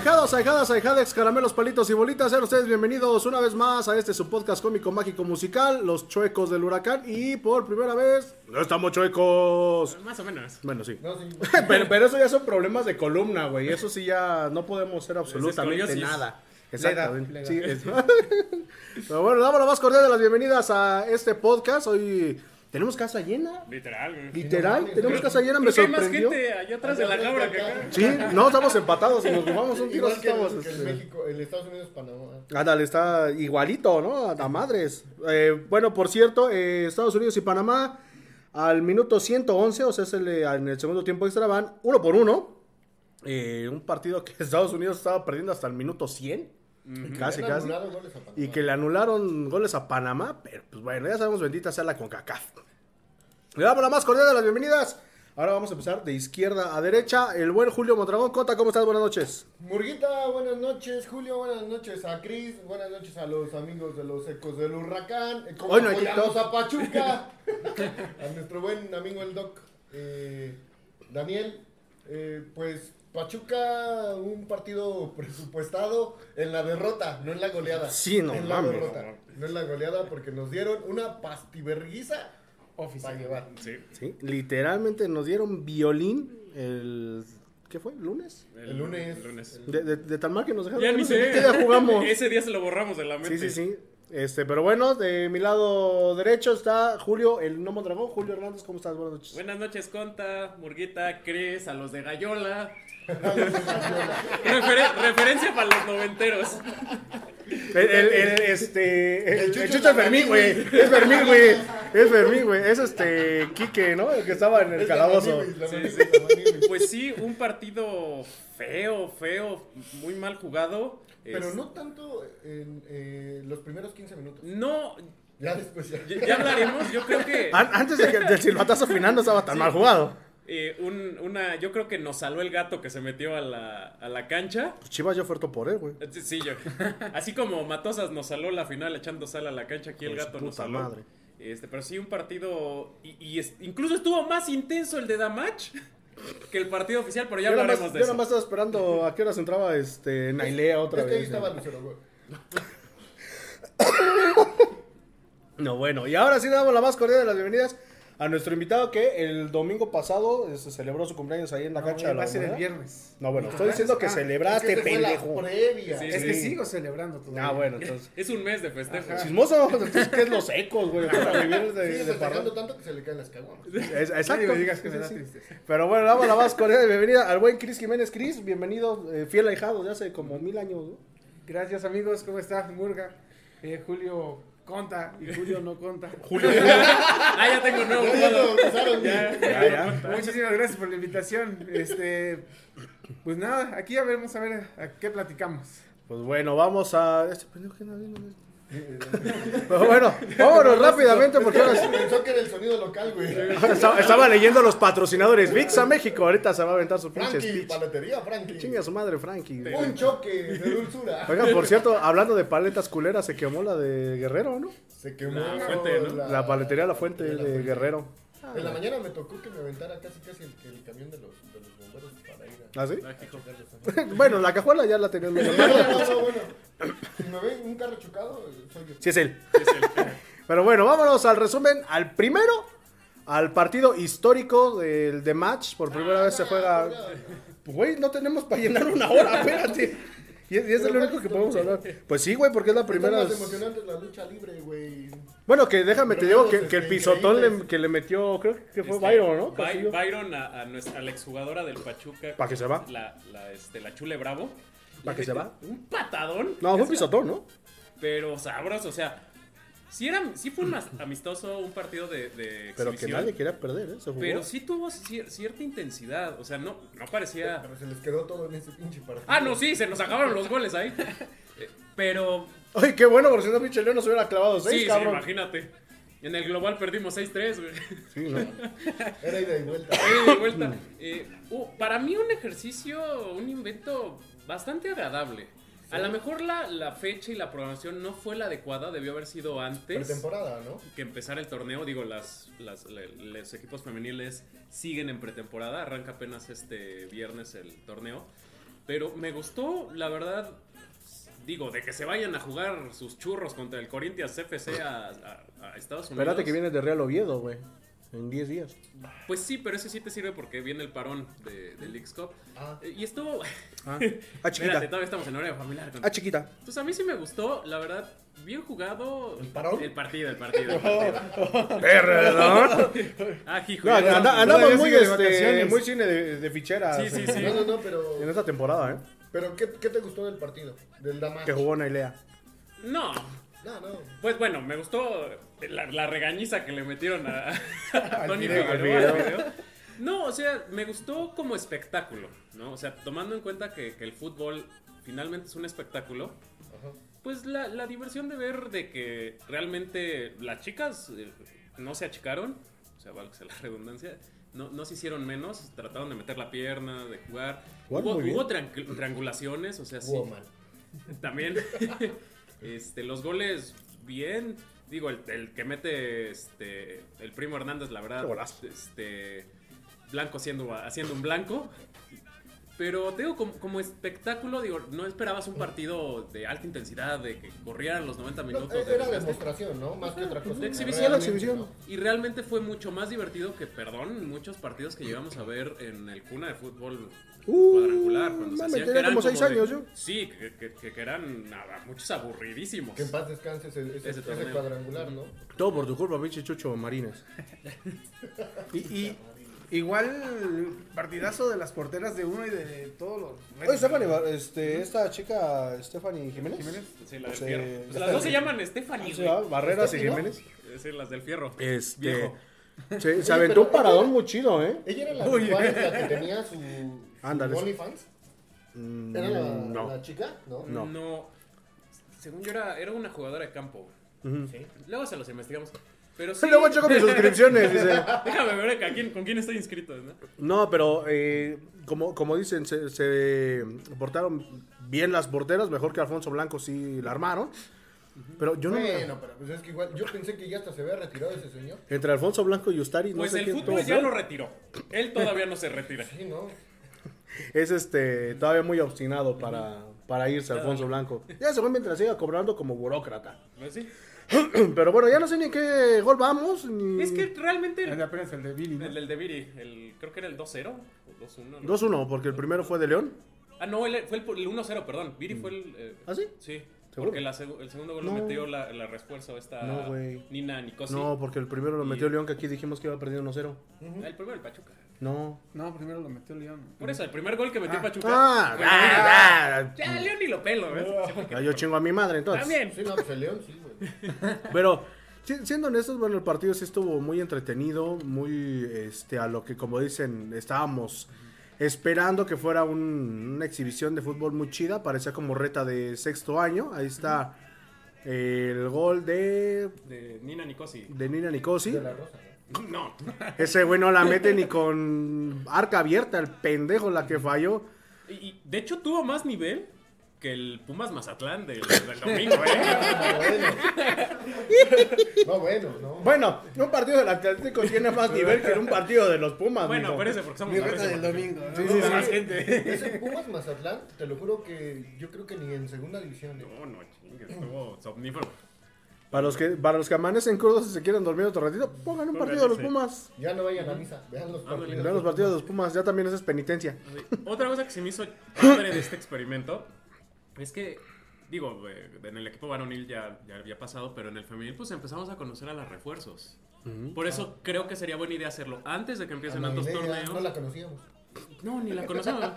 Ahijados, ahijadas, ahijadex, caramelos, palitos y bolitas, sean ustedes bienvenidos una vez más a este su podcast cómico, mágico, musical, Los Chuecos del Huracán. Y por primera vez, no estamos chuecos. Más o menos. Bueno, sí. pero, pero eso ya son problemas de columna, güey. Eso sí ya no podemos hacer absolutamente nada. Exactamente. Sí, es- pero bueno, damos la más cordial de las bienvenidas a este podcast. Hoy tenemos casa llena. Literal, güey. Literal, tenemos casa llena, me que hay más sorprendió. gente allá atrás de la cámara que acá. Sí, no, estamos empatados y nos jugamos un tiro. Igual que, estamos, el, que el este, México, el Estados Unidos, Panamá. Ándale, está igualito, ¿no? A madres. Eh, bueno, por cierto, eh, Estados Unidos y Panamá al minuto 111, o sea, es el, eh, en el segundo tiempo extra van uno por uno. Eh, un partido que Estados Unidos estaba perdiendo hasta el minuto 100. Casi, Le han casi. anulado goles a Panamá. Y que le anularon goles a Panamá, pero pues bueno, ya sabemos, bendita sea la CONCACAF. Le damos la más cordial de las bienvenidas. Ahora vamos a empezar de izquierda a derecha. El buen Julio Mondragón. Cota, ¿cómo estás? Buenas noches. Murguita, buenas noches. Julio, buenas noches. A Cris, buenas noches a los amigos de los Ecos del Huracán. Eh, ¿Cómo Hoy no apoyamos a Pachuca? a nuestro buen amigo el Doc. eh, Daniel, eh, pues Pachuca, un partido presupuestado en la derrota, no en la goleada. Sí, no En la derrota, no en la goleada, porque nos dieron una pastiberguiza para llevar. Sí. Sí, literalmente nos dieron violín el... ¿Qué fue? ¿Lunes? El lunes. El lunes. De, de- de tan mal que nos dejaron. Ya ni no sé sé. ¿Qué día jugamos? Ese día se lo borramos de la Sí, mente. sí, sí. Este, pero bueno, de mi lado derecho está Julio, el Nomo Dragón. Julio Hernández, ¿cómo estás? Buenas noches. Buenas noches, Conta, Murguita, Cris, a los de Gallola. Referen- referencia para los noventeros. El, el- el, este, el, El el Chucho es Fermín, güey. Es Fermín, güey. Es Fermín, güey. Es este, Quique, ¿no? El que estaba en el calabozo. Pues sí, un partido feo, feo, muy mal jugado. Pero Es- no tanto en eh, primeros 15 minutos. No, Ya después ya. ya, ya hablaremos. Yo creo que An- Antes de que del silbatazo final no estaba tan mal jugado. eh, un- una, yo creo que nos salvó el gato que se metió a la, a la cancha. Pues Chivas yo fuerto por él, güey. Eh, Sí, sí, yo. Así como Matosas nos saló la final echando sal a la cancha, aquí el su gato nos puta saló. madre. Este, pero sí un partido y, y es- incluso estuvo más intenso el de Damage que el partido oficial, pero ya Yo nada hablaremos más, de yo eso. nada más estaba esperando a qué horas entraba este Nailea otra es que ahí vez. estaba Lucero, güey. No, bueno, y ahora sí damos la más cordial de las bienvenidas a nuestro invitado que el domingo pasado se celebró su cumpleaños ahí en la cancha de la va a ser el viernes. No, bueno, estoy diciendo que cumpleaños. celebraste, Es que pendejo. previa. Sí, Ah, es que sigo celebrando todavía. Ah, bueno, entonces. Es un mes de festejo. Chismoso, entonces, ¿qué es los ecos, güey? Para vivir de, Sigue de festejando parranda. tanto que se le caen las caguamas. Exacto. ni me digas que Sí, me da sí. tristeza. Pero bueno, damos la más cordial de bienvenida al buen Cris Jiménez. Cris, bienvenido, eh, fiel ahijado de hace como mil años, ¿no? Gracias amigos, ¿cómo estás? Murga, eh, Julio Conta y Julio no conta. Julio. ah, ya tengo un nuevo Ya, ya Ya. Ya, ya. Muchísimas gracias por la invitación. Este, pues nada, aquí a ver, vamos a ver a qué platicamos. Pues bueno, vamos a. Este pendejo que. Pero bueno, vámonos rápidamente porque ahora sí- Pensó que era el sonido local, güey. estaba, estaba leyendo los patrocinadores. VIX a México, ahorita se va a aventar su pinche Frankie, speech. paletería, Frankie. Chinga su madre, Frankie. Un choque de dulzura. Oigan, por cierto, hablando de paletas culeras, se quemó la de Guerrero, ¿no? Se quemó La fuente, ¿no? La paletería La Fuente la de Fuente. Guerrero. En la mañana me tocó que me aventara casi casi el, el camión de los, de los bomberos para ir a, ¿Ah, sí? a bueno, la cajuela ya la tenían. No, no, no, bueno. Si me ven un carro chocado, soy yo. Sí, es él. Sí. Pero bueno, vámonos al resumen. Al primero, al partido histórico del de match. Por primera vez se juega. Güey, no tenemos para llenar una hora, espérate. Y es, y es el único que podemos hablar. Pues sí, güey, porque es la primera. Más emocionante es la lucha libre, güey. Bueno, que déjame te digo que, que el pisotón le, que le metió, creo que fue Este, Byron, ¿no? By-. Byron a, a, nuestra, a la exjugadora del Pachuca. Pa' que se va. La, la, este, la Chule Bravo. Pa' que se va. Un patadón. No, fue un pisotón, ¿no? Pero sabroso, o sea. Sí, era, sí fue un amistoso, un partido de, de Pero que nadie quería perder, ¿eh? Se jugó. Pero sí tuvo cier- cierta intensidad. O sea, no, no parecía. Pero se les quedó todo en ese pinche partido. Ah, no, sí, se nos acabaron los goles ahí. Eh, Pero. Ay, qué bueno, porque si no, pinche León nos hubiera clavado seis, sí, sí, cabrón. imagínate. En el global perdimos 6-3, güey. Sí, ¿no? Era ida y vuelta. Ahí de vuelta. Eh, uh, para mí un ejercicio, un invento bastante agradable. A lo mejor la, la fecha y la programación no fue la adecuada, debió haber sido antes Pretemporada, ¿no? que empezara el torneo. Digo, las, las- le- los equipos femeniles siguen en pretemporada, arranca apenas este viernes el torneo. Pero me gustó, la verdad, digo, de que se vayan a jugar sus churros contra el Corinthians FC a, a- a Estados Unidos. Espérate que viene de Real Oviedo, güey. En 10 días. Pues sí, pero ese sí te sirve porque viene el parón de, del Leagues Cup. Ah. Eh, Y estuvo. Ah, ah chiquita. todavía estamos en horario familiar. Ah, chiquita. Pues a mí sí me gustó, la verdad, bien jugado. ¿El parón? El partido, el partido. el partido. Perdón. ah, hijo. No, no, andamos muy, este, vacaciones. muy cine de, de ficheras. Sí, sí, sí. No, no, no, pero. En esta temporada, ¿eh? Pero, ¿qué, qué te gustó del partido? Del Damas. Que jugó Nailea. No, No, no. pues bueno, me gustó la, la regañiza que le metieron a, a Tony video, video. video. No, o sea, me gustó como espectáculo, ¿no? O sea, tomando en cuenta que, que el fútbol finalmente es un espectáculo, Ajá. Pues la, la diversión de ver de que realmente las chicas eh, no se achicaron, o sea, valga la redundancia, no, no se hicieron menos, trataron de meter la pierna, de jugar. Hubo hubo triang- triangulaciones, o sea, sí. También este, los goles bien. Digo, el, el que mete este, el primo Hernández, la verdad, este, blanco haciendo, haciendo un blanco. Pero te digo, como, como espectáculo, digo, no esperabas un partido de alta intensidad, de que corrieran los 90 No, minutos. eh, de era desgaste. demostración, ¿no? Más que otra cosa. de exhibición. Realmente, exhibición. ¿no? Y realmente fue mucho más divertido que, perdón, muchos partidos que llegamos a ver en el cuna de fútbol Uh, cuadrangular. Cuando se hacían que tenía eran como seis de- años yo. Sí, que, que- que- que eran nada, muchos aburridísimos. Que en paz descanse ese, ese, Ese ese torneo. cuadrangular, ¿no? Todo por tu culpa, pinche Chucho Marines. Y, y igual partidazo de las porteras de uno y de todos los. Oye, Stephanie, este, esta chica, Stephanie Jiménez. Jiménez. Sí, la del Se- fierro. Pues las dos se llaman Stephanie. Sí, ¿va? Barreras y ¿no? Jiménez. Sí, las del fierro. Este, Viejo. se, se aventó un paradón muy chido, ¿eh? Ella era la, Uy. La que tenía su, OnlyFans. Mm, ¿Era la, no. la chica? No. No. Según yo era, era una jugadora de campo. Ujú. Sí. Luego se los investigamos. Pero sí. Luego checo mis suscripciones, dice. Déjame ver a quién, con quién estoy inscrito. ¿no? No, pero eh, como, como dicen, se, se portaron bien las porteras, mejor que Alfonso Blanco sí la armaron. Pero yo no me- Bueno, pero pues es que igual, yo pensé que ya hasta se había retirado ese señor. Entre Alfonso Blanco y Ustari, no Pues sé el fútbol ya lo retiró. Él todavía no se retira. Sí, ¿no? Es este todavía muy obstinado para, para irse Alfonso Blanco. Ya se fue mientras siga cobrando como burócrata. Pues sí. Pero bueno, ya no sé ni en qué gol vamos. Ni... Es que realmente. El de apenas el de Billy, ¿no? El de Viri, el, creo que era el 2-0 o 2-1. ¿no? 2-1, porque el primero fue de León. Ah, no, el- fue el, el 1-0, perdón. Viri fue el. eh, ¿Ah, sí? Sí. ¿Seguro? Porque la el segundo gol No. lo metió la, la refuerzo esta No. Nina Nicosi. No, porque el primero lo Y- metió León, que aquí dijimos que iba perdiendo 1-0. Ah, El primero el Pachuca. No. No, primero lo metió León. Por eso, el primer gol que metió Ah. Pachuca. Ah, fue ah, Viri. Ya, León ni lo pelo, ¿ves? Sí, ah, yo chingo a mi madre entonces. También. Sí, no, pues el León sí, güey. Pero si- siendo honestos, bueno, el partido sí estuvo muy entretenido, muy este a lo que como dicen, estábamos esperando que fuera un- una exhibición de fútbol muy chida, parecía como reta de sexto año. Ahí está el gol de, De Nina Nicosi. de Nina Nicosi. De la Rosa, ¿no? No. Ese güey no la mete ni con arca abierta, el pendejo la que falló. Y, y, de hecho tuvo más nivel que el Pumas Mazatlán del, del domingo, ¿eh? No, bueno, no. Bueno, un partido del Atlético tiene más nivel que un partido de los Pumas. Bueno, parece porque somos Mi la del domingo. ¿no? Sí, sí, sí. Más gente. Ese Pumas Mazatlán, te lo juro que yo creo que ni en segunda división. ¿eh? No, no, chingue, estuvo somnífero. Para los que, para los que amanecen crudos y se quieren dormir otro ratito, pongan un partido de los. Pumas. Ya no vayan a misa, vean los partidos. Vean los partidos de los Pumas, ya también esa es penitencia. Otra cosa que se me hizo padre de este experimento es que, digo, eh, en el equipo varonil ya, ya había pasado, pero en el femenil pues empezamos a conocer a los refuerzos. Por eso creo que sería buena idea hacerlo antes de que empiecen tantos torneos. No la conocíamos. No, ni la conocemos.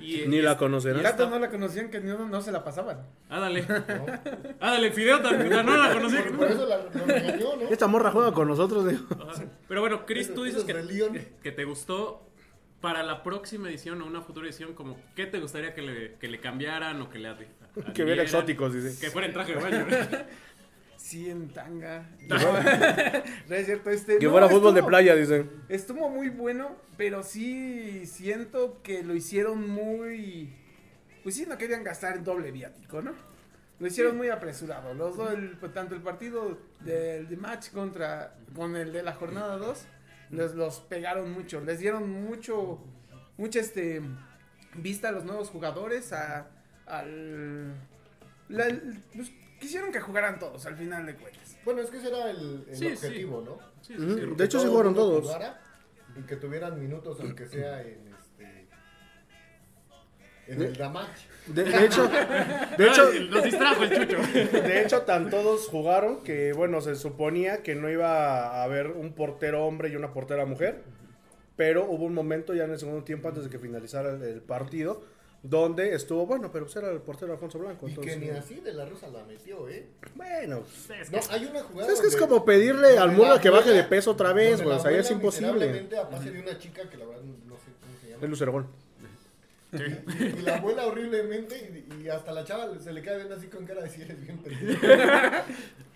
Y, Ni y- la conocerán. tanto no la conocían que no, no se la pasaban. Ándale. Ándale, Fideo también. No la conocí. Por, por eso la, regañó, ¿no? Esta morra juega con nosotros, digo. Pero bueno, Chris, tú dices que te gustó para la próxima edición o una futura edición, como ¿qué te gustaría que le, que le cambiaran o que le adi- Que viera adhirieran? exóticos, dice. Que fuera en traje de baño. Sí, en tanga. No, no es cierto. Este, Que no, fuera fútbol de playa, dicen. Estuvo muy bueno, pero sí siento que lo hicieron muy. Pues sí, no querían gastar en doble viático, ¿no? Lo hicieron muy apresurado. Los dos, el- pues, tanto el partido del de match contra con el de la jornada 2, les los pegaron mucho. Les dieron mucho, mucha este, vista a los nuevos jugadores, a, al. la- pues, quisieron que jugaran todos al final de cuentas. Bueno, es que ese era el, el Sí, sí. objetivo, ¿no? Sí, sí, Ujú. sí. De hecho, sí jugaron todos. Y que tuvieran minutos, aunque sea en. En De- el Damage. De, de hecho, de hecho, Ay, nos distrajo el chucho. de hecho, tan todos jugaron que, bueno, se suponía que no iba a haber un portero hombre y una portera mujer. Pero hubo un momento ya en el segundo tiempo, antes de que finalizara el, el partido, donde estuvo, bueno, pero pues era el portero Alfonso Blanco. Y que ni así de la Rosa la metió, ¿eh? Bueno, Es No, que- hay una jugada. es que es como pedirle al la que baje de peso otra vez, güey. O sea, ya es imposible. a pase de una chica que la verdad no sé cómo se llama. El Lucergón. Y la vuela horriblemente y, y hasta la chava se le cae viendo así con cara de si eres bien pendejo.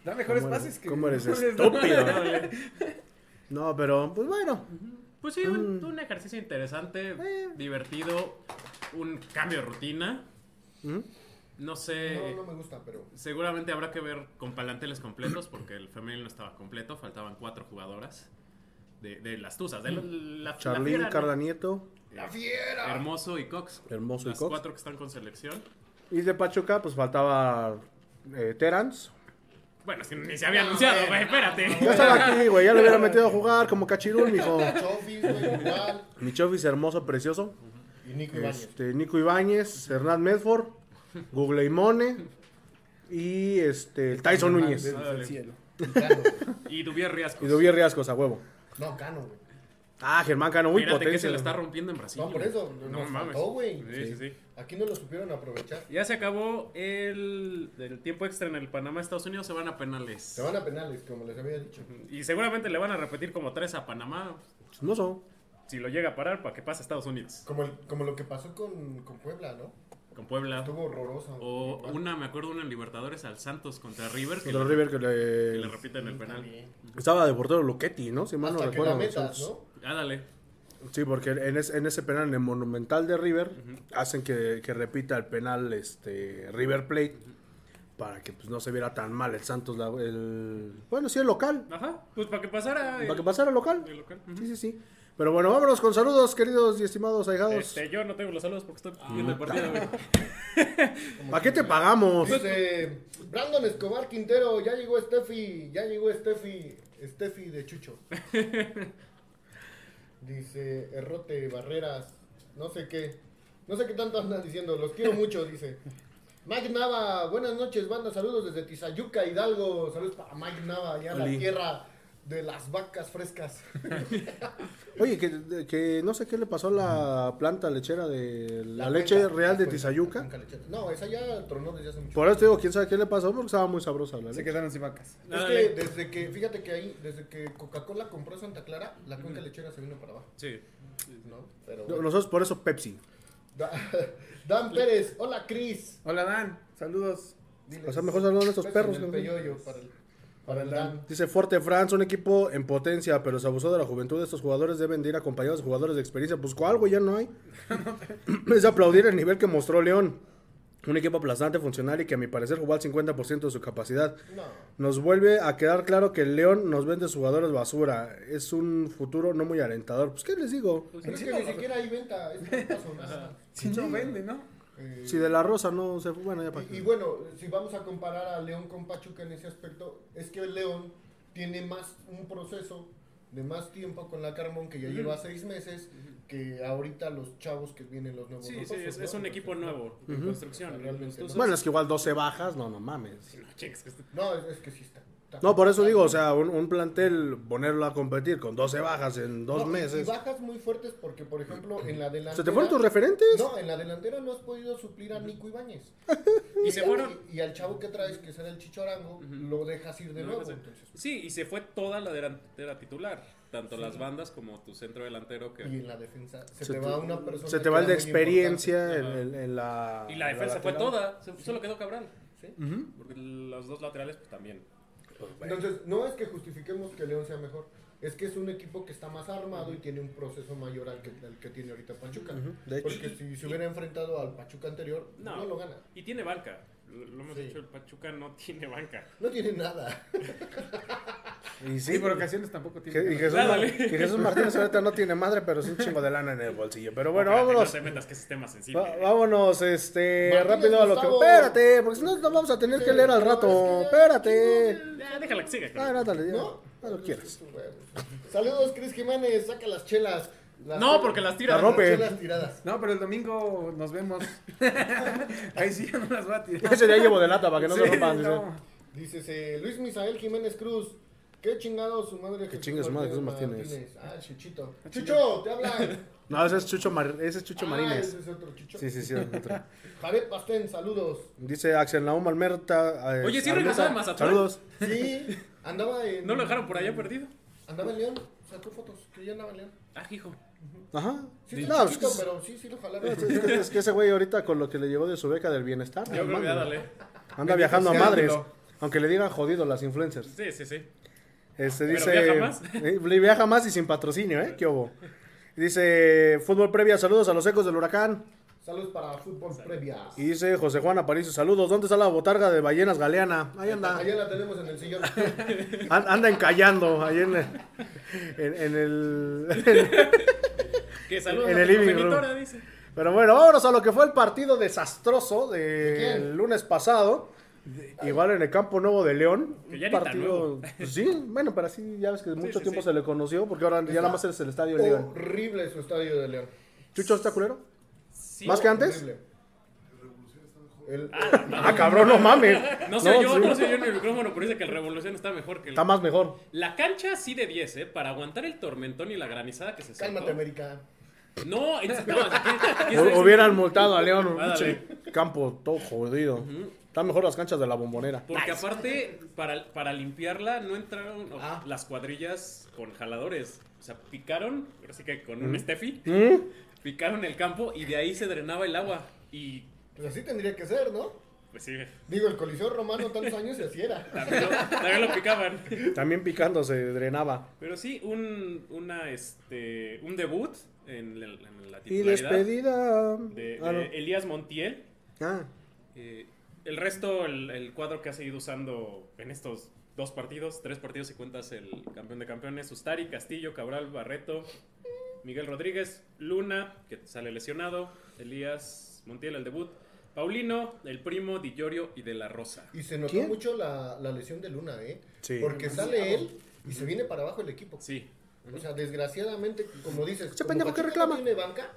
Da mejores ¿Cómo pases que. cómo eres estúpido? No, pero, pues bueno. Pues sí, un, un ejercicio interesante, divertido, un cambio de rutina. ¿Mm? No sé. No, no me gusta, pero. Seguramente habrá que ver con palanteles completos porque el femenil no estaba completo, faltaban cuatro jugadoras de, de las Tuzas. De la, la- la Charlín, fiera, ¿no? Carla Nieto. ¡La fiera! Hermoso y Cox. Hermoso y las Cox. cuatro que están con selección. Y de Pachuca, pues faltaba eh, Terans. Bueno, es que ni se había anunciado, güey, espérate. Ya estaba aquí, güey. Ya le hubiera metido a jugar como cachirul, mijo. Chofis, güey, igual. Mi Chofis hermoso, precioso. Y Nico Ibáñez. Este, Nico Ibáñez, Hernán Medford, Google Imone y este, el Tyson Núñez. Y. Y Dubier Riascos. Y Dubier Riascos a huevo. No, Cano, güey. Ah, Germán Cano, muy Fíjate que se le está rompiendo en Brasil. No, por güey. eso. No nos mames. faltó, güey. Sí, sí, sí. Aquí no lo supieron aprovechar. Ya se acabó el, el tiempo extra en el Panamá, Estados Unidos, se van a penales. Se van a penales, como les había dicho. Y seguramente le van a repetir como tres a Panamá Chismoso. si lo llega a parar para que pase a Estados Unidos. Como, el- como lo que pasó con, con Puebla, ¿no? Con Puebla. Estuvo horroroso. O Igual. una, me acuerdo, una en Libertadores al Santos contra River. Que, Contra le, River que que le, le repiten el penal. También. estaba de portero Luchetti, ¿no? Si mal no la recuerdo. metas, ¿no? Ah, dale. Sí, porque en, es- en ese penal, en el Monumental de River, hacen que, que repita el penal este River Plate para que pues, no se viera tan mal el Santos. la- el, bueno, sí, el local. Ajá, pues para que pasara. el- Para que pasara el local. el local. Sí, sí, sí. Pero bueno, vámonos con saludos, queridos y estimados ahijados. Este, yo no tengo los saludos porque estoy viendo el partido. güey. ¿Para qué te pagamos? Dice Brandon Escobar Quintero, ya llegó Steffi, ya llegó Steffi, Steffi de Chucho. Dice Errote Barreras, no sé qué, no sé qué tanto andan diciendo, los quiero mucho, dice. Mike Nava, buenas noches, banda, saludos desde Tizayuca, Hidalgo, saludos para Mike Nava, ya la tierra de las vacas frescas. Oye, que, que no sé qué le pasó a la planta lechera de la, La leche cuenca, real de cuenca, Tizayuca. No, esa ya tronó desde hace mucho Por eso te digo, quién sabe qué le pasó, porque estaba muy sabrosa la Se leche. quedaron sin vacas. Es Dale. que desde que, fíjate que ahí, desde que Coca-Cola compró Santa Clara, la cuenca lechera se vino para abajo, Sí. ¿no? Pero No, Nosotros por eso Pepsi. Da- Dan Pérez, hola Cris. Hola Dan, saludos. Diles, O sea, mejor saludos a estos perros, en el ¿no? peyoyo para el, para el Dan. Dice Fuerte France, un equipo en potencia, pero se abusó de la juventud. Estos jugadores deben de ir acompañados de jugadores de experiencia. Pues cuál, güey, ya no hay. es aplaudir el nivel que mostró León. Un equipo aplastante, funcional y que a mi parecer jugó al 50% de su capacidad. No, Nos vuelve a quedar claro que el León nos vende jugadores basura. Es un futuro no muy alentador. Pues, ¿qué les digo? pero es que ni siquiera hay venta. Es no vende, ¿no? Eh, Si de la Rosa no se fue, bueno, ya para y, y bueno, si vamos a comparar a León con Pachuca en ese aspecto, es que el León tiene más un proceso de más tiempo con la Carmón que ya lleva seis meses que ahorita los chavos que vienen los nuevos. Sí, sí, refuerzos, es, ¿no? es un equipo nuevo de construcción. Realmente. Entonces- Bueno, es que igual 12 bajas, no, no mames. No, que este- No, es, es que sí está. No, por eso digo, o sea, un, un plantel, ponerlo a competir con 12 bajas en dos No, meses. Y bajas muy fuertes porque, por ejemplo, en la delantera. ¿Se te fueron tus referentes? No, en la delantera no has podido suplir a Nico Ibáñez. Y se fueron. Y, y al chavo que traes, que será el Chichorango, lo dejas ir de No, nuevo. entonces. Sí, y se fue toda la delantera titular. Tanto las bandas como tu centro delantero. que Y en la defensa se, Se te te- va una persona. Se te va el de experiencia en, Ajá. en- en la. Y la en defensa fue lateral. toda. se- Solo quedó Cabral. Porque los dos laterales, pues también. Entonces, no es que justifiquemos que León sea mejor. Es que es un equipo que está más armado y tiene un proceso mayor al que, al que tiene ahorita Pachuca. de hecho. Porque si se hubiera enfrentado al Pachuca anterior, no, No. lo gana. Y tiene banca. Lo hemos Sí. dicho, el Pachuca no tiene banca. No tiene nada. Y Sí, sí, por ocasiones tampoco que- tiene. y Jesús, y Martínez ahorita no tiene madre, pero es un chingo de lana en el bolsillo. Pero bueno, vámonos. No te metas que ese tema sensible. Va- vámonos, este, Martínez rápido a lo que. Espérate, porque si no, no vamos a tener que leer al rato. Espérate. Ya, déjala que siga. Ah, no, dale, ya. ¿No? Haz lo que quieras. Saludos, Cris Jiménez. Saca las chelas. Las No, porque las tira. La rompe. Las tiradas. No, pero el domingo nos vemos. Ahí sí ya no las voy a tirar. Ese día llevo de lata para que no Sí, se rompan. no. Dice Luis Misael Jiménez Cruz. Qué chingado su madre Que chingue su madre, Jesús Martínez. Ah, Chuchito. Chucho, te hablan. No, ese es Chucho, Mar- ese es Chucho Ah, Marines. ese es otro Chucho. Sí, sí, sí. otro. Jared Pastén, saludos. Dice Axel Naum Almerta. eh, Oye, ¿sí regresó de Mazatlán? Saludos. Sí, andaba en. ¿No lo dejaron por allá perdido? Andaba en León. Sacó fotos. Que ya andaba en León. Ah, hijo. Ajá. Sí, No, chiquito, que- pero sí, sí lo jalaron. es que, es que ese güey ahorita con lo que le llevó de su beca del bienestar. Yo creo que mano, ya dale. Anda viajando a madres. Aunque le digan jodido las influencers. Sí, sí, sí. Este dice. viaja más. Eh, viaja más y sin patrocinio, ¿eh? ¿Qué hubo? Dice. Fútbol previa, saludos a los ecos del huracán. Saludos para fútbol previa. Y dice José Juan Aparicio, saludos. ¿Dónde está la botarga de ballenas galeana? Ahí anda. Allá la tenemos en el sillón. An- anda encallando ahí en el. En, en el. Que saludos En a el living room. dice. Pero bueno, vámonos a lo que fue el partido desastroso ¿De del quién? lunes pasado. Igual en el campo nuevo de León. Que ya partido. pues sí, bueno, pero así ya ves que mucho sí, tiempo sí. se le conoció. Porque ahora ya nada más es el estadio de León. Horrible su estadio de León. ¿Chucho está culero? Sí. ¿Más que antes? Horrible. El- Ah, cabrón, no mames. No sé yo, sí. no sé yo en el micrófono, pero dice que el Revolución está mejor que el... Está más mejor. La cancha sí de 10, ¿eh? Para aguantar el tormentón y la granizada que se sacó. Cálmate, América. No, en- no, aquí- aquí Hubieran multado a León. un pinche campo todo jodido. Están mejor las canchas de la bombonera. Porque aparte, para, para limpiarla, no entraron Ah. las cuadrillas con jaladores. O sea, picaron, pero sí que con un Steffi, ¿Mm? Picaron el campo y de ahí se drenaba el agua. Y, Pues así tendría que ser, ¿no? pues sí, Digo, el Coliseo Romano tantos años y así era. también lo, también lo picaban. También picando se drenaba. Pero sí, un, una, este, un debut en, la- en la Y despedida. de, Ah, no. de Elías Montiel. Ah, Eh, el resto, el, el cuadro que ha seguido usando en estos dos partidos, tres partidos si cuentas el campeón de campeones, Ustari, Castillo, Cabral, Barreto, Miguel Rodríguez, Luna, que sale lesionado, Elías Montiel, el debut, Paulino, el primo, Di Llorio y De La Rosa. Y se notó ¿Quién? mucho la, la lesión de Luna, ¿eh? Sí. Porque sale él y se viene para abajo el equipo. Sí, O sea, desgraciadamente, como dices, Ese como pendejo que reclama. tiene banca,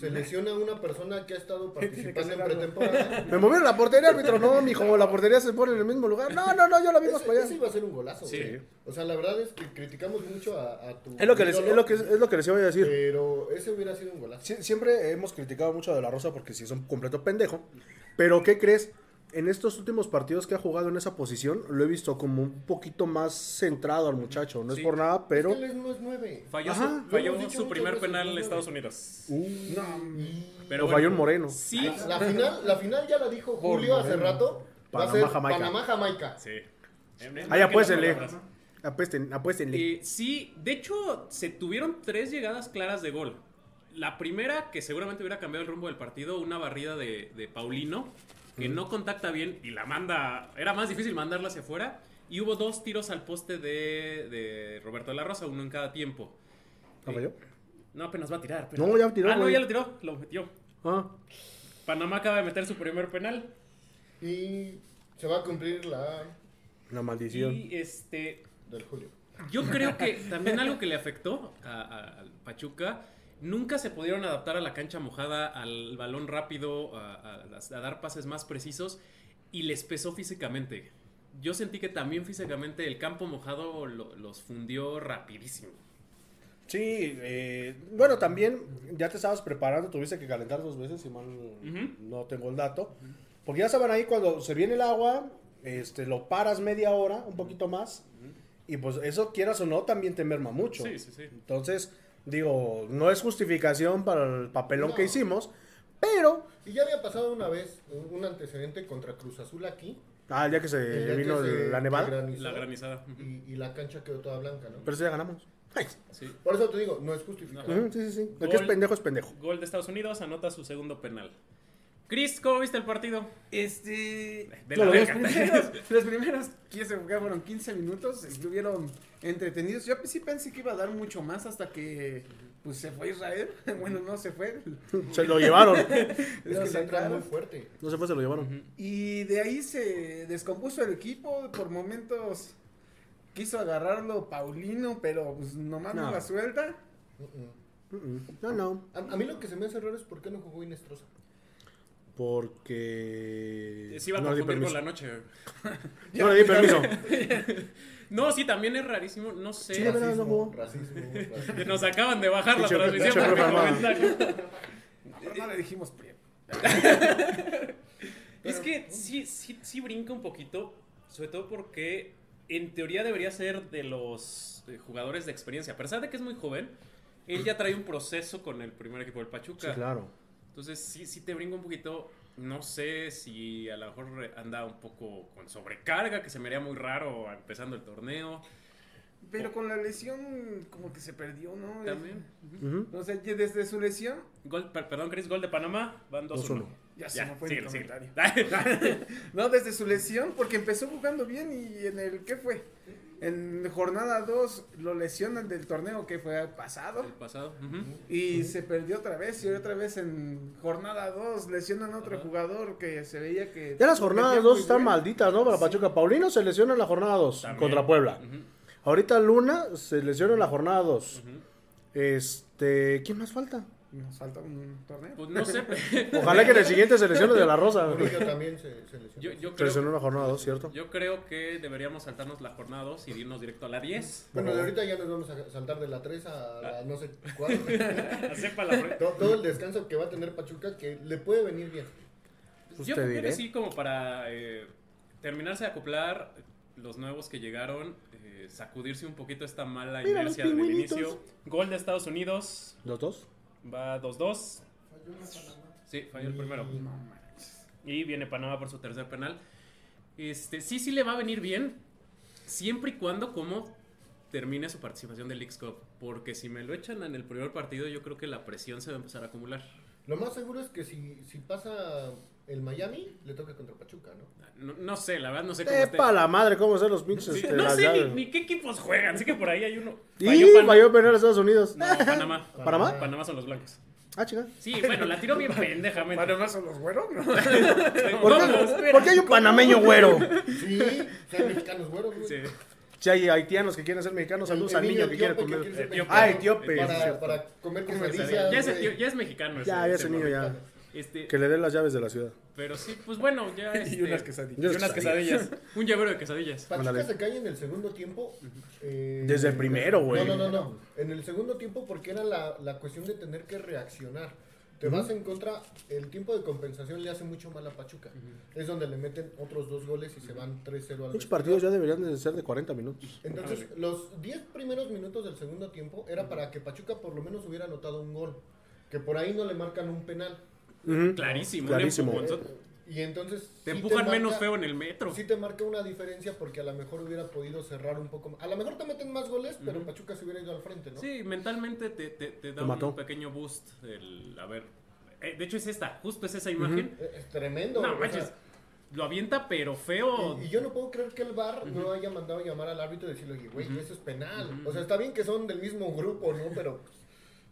se lesiona una persona que ha estado participando en pretemporada. Me movieron la portería, árbitro. No, mijo, la portería se pone en el mismo lugar. No, no, no, yo la vi más Ese, para ese allá. iba a ser un golazo, Sí. güey. O sea, la verdad es que criticamos mucho a, a tu. Es lo que les, ídolo, es lo que, es lo que les iba a decir. Pero ese hubiera sido un golazo. Sie- Siempre hemos criticado mucho a De La Rosa porque sí es un completo pendejo. Pero, ¿qué crees? En estos últimos partidos que ha jugado en esa posición, lo he visto como un poquito más centrado al muchacho. No Sí. es por nada, pero. Es que él no es nueve. falló, Ajá. su, falló primer penal no, en no, Estados no. Unidos. Y Pero o bueno, falló un moreno. Sí, la final, la final ya la dijo Julio hace rato. Va a Panamá, ser Jamaica. Panamá, Jamaica. sí. Ahí apuéstenle. Apuesten, apuéstenle. Eh, sí, de hecho, se tuvieron tres llegadas claras de gol. La primera, que seguramente hubiera cambiado el rumbo del partido, una barrida de, de Paulino, que no contacta bien y la manda. Era más difícil mandarla hacia afuera. Y hubo dos tiros al poste de, de Roberto de la Rosa, uno en cada tiempo. ¿No falló? No, apenas va a tirar. pero- No, ya tiró, Ah, no, ya lo tiró, lo metió. Ah, Panamá acaba de meter su primer penal. Y se va a cumplir la La maldición. Y este, del Julio. yo creo que también algo que le afectó a, a- al Pachuca, nunca se pudieron adaptar a la cancha mojada, al balón rápido, a, a las- a dar pases más precisos y les pesó físicamente. Yo sentí que también físicamente el campo mojado lo- los fundió rapidísimo. Sí, eh, bueno, también ya te estabas preparando, tuviste que calentar dos veces, si mal no tengo el dato. Porque ya saben ahí cuando se viene el agua, este, lo paras media hora, un poquito más, y pues eso quieras o no, también te merma mucho. Sí, sí, sí. Entonces, digo, no es justificación para el papelón No. que hicimos, pero, Y ya había pasado una vez un antecedente contra Cruz Azul aquí. ah, ya que se el día vino que se- la nevada, granizó, La granizada. Y, y la cancha quedó toda blanca, ¿no? pero sí ya ganamos. Ay, Sí. Por eso te digo, no es justificado. sí, sí, sí. El que es Gol. pendejo es pendejo. Gol de Estados Unidos, anota su segundo penal. Chris, ¿cómo viste el partido? Este. De No, la los primeros, los primeros 15, fueron 15 minutos, estuvieron entretenidos. Yo sí pensé que iba a dar mucho más hasta que pues se fue Israel. Bueno, no se fue. Se lo llevaron. Es que sacaron. muy fuerte. No se fue, se lo llevaron. Y de ahí se descompuso el equipo. Por momentos quiso agarrarlo Paulino, pero pues nomás no, No. la suelta. Mm. No, no. A, a mí lo que se me hace raro es por qué no jugó Inestrosa. Porque. Se iba a no confundir con la noche. No le di permiso. No, sí, también es rarísimo. No sé. Sí, Racismo, racismo, racismo. Nos acaban de bajar la transmisión por comentario. No le dijimos. Es que sí, sí, sí brinca un poquito, sobre todo porque en teoría debería ser de los eh, jugadores de experiencia. A pesar de que es muy joven, él ya trae un proceso con el primer equipo del Pachuca. Sí, claro. Entonces sí, sí te brinca un poquito. No sé si a lo mejor anda un poco con sobrecarga, que se me haría muy raro empezando el torneo. Pero con la lesión como que se perdió, ¿no? También. O sea, ya desde su lesión Gol, per- perdón, Chris, gol de Panamá. Van 2-1. 2-1. ya se me fue síguele, el comentario. No, desde su lesión, porque empezó jugando bien y en el, ¿qué fue? En jornada 2 lo lesionan del torneo que fue pasado El pasado. y se perdió otra vez y otra vez en jornada 2 lesionan a otro jugador que se veía que... Ya las jornadas metía 2 muy están bien. malditas, ¿no? Para Pachuca. Paulino se lesiona en la jornada 2 También. contra Puebla. Ahorita Luna se lesiona en la jornada 2. ujú. Este. ¿Quién más falta? Nos falta un torneo. Pues no sé. Ojalá que en el siguiente se lesione de la Rosa. También se, se lesionó. Yo, yo Se creo, lesionó la jornada 2, ¿cierto? yo creo que deberíamos saltarnos la jornada 2 y irnos directo a la 10. Bueno, de ahorita ya nos vamos a saltar de la 3 a la no sé cuál. Sepa la pre- todo, todo el descanso que va a tener Pachuca que le puede venir bien. Pues Yo te creo que sí, como para eh, terminarse de acoplar los nuevos que llegaron, eh, sacudirse un poquito esta mala Mira inercia del inicio. Gol de Estados Unidos, ¿Los dos? Va 2-2. Sí, falló el primero. Y viene Panamá por su tercer penal. Este, sí, sí le va a venir bien. Siempre y cuando como termine su participación del Leagues Cup. Porque si me lo echan en el primer partido, yo creo que la presión se va a empezar a acumular. Lo más seguro es que si, si pasa el Miami, le toca contra Pachuca, ¿no? No, no sé, la verdad no sé cómo esté. Epa la madre, ¿cómo son los pinches? Sí, este, no sé ni, ni qué equipos juegan. Sé que por ahí hay uno. Y Pan- falló penal a Estados Unidos. No, Panamá. ¿Panamá? Panamá son los blancos. Ah, chica. Sí, bueno, la tiró bien pendejamente. ¿Panamá son los güeros? No. ¿Por qué, por qué hay un panameño güero? Sí, son mexicanos güeros, güey. Sí. Si hay haitianos que quieren ser mexicanos, saludos al niño que quiere etíope que comer. quiere ser Etíope. Ah, etíope. Para, para comer Ya quesadillas. es, güey. ya es mexicano. Ya, ya ese ese niño ya. Este, Que le den las llaves de la ciudad. pero sí, pues bueno, ya este, y unas quesadillas. y unas quesadillas. Un llavero de quesadillas. Pachuca se cae en el segundo tiempo. eh, Desde el primero, güey. No, no, no, no. En el segundo tiempo porque era la, la cuestión de tener que reaccionar. Te vas en contra, el tiempo de compensación le hace mucho mal a Pachuca. Es donde le meten otros dos goles y se van 3-0 al Muchos partidos ya deberían de ser de 40 minutos. Entonces, los 10 primeros minutos del segundo tiempo era para que Pachuca por lo menos hubiera anotado un gol. Que por ahí no le marcan un penal. Clarísimo. Clarísimo. un. Y entonces... Te sí empujan marca- menos feo en el metro. Sí te marca una diferencia porque a lo mejor hubiera podido cerrar un poco más. A lo mejor te meten más goles, pero Pachuca se hubiera ido al frente, ¿no? Sí, mentalmente te, te, te da Te mató. un pequeño boost. El, a ver, eh, de hecho es esta, justo es esa imagen. Es tremendo. No manches, sea, lo avienta pero feo. y, y yo no puedo creer que el VAR no haya mandado a llamar al árbitro y decirle, oye, güey, eso es penal. O sea, está bien que son del mismo grupo, ¿no? Pero pues,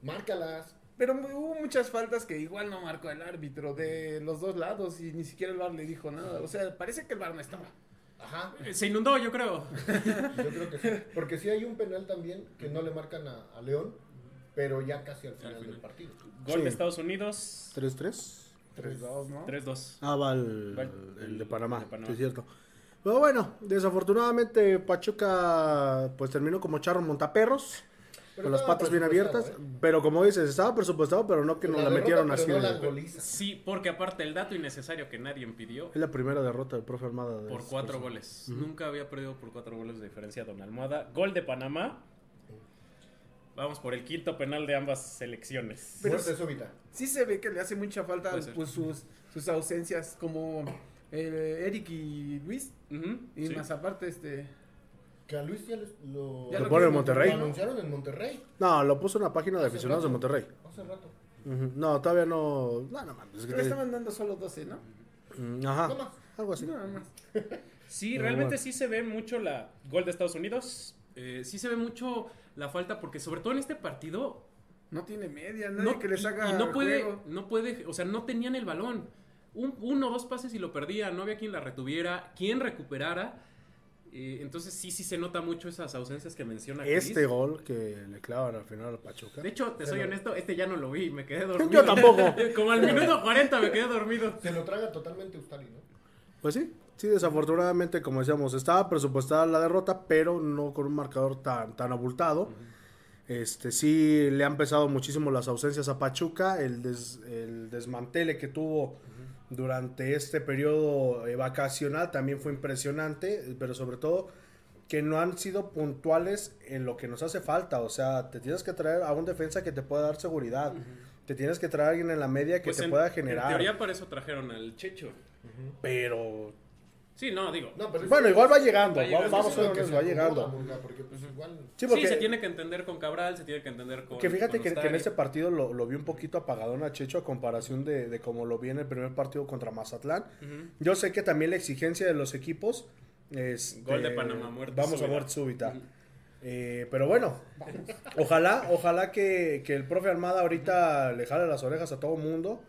márcalas. Pero hubo muchas faltas que igual no marcó el árbitro de los dos lados y ni siquiera el VAR le dijo nada. O sea, parece que el VAR no estaba. Ajá, Eh, Se inundó, yo creo. yo creo que sí. Porque sí hay un penal también que no le marcan a, a León, pero ya casi al final, final. del partido. Gol Sí. de Estados Unidos. 3-3. 3-2, ¿no? 3-2. Ah, va el, Va el el de Panamá, de Panamá. sí es cierto. Pero bueno, desafortunadamente Pachuca pues terminó como charro montaperros, con las patas bien abiertas. ¿eh? Pero como dices, estaba presupuestado, pero no que nos la, metieron así. Sí, porque aparte el dato innecesario que nadie pidió Es la primera derrota del profe Armada. de por esta cuatro persona. goles. Nunca había perdido por cuatro goles de diferencia Don Almohada. Gol de Panamá. Vamos por el quinto penal de ambas selecciones. Pero Muerte súbita. Sí se ve que le hace mucha falta pues, sus, sus ausencias como eh, Eric y Luis. Y sí. más aparte, este... Que a Luis ya les- lo, Ya lo pone en lo Monterrey. anunciaron en Monterrey No, lo puso en la página de Hace aficionados de. Monterrey. hace rato. No, todavía no. No, no mames. es que Le estaban dando solo 12, ¿no? Mm, Ajá. No. Algo así. Nada más. Sí, Pero realmente bueno. sí se ve mucho la gol de Estados Unidos. Eh, sí se ve mucho la falta porque sobre todo en este partido No tiene media, nadie no, que les y- haga y no puede, juego. no puede, o sea, no tenían el balón. Un, uno o dos pases y lo perdía, no había quien la retuviera, quien recuperara. Eh, entonces sí, sí se nota mucho esas ausencias que menciona Chris. Este gol que le clavan al final al Pachuca. De hecho, te soy Pero- honesto, este ya no lo vi, me quedé dormido. Yo tampoco. Como al minuto 40 me quedé dormido. Se lo traga totalmente Ustari, ¿no? Pues sí, sí, desafortunadamente, como decíamos, estaba presupuestada la derrota, pero no con un marcador tan, tan abultado. Este, sí le han pesado muchísimo las ausencias a Pachuca, el, des- el desmantele que tuvo durante este periodo eh, vacacional también fue impresionante, pero sobre todo que no han sido puntuales en lo que nos hace falta, o sea, te tienes que traer a un defensa que te pueda dar seguridad, te tienes que traer a alguien en la media que Pues te en, pueda en generar, teoría para eso trajeron al Checho. pero Sí, no, digo. No, pero es- bueno, igual va llegando, Va llegando, vamos, a lo que ver, se va llegando. Porque pues igual... Sí, porque, Sí, se tiene que entender con Cabral, se tiene que entender con. que fíjate con que, que en este partido lo, lo vi un poquito apagadón a Checho a comparación de, de como lo vi en el primer partido contra Mazatlán. Yo sé que también la exigencia de los equipos es... Gol de Panamá, muerte Vamos a súbita. muerte súbita. Eh, pero bueno, ojalá, ojalá que, que el profe Almada ahorita le jale las orejas a todo el mundo.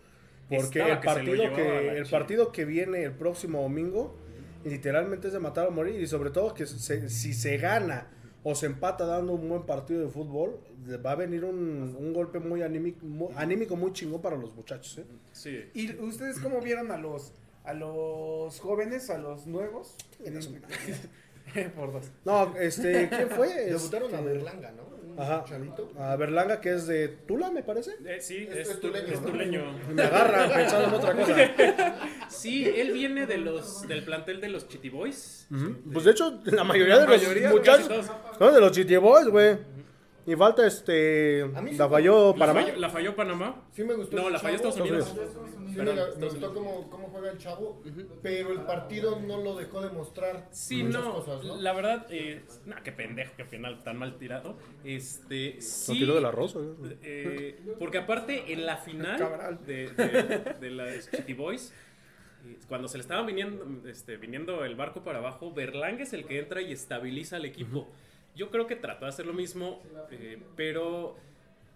Porque Estaba el partido que, el partido que viene el próximo domingo literalmente es de matar o morir. Y sobre todo que se- si se gana o se empata dando un buen partido de fútbol, va a venir un, un golpe muy anímico, muy anímico muy chingón para los muchachos. ¿eh? Sí. ¿Y ustedes cómo vieron a los a los jóvenes, a los nuevos? Por dos. No, este, ¿quién fue? Debutaron a Este, Berlanga, ¿no? Ajá. chavito. A Berlanga, que es de Tula, me parece. Eh, sí, Es- es, es tu- tuleño, es ¿no? tuleño. Me agarra pensando en otra cosa. Sí, él viene de los del plantel de los Chitty Boys. Pues de hecho, la mayoría La de los mayoría, muchachos casi son de los Chitty Boys, güey. Y falta este. Sí La falló La Panamá. falló, la falló Panamá. Sí me gustó. No, la falló. Estados Unidos. Sí, Perdón, me, gustó cómo, cómo juega el chavo, pero el partido no lo dejó demostrar Sí, muchas no, cosas, ¿no? la verdad, eh, nah, qué pendejo, qué penal tan mal tirado. Este, No sí. tiró de la rosa. güey. eh, porque aparte, en la final de, de, de las Chitty Boys, eh, cuando se le estaba viniendo, este, viniendo el barco para abajo, Berlang es el que entra y estabiliza al equipo. Yo creo que trató de hacer lo mismo, eh, pero.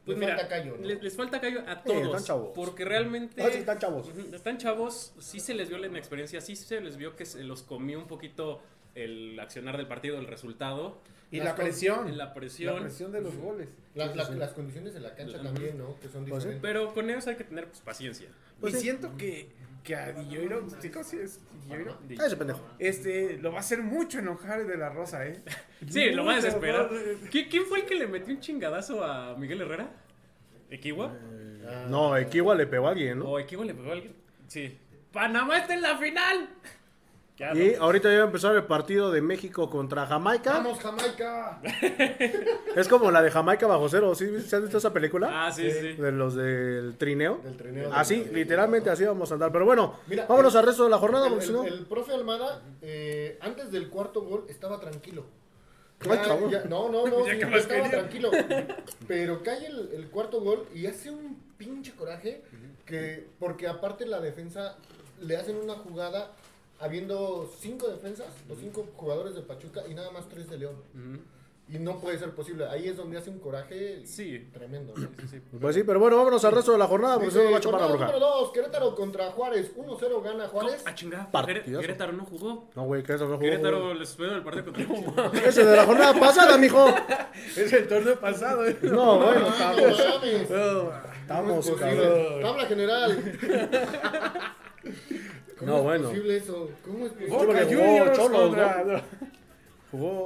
Pues Les mira, falta callo, ¿no? les, les falta callo a están todos. chavos. porque realmente. Ah, sí, están chavos. Están chavos, sí se les vio la inexperiencia, sí se les vio que se los comió un poquito el accionar del partido, el resultado, Y la presión. la La presión. presión de los goles. Las, las, las condiciones de la cancha también, ¿no? Que son Pues diferentes. Pero con ellos hay que tener pues, paciencia. Pues y sí. siento que, que a Dilloiro, es Ah, ese pendejo. este, lo va a hacer mucho enojar de la Rosa, ¿eh? Sí, lo va a desesperar. ¿no? ¿Qui- ¿Quién fue el que le metió un chingadazo a Miguel Herrera? ¿Equiwa? Ah, No, Equiwa le pegó a alguien, ¿no? ¿O Equiwa le pegó a alguien? Sí. ¡Panamá está en la final! Ya Y no. ahorita ya va a empezar el partido de México contra Jamaica. ¡Vamos, Jamaica! Es como la de Jamaica bajo cero. ¿Sí? ¿Se has visto esa película? Ah, sí, sí. De los del trineo. Del trineo. Así, del- literalmente así vamos a andar. Pero bueno, Mira, vámonos el- al resto de la jornada. El, porque si el- no- el profe Almada, eh, antes del cuarto gol, estaba tranquilo. Ay, Ya- cabrón. ya- no, no, no, Ya sí, que ya más estaba quería. tranquilo. Pero cae el, el cuarto gol y hace un pinche coraje que, porque aparte la defensa le hacen una jugada habiendo cinco defensas o cinco jugadores de Pachuca y nada más tres de León. Ujú. Y no puede ser posible. Ahí es donde hace un coraje Sí. tremendo. ¿no? Sí, sí. Pues sí, pero bueno, vámonos al resto de la jornada porque si no Dice, nos va a chupar la jornada bruja. número 2, Querétaro contra Juárez. 1-0 gana Juárez. Ah, chingada. Partidazo. Quere- Querétaro no jugó. No, güey, que eso no jugó. Querétaro les fue el partido contra Ese de la jornada pasada, mijo. Es el torneo pasado. ¿eh? No, bueno, Ah, estamos. no. No, Estamos, ¿Cómo es cabrón. Tabla general. ¿Cómo No, es bueno. posible eso? ¿Cómo es posible? Boca jugó Juniors Cholos, contra- Jugó.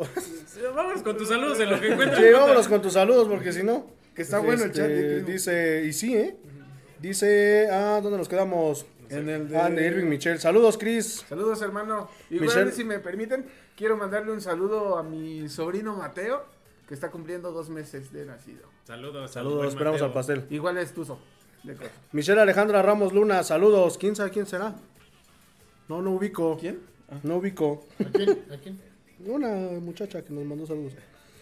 Vámonos con tus saludos en lo que encuentras. Sí, vámonos con tus saludos porque si no. Que está bueno el este, chat. de Cris. Dice, y sí, ¿eh? Dice, ah, ¿dónde nos quedamos? En el de- Ah, de Irving Michel. Saludos, Chris. Saludos, hermano. Igual, Michelle. si me permiten, quiero mandarle un saludo a mi sobrino Mateo, que está cumpliendo dos meses de nacido. Saludos. Saludos, esperamos Mateo. al pastel. Igual es tuzo. Michelle Alejandra Ramos Luna, saludos. ¿Quién sabe quién será? No, no ubico. ¿Quién? No ubico. ¿A quién? ¿A quién? Una muchacha que nos mandó saludos.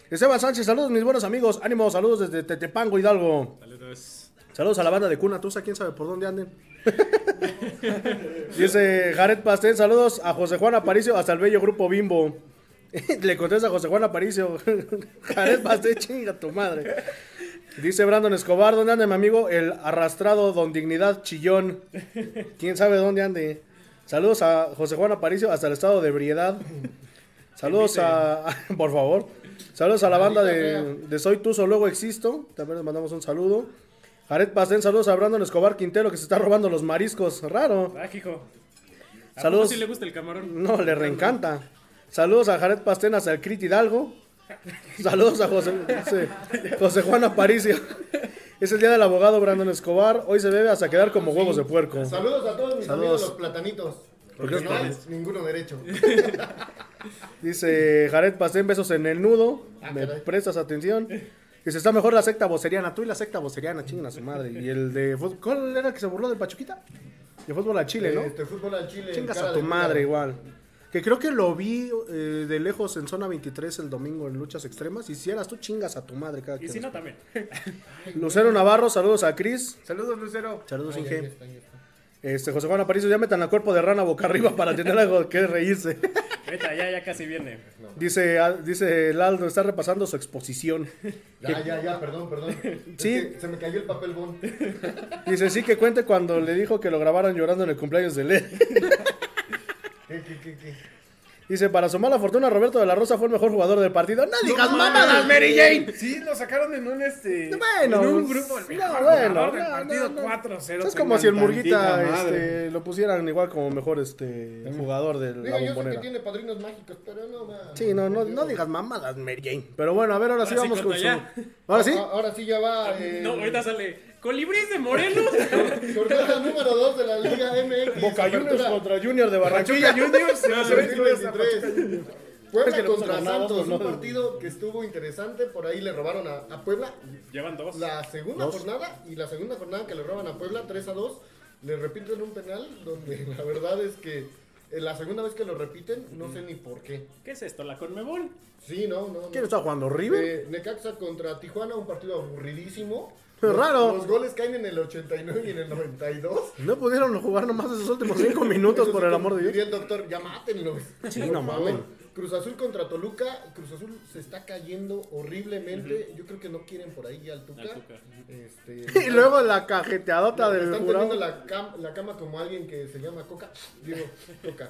Esteban Sánchez, saludos mis buenos amigos. Ánimo, saludos desde Tetepango, Hidalgo. Saludos. Saludos a la banda de Cuna Tusa, quién sabe por dónde anden. Dice Jared Pastel, saludos a José Juan Aparicio hasta el bello grupo Bimbo. Le contesta a José Juan Aparicio. Jared Pastel, chinga tu madre. Dice Brandon Escobar, ¿dónde anda mi amigo? El arrastrado Don Dignidad Chillón. ¿Quién sabe dónde ande? Saludos a José Juan Aparicio hasta el estado de ebriedad. Saludos a... Por favor. Saludos a la banda de, de Soy Tuzo, luego existo. También les mandamos un saludo. Jared Pastén, saludos a Brandon Escobar Quintero que se está robando los mariscos. Raro. Ah, hijo. ¿A Saludos. sí le gusta el camarón? No, le reencanta. Saludos a Jared Pastén hasta el Crit Hidalgo. Saludos a José, dice, José Juan Aparicio. Es el día del abogado Brandon Escobar. Hoy se bebe hasta quedar como huevos de puerco. Saludos a todos mis amigos los platanitos. Porque no hay ninguno derecho. Dice Jared Pastén, besos en el nudo. Ah, Me caray. prestas atención. Dice, está mejor la secta voceriana. Tú y la secta voceriana, chingan a su madre. Y el de fútbol. ¿Cuál era el que se burló del Pachuquita? De fútbol a Chile, ¿no? Este fútbol al Chile. Chingas a tu madre igual. Que creo que lo vi eh, de lejos en zona 23 el domingo en luchas extremas. Y si eras tú, chingas a tu madre cada Y si no, también. Lucero Navarro, saludos a Cris. Saludos, Lucero. Saludos, ahí Inge. está, ahí está. Este, José Juan Aparicio, ya metan al cuerpo de rana boca arriba para tener algo que reírse. Ahorita ya, ya casi viene. dice, ah, dice Laldo, está repasando su exposición. Ya, ya, ya, perdón, perdón. Es Sí. que se me cayó el papel bond. Dice, sí que cuente cuando le dijo que lo grabaran llorando en el cumpleaños de Led. ¿Qué, qué, qué, qué? Dice, para su mala fortuna, Roberto de la Rosa fue el mejor jugador del partido. ¡No digas mamadas, Mary Jane! Sí, lo sacaron en un este. Bueno, en un grupo. El no, mejor bueno, jugador del no, partido no, no. 4-0. Es como si el Murguita este, lo pusieran igual como mejor este jugador de la Digo, yo sé que bombonera. tiene padrinos mágicos, pero no más. Sí, no, no, no digas mamadas, Mary Jane. Pero bueno, a ver, ahora, sí Ahora sí, vamos con su... ya. Ahora sí. Ahora sí ya va. eh, No, ahorita sale. Colibríes de Morelos. Jornada número 2 de la Liga MX. Boca Juniors contra Junior de Barranquilla. Juniors. se No, va a ver si lo es a 2023. Pachuca Juniors. Puebla Es que no contra Santos, no, un partido que estuvo interesante. Por ahí le robaron a, a Puebla Llevan dos. la segunda Dos. jornada y la segunda jornada que le roban a Puebla 3 a 2. Le repiten un penal donde la verdad es que eh, la segunda vez que lo repiten no sé ni por qué. ¿Qué es esto? ¿La Conmebol? Sí, no, no. ¿Quién no. está jugando? ¿River? Eh, Necaxa contra Tijuana, un partido aburridísimo. Los- raro. Los goles caen en el 89 y en el 92. No pudieron jugar nomás esos últimos cinco minutos, Eso por el amor de Diría Dios. el doctor, ya mátenlos. Sí, no mamen. Cruz Azul contra Toluca. Cruz Azul se está cayendo horriblemente. Yo creo que no quieren por ahí al Tuca. Al Tuca. Este, Y luego la cajeteadota del están jurado. teniendo la, cam- la cama como alguien que se llama Coca. Digo, Coca.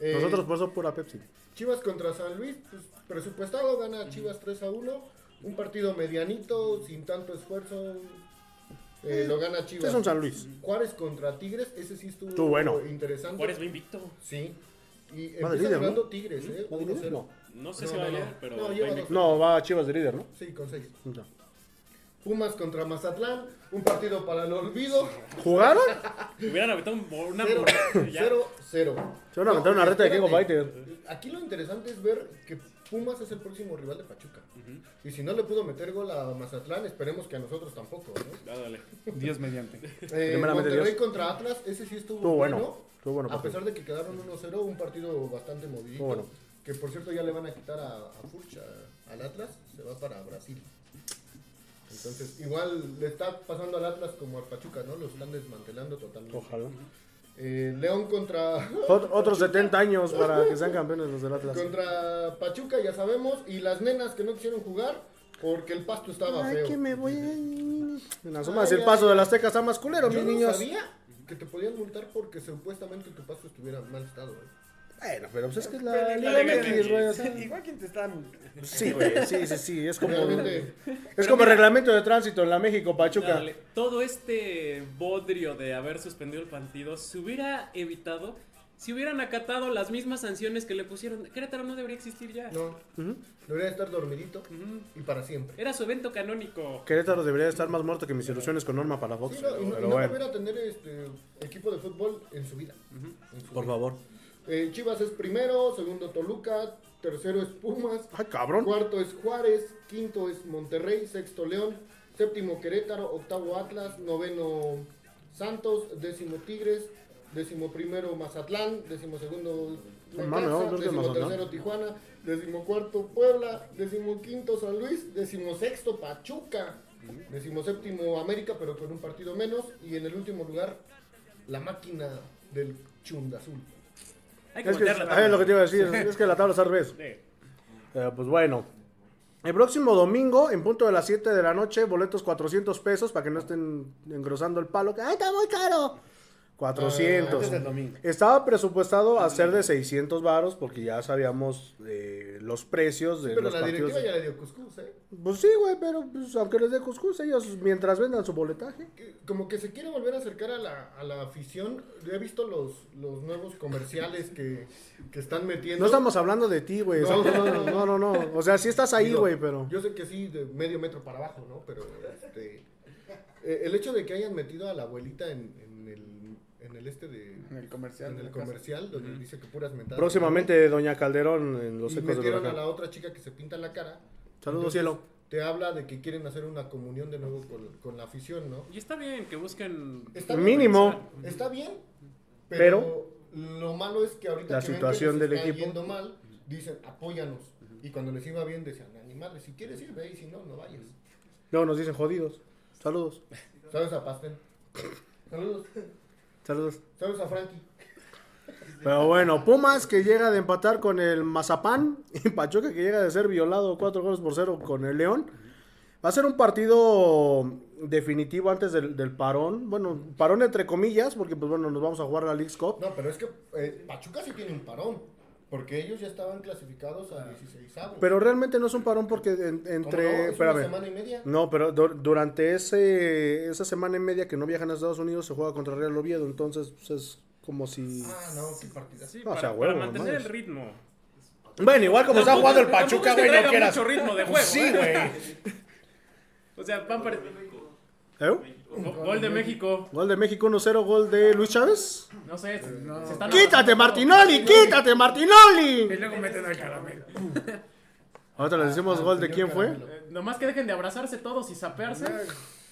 Eh, Nosotros por eso pura Pepsi. Chivas contra San Luis, pues, presupuestado, gana Chivas 3 a 1. Un partido medianito, sin tanto esfuerzo. eh, lo gana Chivas. es un San Luis. Juárez contra Tigres, ese sí estuvo, Estuvo bueno. interesante. Juárez va invicto. Sí. Y Va de empieza líder, ganando ¿no? Tigres, ¿eh? ¿Va de 1-0. líder? No. No sé No, si va a pero No, va va Chivas de líder, ¿no? Sí, con 6. Ya. Pumas contra Mazatlán, un partido para el olvido. ¿Jugaron? Hubieran aventado un- una 0 ya. 0 0. Se van a meter una reta de King of Fighter. Aquí lo interesante es ver que Pumas es el próximo rival de Pachuca. Y si no le pudo meter gol a Mazatlán, esperemos que a nosotros tampoco. ¿no? Ah, dale. Dios mediante. Eh, Monterrey Dios. contra Atlas, ese sí estuvo, Estuvo bueno. bueno. Estuvo bueno a pesar de que quedaron 1-0, un partido bastante movidito. Bueno. Que por cierto ya le van a quitar a, a Furch, a- al Atlas, se va para Brasil. Entonces, igual le está pasando al Atlas como al Pachuca, ¿no? Lo están desmantelando totalmente. Ojalá. Eh, León contra, Ot- Otros 70 años para que sean campeones los del Atlas. contra Pachuca, ya sabemos. Y las nenas que no quisieron jugar porque el pasto estaba Ay, feo. que me voy a... En el paso ay. del Azteca está más culero, mis no niños. sabía que te podían multar porque supuestamente tu pasto estuviera en mal estado. ¿eh? Bueno, pero pues es que es la Liga la Liga MX, güey. o sea. Igual quien te están. Sí, güey, sí, sí, sí. Es como, Realmente, es como el reglamento de tránsito en la México-Pachuca. Dale, todo este bodrio de haber suspendido el partido se hubiera evitado si hubieran acatado las mismas sanciones que le pusieron. Querétaro no debería existir ya. no. Debería estar dormidito y para siempre. Era su evento canónico. Querétaro debería estar más muerto que mis ilusiones con Norma para Fox. Sí, no, y no, y pero no bueno, volver a tener este equipo de fútbol en su vida. En su por vida. favor. Eh, Chivas es primero, segundo Toluca, tercero es Pumas, Ay, cabrón. cuarto es Juárez, quinto es Monterrey, sexto León, séptimo Querétaro, octavo Atlas, noveno Santos, décimo Tigres, décimo primero Mazatlán, décimo segundo No mames, vamos a ver qué décimo tercero Tijuana, décimo cuarto Puebla, décimo quinto San Luis, décimo sexto Pachuca, décimo séptimo América, pero con un partido menos, y en el último lugar la máquina del Chunda Azul. Hay que Es que, voltear la tabla. lo que te iba a decir, es que la tabla está al revés. Sí. Eh, pues bueno. El próximo domingo, en punto de las 7 de la noche, boletos 400 pesos para que no estén engrosando el palo. que, ¡Ay, está muy caro! 400. Antes del domingo. Estaba presupuestado a ser de 600 varos porque ya sabíamos eh, los precios de Pero los la partidos. directiva ya le dio cuscús, ¿eh? Pues sí, güey, pero pues, aunque les dé cuscús, ellos mientras vendan su boletaje. Como que se quiere volver a acercar a la, a la afición. Yo he visto los, los nuevos comerciales que, que están metiendo. No estamos hablando de ti, güey. No, No, no, no. O sea, sí estás ahí, güey, pero... Yo sé que sí, de medio metro para abajo, ¿no? Pero este, eh, el hecho de que hayan metido a la abuelita en, en el, este de... En el comercial. En de el comercial, donde dice que puras mentadas. Próximamente Doña Calderón en los Y ecos metieron a huracán. la otra chica que se pinta la cara. Saludos, cielo. Te habla de que quieren hacer una comunión de nuevo con, con la afición, ¿no? Y está bien que busquen. Está bien, Mínimo. Está bien, Pero- pero, lo malo es que ahorita La que ven situación que les del está equipo. yendo mal, dicen apóyanos. Y cuando les iba bien decían, animales, si quieres ir, ve y si no, no vayas. Luego nos dicen jodidos. Saludos. Saludos a Pasten. Saludos. Saludos. Saludos a Frankie. Pero bueno, Pumas que llega de empatar con el Mazapán y Pachuca que llega de ser violado cuatro goles por cero con el León. Va a ser un partido definitivo antes del, del parón. Bueno, parón entre comillas, porque pues bueno, nos vamos a jugar la League's Cup. No, pero es que eh, Pachuca sí tiene un parón. Porque ellos ya estaban clasificados a 16 avos. Pero realmente no es un parón porque en- ¿Cómo entre... no? Es una espérame. semana y media. No, pero du- durante ese, esa semana y media que no viajan a Estados Unidos se juega contra Real Oviedo, entonces pues, es como si... Ah, no, qué partida. Sí, No, o para, sea, para huevo, mantener el ritmo. Bueno, igual como está jugando el Pachuca, güey, no quieras... mucho ritmo de juego. Sí, ¿eh? güey. O sea, van para. ¿Eh? Gol de México. Gol de México 1-0, gol de Luis Chávez. No sé. Se están ¡Quítate. Martinoli! ¡Quítate, Y Martinoli! luego meten al caramelo. Ahorita les decimos gol de quién fue. Eh, Nomás que dejen de abrazarse todos y sapearse.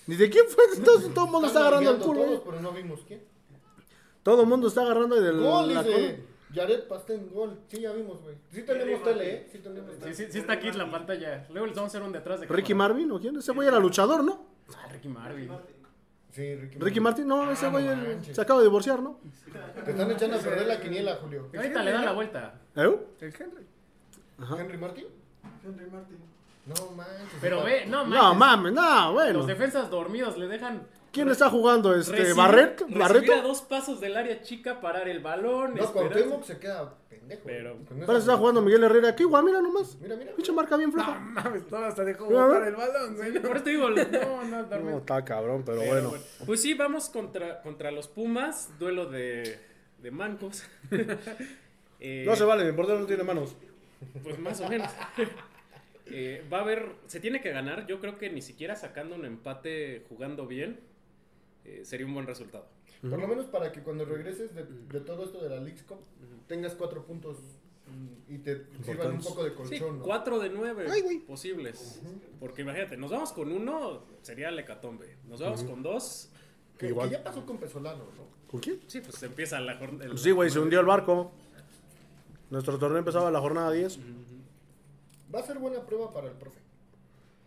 ¿Ni de quién fue? Todo, todo el mundo está agarrando el culo. todos, eh. pero no vimos quién. Todo el mundo está agarrando del... Gol, la dice Jared Pastén, gol. Sí, ya vimos, güey. Sí tenemos tele, ¿eh? Sí tenemos Sí, tele. sí, sí está aquí en la pantalla. Luego les vamos a hacer un detrás de. ¿Ricky cámara. Marvin o quién? Ese güey era luchador, ¿no? Ah, Ricky Marvin. Sí, Ricky. Ricky Martin, no, ese Ah, güey no eh, manches. se acaba de divorciar, ¿no? Te están echando a perder la quiniela, Julio. Ahorita le dan la vuelta. ¿Eh? El Henry. ¿Henry Martin? Henry Martin. No manches. Pero está- ve, no No, manches. mames, no, bueno. Los defensas dormidos le dejan. ¿Quién está jugando? Este, recibir- ¿Barret? recibir ¿Barreto? a dos pasos del área chica, parar el balón. No, esperar- Cuauhtémoc se queda pendejo. Pero- Con Parece que está jugando Miguel Herrera aquí, güey, mira nomás. Mira, mira. Pinche marca bien No floja. mames, todo hasta dejó Mira, botar el balón, güey. Por eso te digo, no, no, dormir. No, está cabrón, pero, Pero bueno. bueno. Pues sí, vamos contra, contra los Pumas. Duelo de, de mancos. Eh, No se vale, mi portero no tiene manos. Pues más o menos. Eh, va a haber, se tiene que ganar. Yo creo que ni siquiera sacando un empate jugando bien eh, sería un buen resultado. Por lo menos para que cuando regreses de, de todo esto de la Leagues Cup tengas cuatro puntos mm, y te sirvan un poco de Sí, colchón, ¿no? 4 de 9 Ay, güey. posibles. Porque imagínate, nos vamos con uno, sería el hecatombe. Nos vamos con dos, Que, Igual. que ya pasó con Pesolano, ¿no? ¿Con quién? sí, pues empieza la jornada. Pues sí, güey, se hundió el barco. Nuestro torneo empezaba la jornada 10. Va a ser buena prueba para el profe.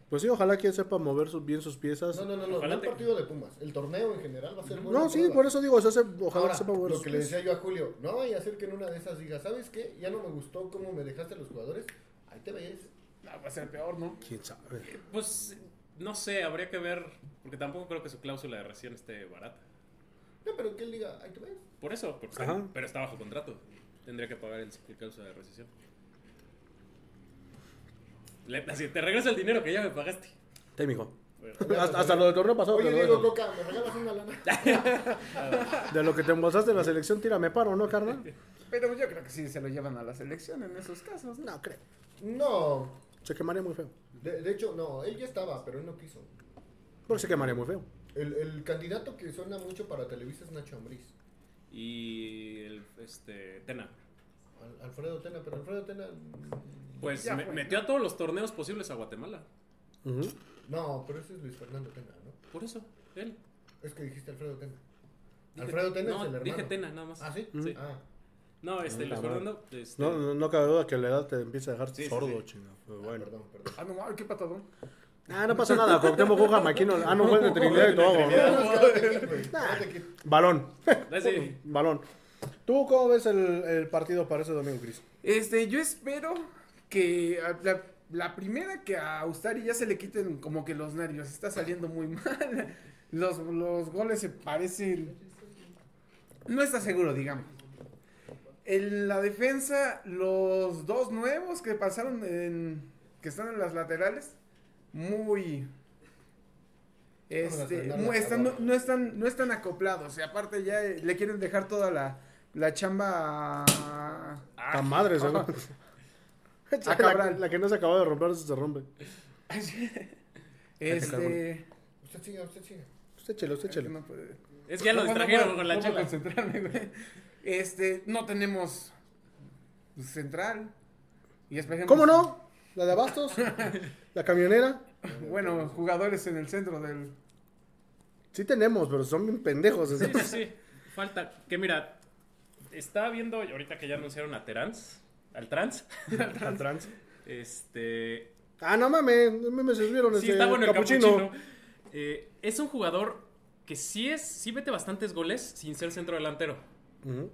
Pues sí, ojalá que sepa mover sus- bien sus piezas. No, no, no, no, Ojalá no el te- partido de Pumas. El torneo en general va a ser bueno. No, sí, por eso digo, o sea, se- ojalá Ahora, sepa mover lo sus que le decía yo a Julio, no vaya a ser que en una de esas diga, ¿sabes qué? Ya no me gustó cómo me dejaste a los jugadores. Ahí te ves. No, va a ser peor, ¿no? ¿Quién sabe? Pues no sé, habría que ver, porque tampoco creo que su cláusula de rescisión esté barata. No, pero que él diga, ahí te ves. Por eso, porque pero está bajo contrato. Tendría que pagar el, el cláusula de rescisión. Le- así, te regresa el dinero que ya me pagaste. Te, mijo. Bueno, Hasta, hasta lo del torneo pasado. Oye, Diego. Coca, ¿me regalas una lana? De lo que te embolsaste en la selección, tírame paro, ¿no, carnal? Pero yo creo que sí se lo llevan a la selección en esos casos, ¿no? No, creo. No, Se quemaría muy feo. de, de hecho, no, él ya estaba, pero él no quiso. Porque se quemaría muy feo. El, el candidato que suena mucho para Televisa es Nacho Ambriz. Y el, este, Tena. Al- Alfredo Tena, pero Alfredo Tena... mm, Pues me- fue. metió a todos los torneos posibles a Guatemala. No, pero ese es Luis Fernando Tena, ¿no? Por eso, él. Es que dijiste Alfredo Tena. Dije- Alfredo Tena no, es el hermano. dije Tena, nada más. ¿Ah, sí? Sí. Ah, No, este, Ah, Luis. Fernando. Este, No, no, no cabe duda que la edad te empieza a dejar Sí, sordo, sí. chino. Pero ah, bueno. perdón, perdón. Ah, no, qué patadón. Ah, no pasa nada. Cuauhtémoc Cuja Maquino. Ah, no fue de Trinidad y. ¿no? Aquí. Balón. Balón. ¿Tú cómo ves el, el partido para ese domingo, Cris? Este, yo espero que a- la, la primera que a Ustari ya se le quiten como que los nervios. Está saliendo muy mal. Los, los goles se parecen. No está seguro, digamos. En la defensa, los dos nuevos que pasaron en. que están en las laterales. Muy. Este, están- no, cabrón. no están, no están acoplados. Y aparte ya eh, le quieren dejar toda la, la chamba a, madre, seguro. A la, la que no se acabó de romper se rompe. Este. Usted siga, usted siga. Usted échele, usted échele. no puede- Es que ya lo No, no distrajeron con la no chela. concentrarme, güey. Este, no tenemos central. Y esperemos. ¿Cómo no? La de Abastos, la camionera. Bueno, jugadores en el centro del. Sí tenemos, pero son bien pendejos. Sí, sí, sí. Falta. Que mira, estaba viendo ahorita que ya anunciaron a Terans. Al Trans. Al trans. Este. Ah, no mames, me, me sirvieron Sí, este está bueno el capuchino. capuchino. Eh, es un jugador que sí es, sí mete bastantes goles sin ser centro delantero.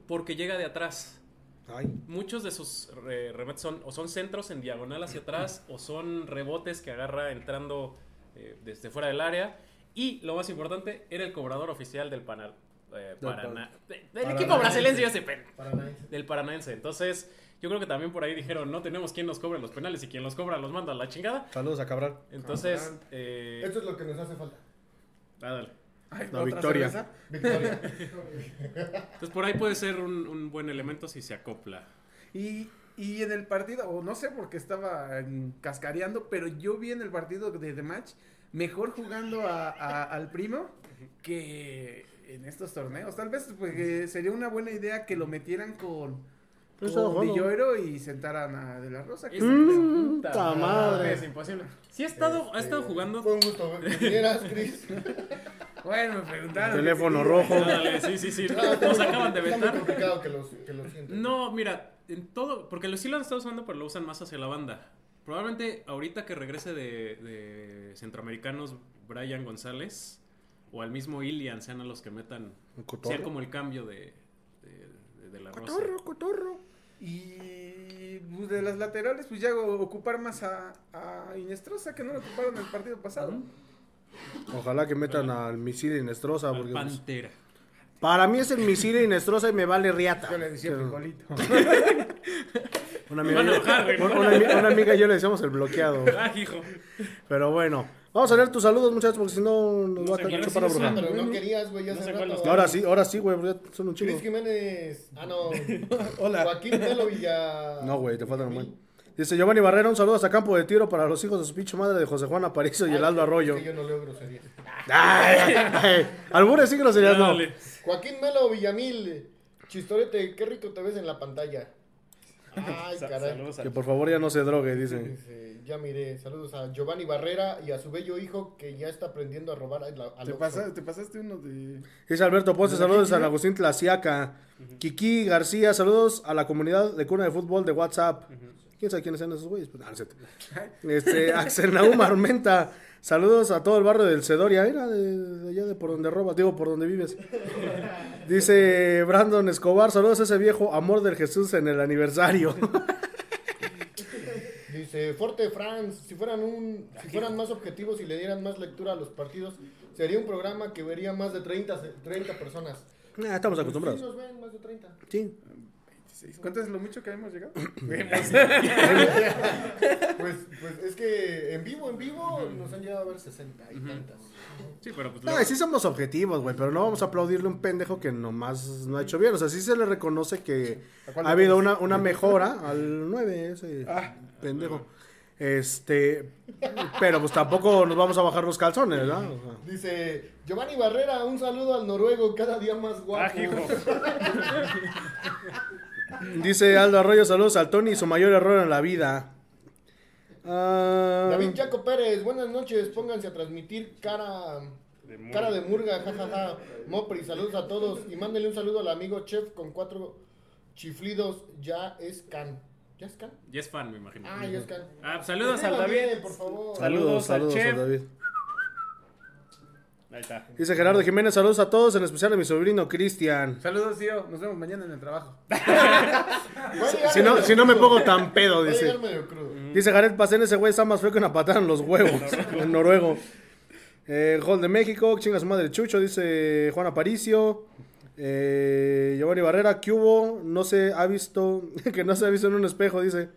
Porque llega de atrás. Ay, Muchos de sus re- remates son o son centros en diagonal hacia atrás o son rebotes que agarra entrando eh, desde fuera del área. Y lo más importante, era el cobrador oficial del Pana- eh, Del Paraná- de- del equipo brasileño ese pen- Paranaense. del Paranaense. Entonces, yo creo que también por ahí dijeron, no tenemos quien nos cobre los penales y quien los cobra los manda a la chingada. saludos a Cabral. Entonces, eh, Esto es lo que nos hace falta. ah, dale. Ay, La ¿otra victoria. cerveza? Victoria. Entonces, por ahí puede ser un, un buen elemento si se acopla. Y, y en el partido, o no sé por qué estaba cascareando, pero yo vi en el partido de The Match mejor jugando a- a- al primo que en estos torneos. Tal vez pues, que sería una buena idea que lo metieran con, estaba con. Villoro y sentaran a De La Rosa. que Es- Mm, Puta ta madre, madre. Es imposible. Sí ha estado, ha estado Este, jugando. Fue un gusto que vinieras, Chris. Bueno, me preguntaron. Teléfono ¿qué rojo. Dale, sí, sí, sí. No, Nos acaban de Está muy vetar. complicado que los, que los sienten. No, mira, en todo, porque lo sí lo han estado usando, pero lo usan más hacia la banda. Probablemente ahorita que regrese de, de centroamericanos Brian González o al mismo Ilian sean a los que metan, Un cotorro. sea como el cambio de, de, de la rosa. Cotorro, cotorro. Y pues, de las laterales, pues ya ocupar más a, a Inestrosa, que no lo ocuparon el partido pasado. Ojalá que metan al misil Inestrosa. Al Porque, pues, Pantera. para mí es el misil Inestrosa y me vale riata. Yo le decía frijolito. Una amiga, una, una una y yo le decíamos el bloqueado. Ah, hijo. Pero bueno, vamos a leer tus saludos, muchachos, porque si no nos No va a ¿quiénes chupar la son? bruja. Pero no Bueno. querías, güey, ya No hace sé cuál rato. los- Ahora sí, ahora sí, güey, porque son un chingo. Chris Jiménez. Ah, no. Hola. Joaquín Melo Villa. No, güey, te faltan un buen. Dice Giovanni Barrera, un saludo hasta campo de tiro para los hijos de su pinche madre de José Juan Aparicio y el Aldo Arroyo. Yo no leo groserías. Ay, sí groserías no. Dale. Joaquín Melo Villamil. Chistorete, qué rico te ves en la pantalla. Ay, caray. saludos a- Que por favor ya no se drogue, dice. Ya miré. Saludos a Giovanni Barrera y a su bello hijo que ya está aprendiendo a robar al, al ¿Te, Oxxo. pasa- te pasaste uno de. Dice Alberto Ponce, ¿Desde saludos a? Agustín Tlaciaca. Kiki García, saludos a la comunidad de cuna de fútbol de WhatsApp. ¿Quién sabe quiénes son esos güeyes? Pues, no, no es. Este, Axel Naum Armenta. Saludos a todo el barrio del Cedoria, era de, de allá de por donde robas, digo, por donde vives. Dice Brandon Escobar, saludos a ese viejo amor del Jesús en el aniversario. Dice Forte Franz, si fueran un, si fueran más objetivos y le dieran más lectura a los partidos, sería un programa que vería más de 30, se- 30 personas. Nah, estamos Sí, acostumbrados. nos ven más de 30. Sí. ¿Cuánto es lo mucho que hemos llegado? Pues, pues es que en vivo, en vivo nos han llegado a ver 60 y tantas. Sí, pero pues No, luego- sí somos objetivos, güey, pero no vamos a aplaudirle a un pendejo que nomás no ha hecho bien. O sea, sí se le reconoce que ¿A cuál ha habido una, una mejora al 9, ese Ah. pendejo. Este, pero pues tampoco nos vamos a bajar los calzones, ¿verdad? O sea, Dice Giovanni Barrera, un saludo al noruego, cada día más guapo. Ah, hijo. dice Aldo Arroyo, saludos al Tony, su mayor error en la vida. Ah, David Jaco Pérez, buenas noches, pónganse a transmitir cara De murga. cara de murga, jajaja. Mopri, saludos a todos y mándenle un saludo al amigo chef con cuatro chiflidos, ya es can. ¿Ya es can? Ya es fan, me imagino. Ah, ya es can. Ah, saludos al David. bien, por favor. saludos, saludos al saludos, chef. al David. Ahí está. Dice Gerardo Jiménez, saludos a todos, en especial a mi sobrino Cristian. Saludos, tío. Nos vemos mañana en el trabajo. Si no, si no me pongo tan pedo, dice. Dice Jared Pacén, ese güey está más feo que una patada en los huevos. en noruego. Eh, Gol de México, chinga su madre Chucho, dice Juan Aparicio. Eh, Giovanni Barrera, ¿qué hubo? No se ha visto, que no se ha visto en un espejo, dice.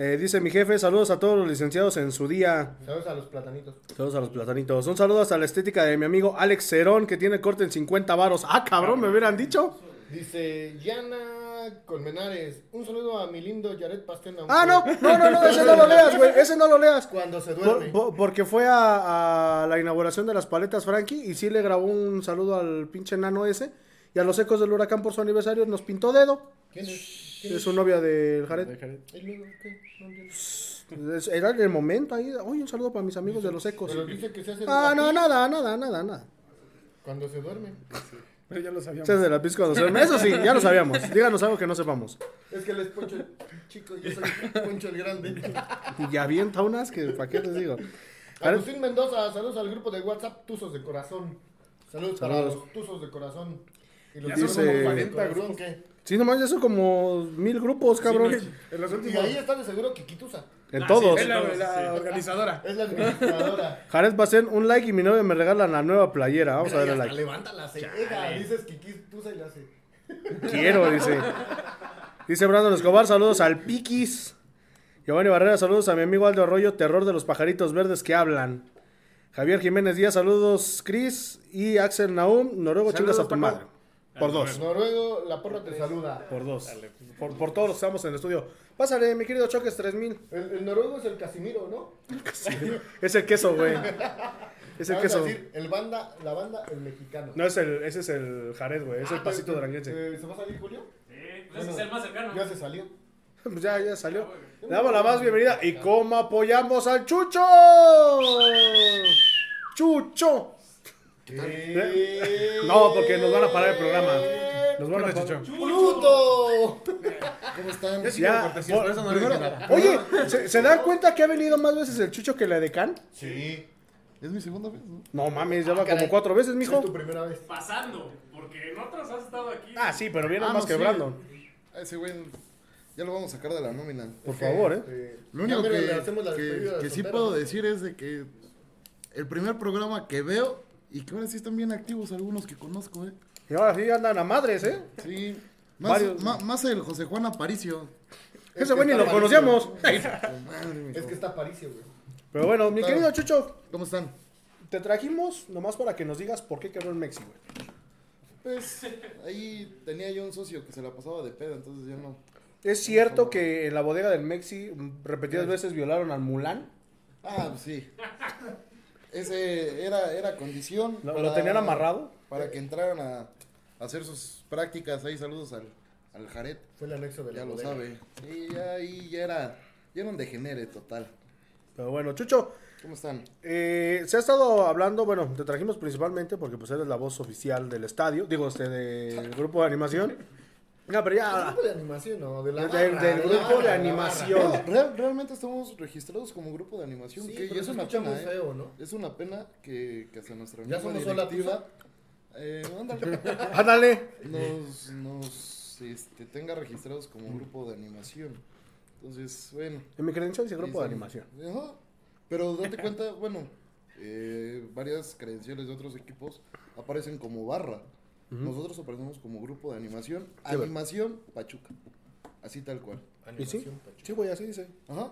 Eh, dice mi jefe, saludos a todos los licenciados en su día. Saludos a los platanitos. Saludos a los platanitos. Un saludo hasta la estética de mi amigo Alex Cerón, que tiene corte en 50 varos. Ah, cabrón, me hubieran dicho. Dice Yana Colmenares, un saludo a mi lindo Jared Pastena. Ah, no, no, no, no, ese no lo leas, güey, ese no lo leas. Cuando se Por- duerme. por- porque fue a, a la inauguración de las paletas Frankie y sí le grabó un saludo al pinche nano ese. Y a los ecos del huracán por su aniversario nos pintó dedo. ¿Quién es? ¿Quién Es su novia del Jared. ¿Y luego qué? No entiendo. Es- Era en el momento ahí. Oye, un saludo para mis amigos de los ecos. Pero dice que se hace de Ah, la no, pis nada, nada, nada, nada. Cuando se duerme. Pero ya lo sabíamos. Ese es de la pizca cuando se duerme. Eso sí, ya lo sabíamos. Díganos algo que no sepamos. Es que él es Poncho el chico y yo soy Poncho el grande. Y avienta unas que, ¿para qué les digo? Jared, Agustín Mendoza, saludos al grupo de WhatsApp Tuzos de Corazón. Saludos, para Saludos. los Tuzos de Corazón. Y los Ya Tuzos son como de 40 Corazón, grupos. ¿qué? Sí, nomás ya son como mil grupos, cabrón. En los Y ahí está de seguro Kikitusa. En Ah, todos. sí, Es la, la sí. organizadora. Es la administradora. Jared Bacén, un like y mi novia me regalan la nueva playera. Vamos a ver el like. Levanta la ceja. Dices Kikitusa y le hace. Quiero, dice. Dice Brandon Escobar, saludos al Piquis. Giovanni Barrera, saludos a mi amigo Aldo Arroyo, terror de los pajaritos verdes que hablan. Javier Jiménez Díaz, saludos Chris y Axel Naum, Noruego, chingas a tu madre. Por dos. Noruego, la porra te saluda. Por dos. Por, por todos los que estamos en el estudio. Pásale, mi querido Choques 3000. El, el noruego es el Casimiro, ¿no? Es el queso, güey. Es el Vamos a queso. decir, el banda, la banda, el mexicano. No, es el, ese es el Jared, güey. Es el Ah, pasito eh, duranguense. eh, ¿Se va a salir Julio? Sí, pues ese es el más cercano. Ya se salió. Pues ya, ya salió. Le damos la más bienvenida. ¿Y cómo apoyamos al Chucho? ¡Chucho! ¿Qué? No, porque nos van a parar el programa. Nos van a ¿Qué onda, parar. Chucho? ¡Pluto! ¿Cómo están? Ya, cortesías, por- por eso no primero-. Oye, ¿se, se dan cuenta que ha venido más veces el Chucho que la de Can? Sí. Es mi segunda vez, ¿no? No mames, ya va caray. como cuatro veces, Es tu mijo. primera vez. Pasando, porque en otros has estado aquí. Ah, sí, pero viene Ah, más no, que sí. Brandon. A ese güey ya lo vamos a sacar de la nómina. Por favor, ¿eh? este, Lo único ya, que, que- que sí puedo decir es de que el primer programa que veo y que ahora sí están bien activos algunos que conozco, ¿eh? Y ahora sí andan a madres, ¿eh? Sí. Más, Varios. ma- más el José Juan Aparicio. Es Ese güey ni lo Aparicio. conocíamos. Madre mía. Es que está Aparicio, güey. Pero bueno, mi querido Chucho, ¿Cómo están? te trajimos nomás para que nos digas por qué quebró el Mexi, güey. Pues ahí tenía yo un socio que se la pasaba de pedo, entonces ya no. ¿Es cierto que en la bodega del Mexi repetidas veces violaron al Mulan? Ah, pues sí. Ese era, era condición. ¿Lo, lo tenían amarrado? Para que entraran a, a hacer sus prácticas. Ahí saludos al, al Jared. Fue el anexo de la Ya lo sabe. Sí, ya ahí ya era, ya era un degenere total. Pero bueno, Chucho, ¿Cómo están? eh, se ha estado hablando, bueno, te trajimos principalmente porque pues eres la voz oficial del estadio, digo, este, del grupo de animación. No, pero El ya. grupo de animación, no, de la Del- barra, del la grupo barra, de animación. No, real- realmente estamos registrados como grupo de animación. Sí, que pero y es una pena, ¿eh? feo, ¿no? Es una pena que, que hasta nuestra Ya somos sola directiva eh, ándale, Ándale. nos, nos este, tenga registrados como grupo de animación. Entonces, bueno. En mi credencial dice grupo de animación. Ajá. Pero date cuenta, bueno, eh, varias credenciales de otros equipos aparecen como barra. Nosotros aparecemos como grupo de animación. Animación Pachuca. Así tal cual. ¿Y sí? Animación, Pachuca. Sí, güey, así dice. Ajá.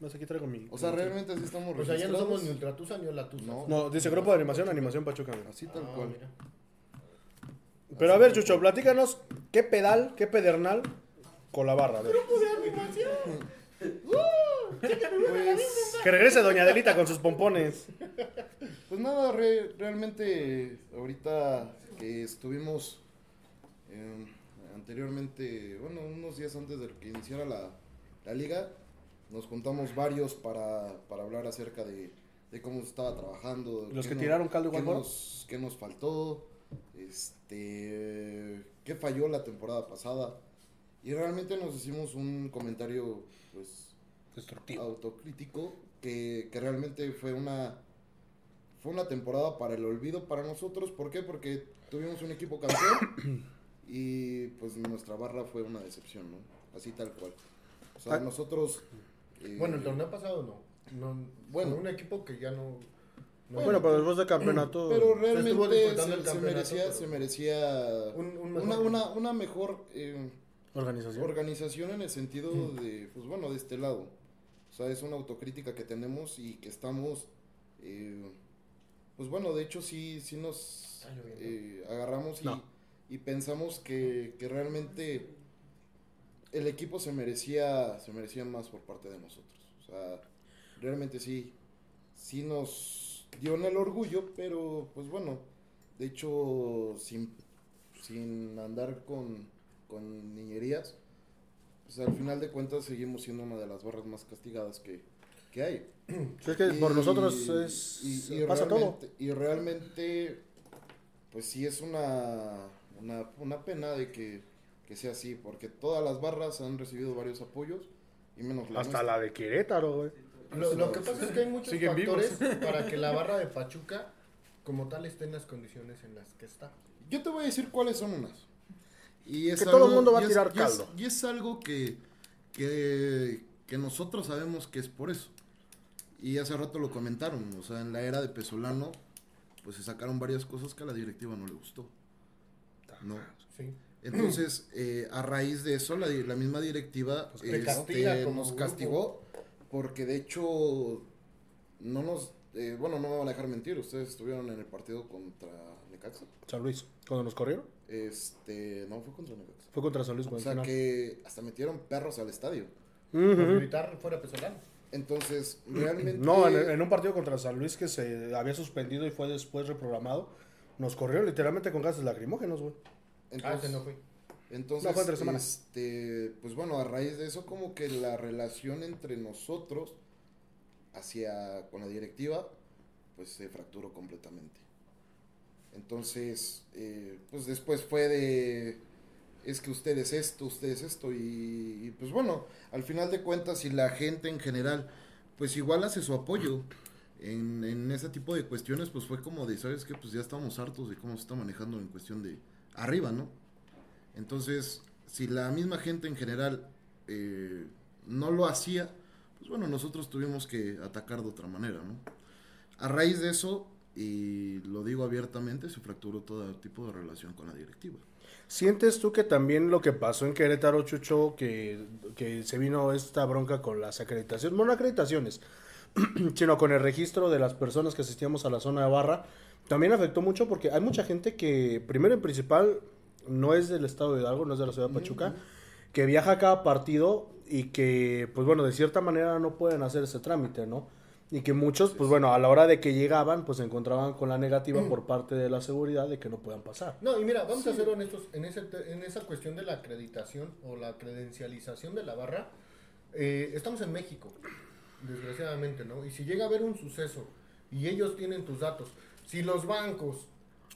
No sé, aquí traigo mi. O sea, realmente así estamos O sea, ya no somos ni Ultratusa ni Olatusa. No. No, dice grupo de animación, animación Pachuca. güey. Así tal Ah, cual. mira. Pero a ver, Chucho, platícanos qué pedal, qué pedernal con la barra. a ver. Pues, Que regrese Doña Adelita con sus pompones. pues nada, re- realmente ahorita que estuvimos eh, anteriormente, bueno, unos días antes de que iniciara la, la liga, nos juntamos varios para, para hablar acerca de, de cómo se estaba trabajando. Los qué que no- tiraron caldo qué igual fueron. nos, qué nos faltó, este, qué falló la temporada pasada. Y realmente nos hicimos un comentario, pues, Destructivo. autocrítico que, que realmente fue una fue una temporada para el olvido para nosotros. ¿Por qué? Porque tuvimos un equipo campeón y pues nuestra barra fue una decepción, ¿no? Así tal cual. O sea, Ah. nosotros... eh, Bueno, el torneo pasado no. no Bueno. un equipo que ya no. no- Bueno, pero después del campeonato. Pero realmente se, se campeonato, merecía, pero- se merecía Un- un mejor una, una, una mejor eh, Organización. organización en el sentido de, pues bueno, de este lado. O sea, es una autocrítica que tenemos y que estamos, eh, pues bueno, de hecho sí, sí nos. Eh, agarramos y, No. y pensamos que, que realmente el equipo se merecía, se merecía más por parte de nosotros. O sea, realmente sí, sí nos dio en el orgullo, pero pues bueno, de hecho, sin, sin andar con, con niñerías, pues al final de cuentas seguimos siendo una de las barras más castigadas que, que hay. Sí, es que por nosotros es. y, y pasa todo. y realmente, pues sí es una, una, una pena de que, que sea así, porque todas las barras han recibido varios apoyos, y menos la Hasta nuestra. la de Querétaro, güey. Lo, lo que pasa es que hay muchos Siguen factores para que la barra de Pachuca, como tal, esté en las condiciones en las que está. Yo te voy a decir cuáles son unas. Y es Que todo el mundo va a es- tirar y es- caldo. Y es, algo que, que, que nosotros sabemos que es por eso. Y hace rato lo comentaron, o sea, en la era de Pesolano, pues se sacaron varias cosas que a la directiva no le gustó. ¿no? Sí. Entonces, eh, a raíz de eso, la, misma directiva Pues te este, nos castigó porque de hecho no nos, eh, bueno, no me van a dejar mentir, ustedes estuvieron en el partido contra Necaxa. San Luis. Cuando nos corrieron. Este, no fue contra Necaxa. Fue contra San Luis. O sea final. que hasta metieron perros al estadio. Ujú. Por gritar fuera pesolano. Entonces, realmente No, en, en un partido contra San Luis que se había suspendido y fue después reprogramado, nos corrió literalmente con gases lacrimógenos, güey. Ah, entonces, ese no fue. Entonces, No, fue entre semana. este, pues bueno, a raíz de eso, como que la relación entre nosotros hacia con la directiva, pues se fracturó completamente. Entonces, eh, pues después fue de, es que ustedes esto, ustedes esto, y, y, pues bueno, al final de cuentas, si la gente en general, pues igual hace su apoyo en, en ese tipo de cuestiones, pues fue como de, ¿sabes qué? Pues ya estamos hartos de cómo se está manejando en cuestión de arriba, ¿no? Entonces, si la misma gente en general eh, no lo hacía, pues bueno, nosotros tuvimos que atacar de otra manera, ¿no? A raíz de eso, y lo digo abiertamente, se fracturó todo tipo de relación con la directiva. ¿Sientes tú que también lo que pasó en Querétaro, Chucho, que, que se vino esta bronca con las acreditaciones, no, no acreditaciones, sino con el registro de las personas que asistíamos a la zona de barra, también afectó mucho porque hay mucha gente que, primero en principal, no es del estado de Hidalgo, no es de la ciudad de Pachuca, que viaja a cada partido y que, pues bueno, de cierta manera no pueden hacer ese trámite, ¿no? Y que muchos, pues bueno, a la hora de que llegaban, pues se encontraban con la negativa por parte de la seguridad de que no puedan pasar. No, y mira, vamos a ser honestos, en, ese, te- en esa cuestión de la acreditación o la credencialización de la barra, eh, estamos en México, desgraciadamente, ¿no? Y si llega a haber un suceso y ellos tienen tus datos, si los bancos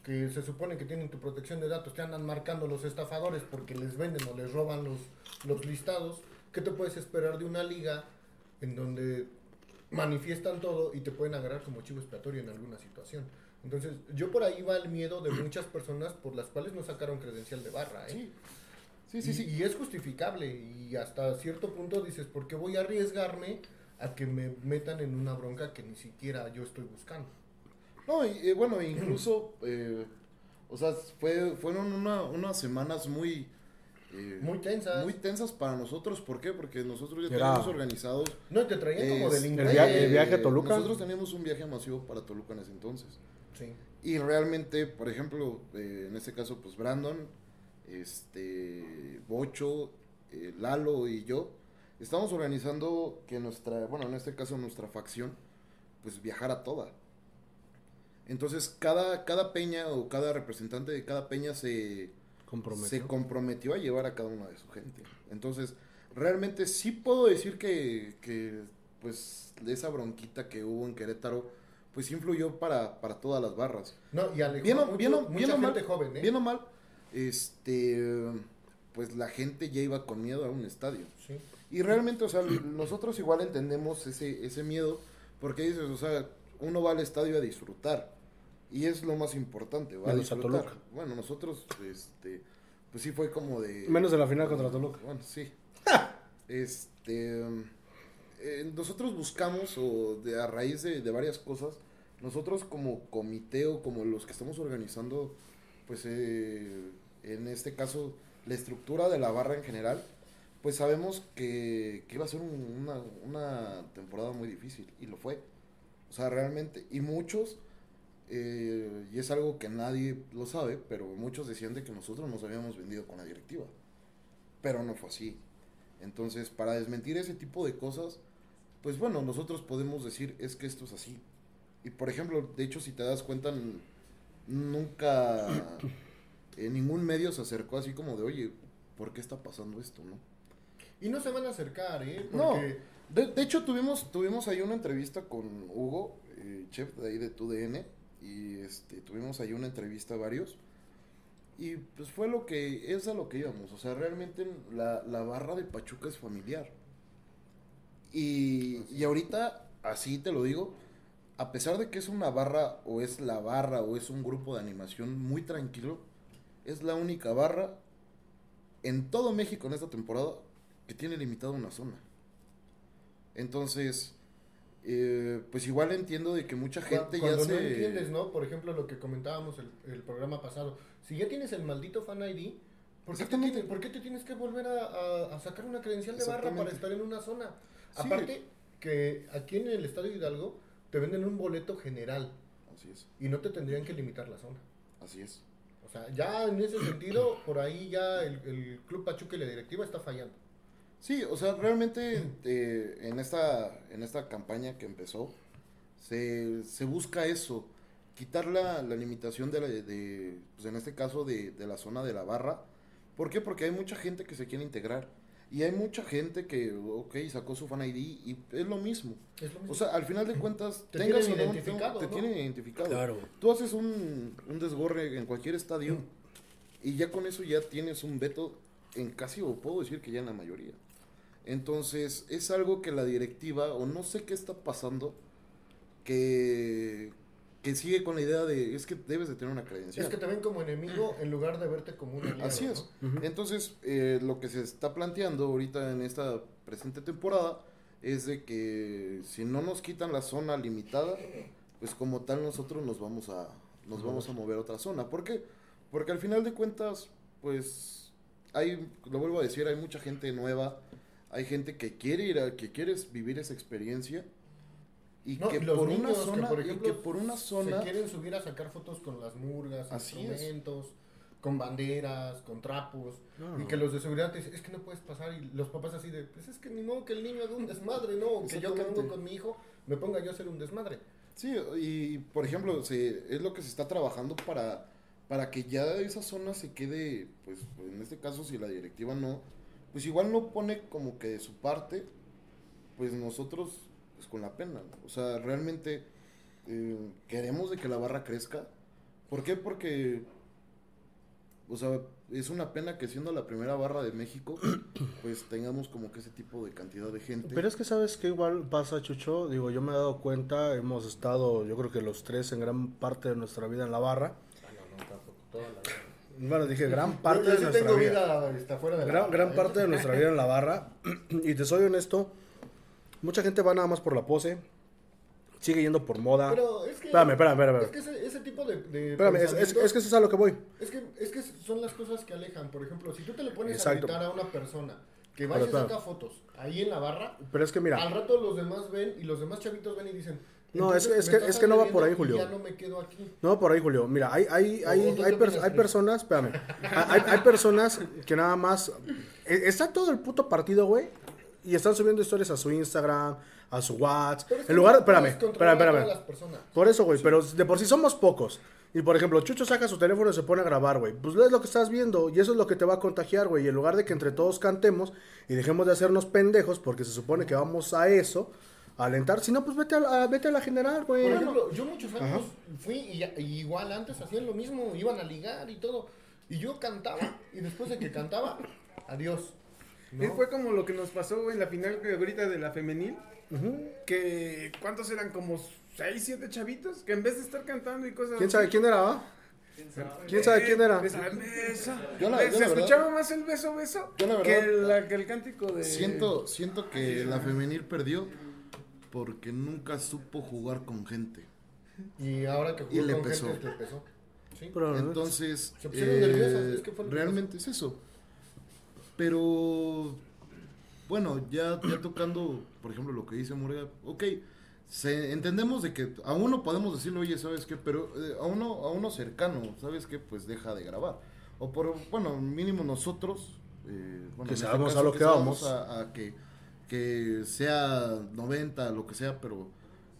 que se supone que tienen tu protección de datos, te andan marcando los estafadores porque les venden o les roban los, los listados, ¿qué te puedes esperar de una liga en donde manifiestan todo y te pueden agarrar como chivo expiatorio en alguna situación? Entonces, yo por ahí va el miedo de muchas personas por las cuales no sacaron credencial de barra, ¿eh? Sí, sí, sí. Y, y es justificable y hasta cierto punto dices, ¿por qué voy a arriesgarme a que me metan en una bronca que ni siquiera yo estoy buscando? No, y eh, bueno, incluso, eh, o sea, fue, fueron una- unas semanas muy... eh, Muy tensas. Muy tensas para nosotros, ¿por qué? Porque nosotros ya Era- teníamos organizados... No, te traían como es- del el inglés. viaje- el viaje a Toluca. Nosotros teníamos un viaje masivo para Toluca en ese entonces. Sí. Y realmente, por ejemplo, eh, en este caso, pues Brandon, este, Bocho, eh, Lalo y yo, estamos organizando que nuestra, bueno, en este caso nuestra facción, pues viajara toda. Entonces, cada, cada peña o cada representante de cada peña se, Comprometió. se comprometió a llevar a cada una de su gente. Entonces, realmente sí puedo decir que, que, pues, esa bronquita que hubo en Querétaro, pues influyó para, para todas las barras. No, y alejó Bien mucho- bien mucha bien gente mal, joven, ¿eh? bien o mal, este, pues la gente ya iba con miedo a un estadio. Sí. Y realmente, o sea, nosotros igual entendemos ese, ese miedo, porque dices, o sea, uno va al estadio a disfrutar. Y es lo más importante, va Menos a. Toluca. Bueno, nosotros, este, pues sí fue como de... Menos de la final contra Toluca. Bueno, sí. este, eh, nosotros buscamos, o de, a raíz de, de varias cosas, nosotros como comité o como los que estamos organizando, pues eh, en este caso, la estructura de la barra en general, pues sabemos que, que iba a ser un- una, una temporada muy difícil, y lo fue. O sea, realmente, y muchos, eh, y es algo que nadie lo sabe, pero muchos decían de que nosotros nos habíamos vendido con la directiva. Pero no fue así. Entonces, para desmentir ese tipo de cosas, pues bueno, nosotros podemos decir es que esto es así. Y por ejemplo, de hecho, si te das cuenta, nunca en ningún medio se acercó así como de, oye, ¿por qué está pasando esto, no? Y no se van a acercar, ¿eh? No, de hecho tuvimos, tuvimos ahí una entrevista con Hugo, eh, chef de ahí de TUDN, y este, tuvimos ahí una entrevista a varios, y pues fue lo que, es a lo que íbamos, o sea, realmente la, la barra de Pachuca es familiar. Y, y ahorita, así te lo digo, a pesar de que es una barra, o es la barra, o es un grupo de animación muy tranquilo, es la única barra en todo México en esta temporada que tiene limitada una zona. Entonces, eh, pues igual entiendo de que mucha gente ya cuando se... no entiendes, ¿no? Por ejemplo, lo que comentábamos el, el programa pasado. Si ya tienes el maldito Fan ID, ¿por qué, te, por qué te tienes que volver a, a- a sacar una credencial de barra para estar en una zona? Sí. Aparte, que aquí en el Estadio Hidalgo te venden un boleto general Así es, y no te tendrían que limitar la zona. así es. O sea, ya en ese sentido, por ahí ya el, el Club Pachuca y la directiva está fallando. Sí, o sea, realmente eh, en, esta, en esta campaña que empezó, se, se busca eso, quitar la, la limitación de, la, de pues en este caso, de, de la zona de la barra. ¿Por qué? Porque hay mucha gente que se quiere integrar. Y hay mucha gente que, ok, sacó su fan ID y es lo mismo. Es lo mismo. O sea, al final de cuentas, Te tengas tienen o no, identificado, te ¿no? tienen identificado. Claro. Tú haces un, un desgorre en cualquier estadio y ya con eso ya tienes un veto en casi, o puedo decir que ya en la mayoría. Entonces, es algo que la directiva, o no sé qué está pasando, que, que sigue con la idea de, es que debes de tener una credencial. es que te ven como enemigo en lugar de verte como un aliado. Así es. ¿no? Entonces, eh, lo que se está planteando ahorita en esta presente temporada es de que si no nos quitan la zona limitada, pues como tal nosotros nos vamos a nos vamos a mover a otra zona. ¿Por qué? Porque al final de cuentas, pues hay, lo vuelvo a decir, hay mucha gente nueva, hay gente que quiere ir a, que quiere vivir esa experiencia y No, que y los por una niños que, zona por y ejemplo, que por una zona Se quieren subir a sacar fotos con las murgas, Así es. instrumentos, con banderas, con trapos. No. Y que los de seguridad te dicen, es que no puedes pasar. Y los papás así de, pues es que ni modo que el niño haga un desmadre, ¿no? Que yo que vengo con mi hijo, me ponga yo a hacer un desmadre. Sí, y por ejemplo, se, es lo que se está trabajando para, para que ya esa zona se quede, pues en este caso si la directiva no, pues igual no pone como que de su parte, pues nosotros, pues con la pena, ¿no? o sea, realmente eh, queremos de que la barra crezca, ¿Por qué? Porque, o sea, es una pena que siendo la primera barra de México, pues tengamos como que ese tipo de cantidad de gente. Pero es que sabes que igual pasa, Chucho. Digo, yo me he dado cuenta, hemos estado, yo creo que los tres en gran parte de nuestra vida en la barra. Bueno, dije gran parte Yo- yo de nuestra tengo vida. vida está fuera de la Gran, barra, gran ¿eh? parte de nuestra vida en la barra. Y te soy honesto, mucha gente va nada más por la pose. Sigue yendo por moda. Pero es que. Espérame, espérame, espérame. Es que ese, ese tipo de. de Espérame, es, es- es que eso es a lo que voy. Es que, es que son las cosas que alejan. Por ejemplo, si tú te le pones Exacto. a gritar a una persona que vaya y saca fotos ahí en la barra, Pero es que mira, al rato los demás ven y los demás chavitos ven y dicen. No, es "Entonces que- es me que- es que no va por ahí, Julio. Ya no me quedo aquí. no por ahí, Julio. Mira, hay, hay, ¿O- hay, hay, per- hay personas, espérame, hay, hay personas que nada más, eh, está todo el puto partido, güey, y están subiendo historias a su Instagram, a su WhatsApp, Pero es que en lugar, no espérame, espérame, espérame. Por eso, güey, pero de por sí somos pocos. Y por ejemplo, Chucho saca su teléfono y se pone a grabar, güey. Pues es lo que estás viendo y eso es lo que te va a contagiar, güey. Y en lugar de que entre todos cantemos y dejemos de hacernos pendejos, porque se supone que vamos a eso, a alentar. Si no, pues vete a la, vete a la general, güey. Por ejemplo, yo muchos años fui y, y igual antes hacían lo mismo, iban a ligar y todo. Y yo cantaba y después de que cantaba, adiós. Y fue como lo que nos pasó güey, en la final que ahorita de la femenil. Que, ¿cuántos eran? Como 6, 7 chavitos. Que en vez de estar cantando y cosas ¿Quién así, sabe quién era, va? ¿Quién sabe quién era? Besa, besa. Yo la- yo Se la verdad- escuchaba más el beso, beso Yo la que, verdad- la- que el cántico de. Siento, siento que la femenil perdió porque nunca supo jugar con gente. Y ahora que Y jugó le con pesó. gente, le pesó. Sí. Pero, Entonces, Se pusieron eh, nerviosas, es que fue lo que realmente es eso. Pero, bueno, ya, ya tocando, por ejemplo, lo que dice Murga, ok, se, entendemos de que a uno podemos decirle, oye, ¿sabes qué? Pero eh, a, uno, a uno cercano, ¿sabes qué? Pues deja de grabar. O por, bueno, mínimo nosotros, eh, bueno, Que en sabemos a lo que vamos. sabemos A, a que, que sea 90, lo que sea, pero,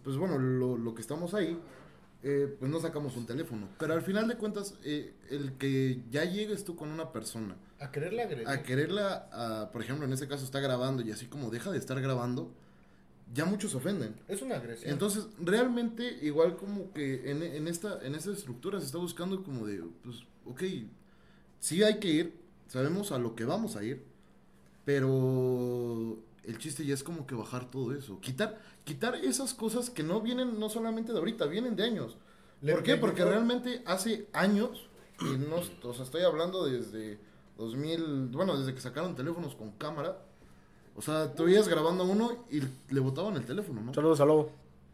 pues bueno, lo, lo que estamos ahí, eh, pues no sacamos un teléfono. Pero al final de cuentas, eh, el que ya llegues tú con una persona A quererla agredir. a quererla, a, por ejemplo, en este caso está grabando y así como deja de estar grabando, ya muchos se ofenden. Es una agresión. Entonces, realmente, igual como que en, en esta, en esta estructura se está buscando como de, pues, ok, sí hay que ir, sabemos a lo que vamos a ir, pero el chiste ya es como que bajar todo eso, quitar, quitar esas cosas que no vienen no solamente de ahorita, vienen de años. Le- ¿Por qué? le- Porque realmente hace años, y no, o sea, estoy hablando desde 2000, bueno, desde que sacaron teléfonos con cámara, o sea, tú ibas grabando a uno y le botaban el teléfono, ¿no? Saludos a Lobo.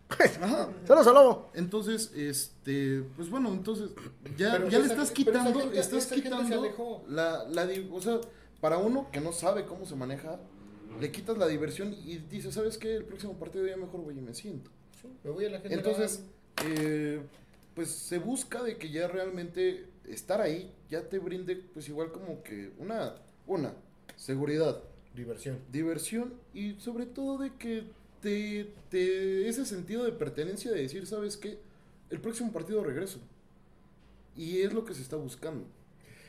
Ajá. Saludos a Lobo. Entonces, este, pues bueno, entonces ya, Pero ya le esa- estás pero esa quitando, gente- estás quitando la, la, o sea, para uno que no sabe cómo se maneja, le quitas la diversión y dices, ¿sabes qué? El próximo partido ya mejor voy y me siento. Sí, me voy a la gente. Entonces, eh, pues se busca de que ya realmente estar ahí ya te brinde, pues igual como que una, una, seguridad, Diversión. diversión y sobre todo de que te, te ese sentido de pertenencia de decir, ¿sabes qué? El próximo partido regreso. Y es lo que se está buscando.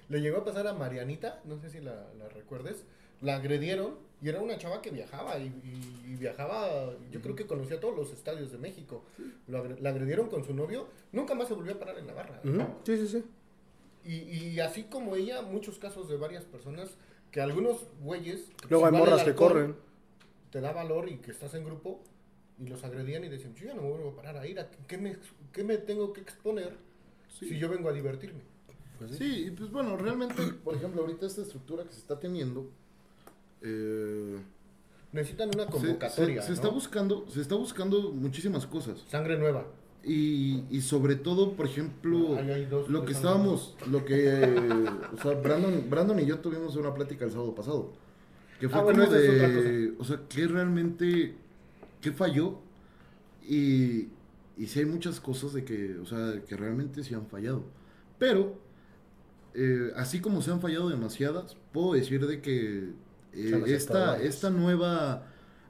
Le llegó a pasar a Marianita, no sé si la, la recuerdes. La agredieron y era una chava que viajaba y, y- y viajaba, yo creo que conocía todos los estadios de México. Lo la agredieron con su novio, nunca más se volvió a parar en la barra. Ujú, Sí, sí, sí. y, y así como ella, muchos casos de varias personas que algunos güeyes. Luego hay igual el morras que corren. Te da valor y que estás en grupo y los agredían y decían, yo ya no me vuelvo a parar a ir, ¿a qué me, qué me tengo que exponer si yo vengo a divertirme? Sí, y pues bueno, realmente, por ejemplo, ahorita esta estructura que se está teniendo, eh, Necesitan una se, convocatoria. se- se ¿no? está buscando, se está buscando muchísimas cosas. Sangre nueva. Y, y sobre todo, por ejemplo, dos lo que estábamos, lo que, o sea, Brandon, Brandon y yo tuvimos una plática el sábado pasado. Que fue Ah, bueno, como de, o sea, que realmente, qué falló y, y sí hay muchas cosas de que, o sea, que realmente sí han fallado. Pero, eh, así como se han fallado demasiadas, puedo decir de que eh, esta, esta nueva,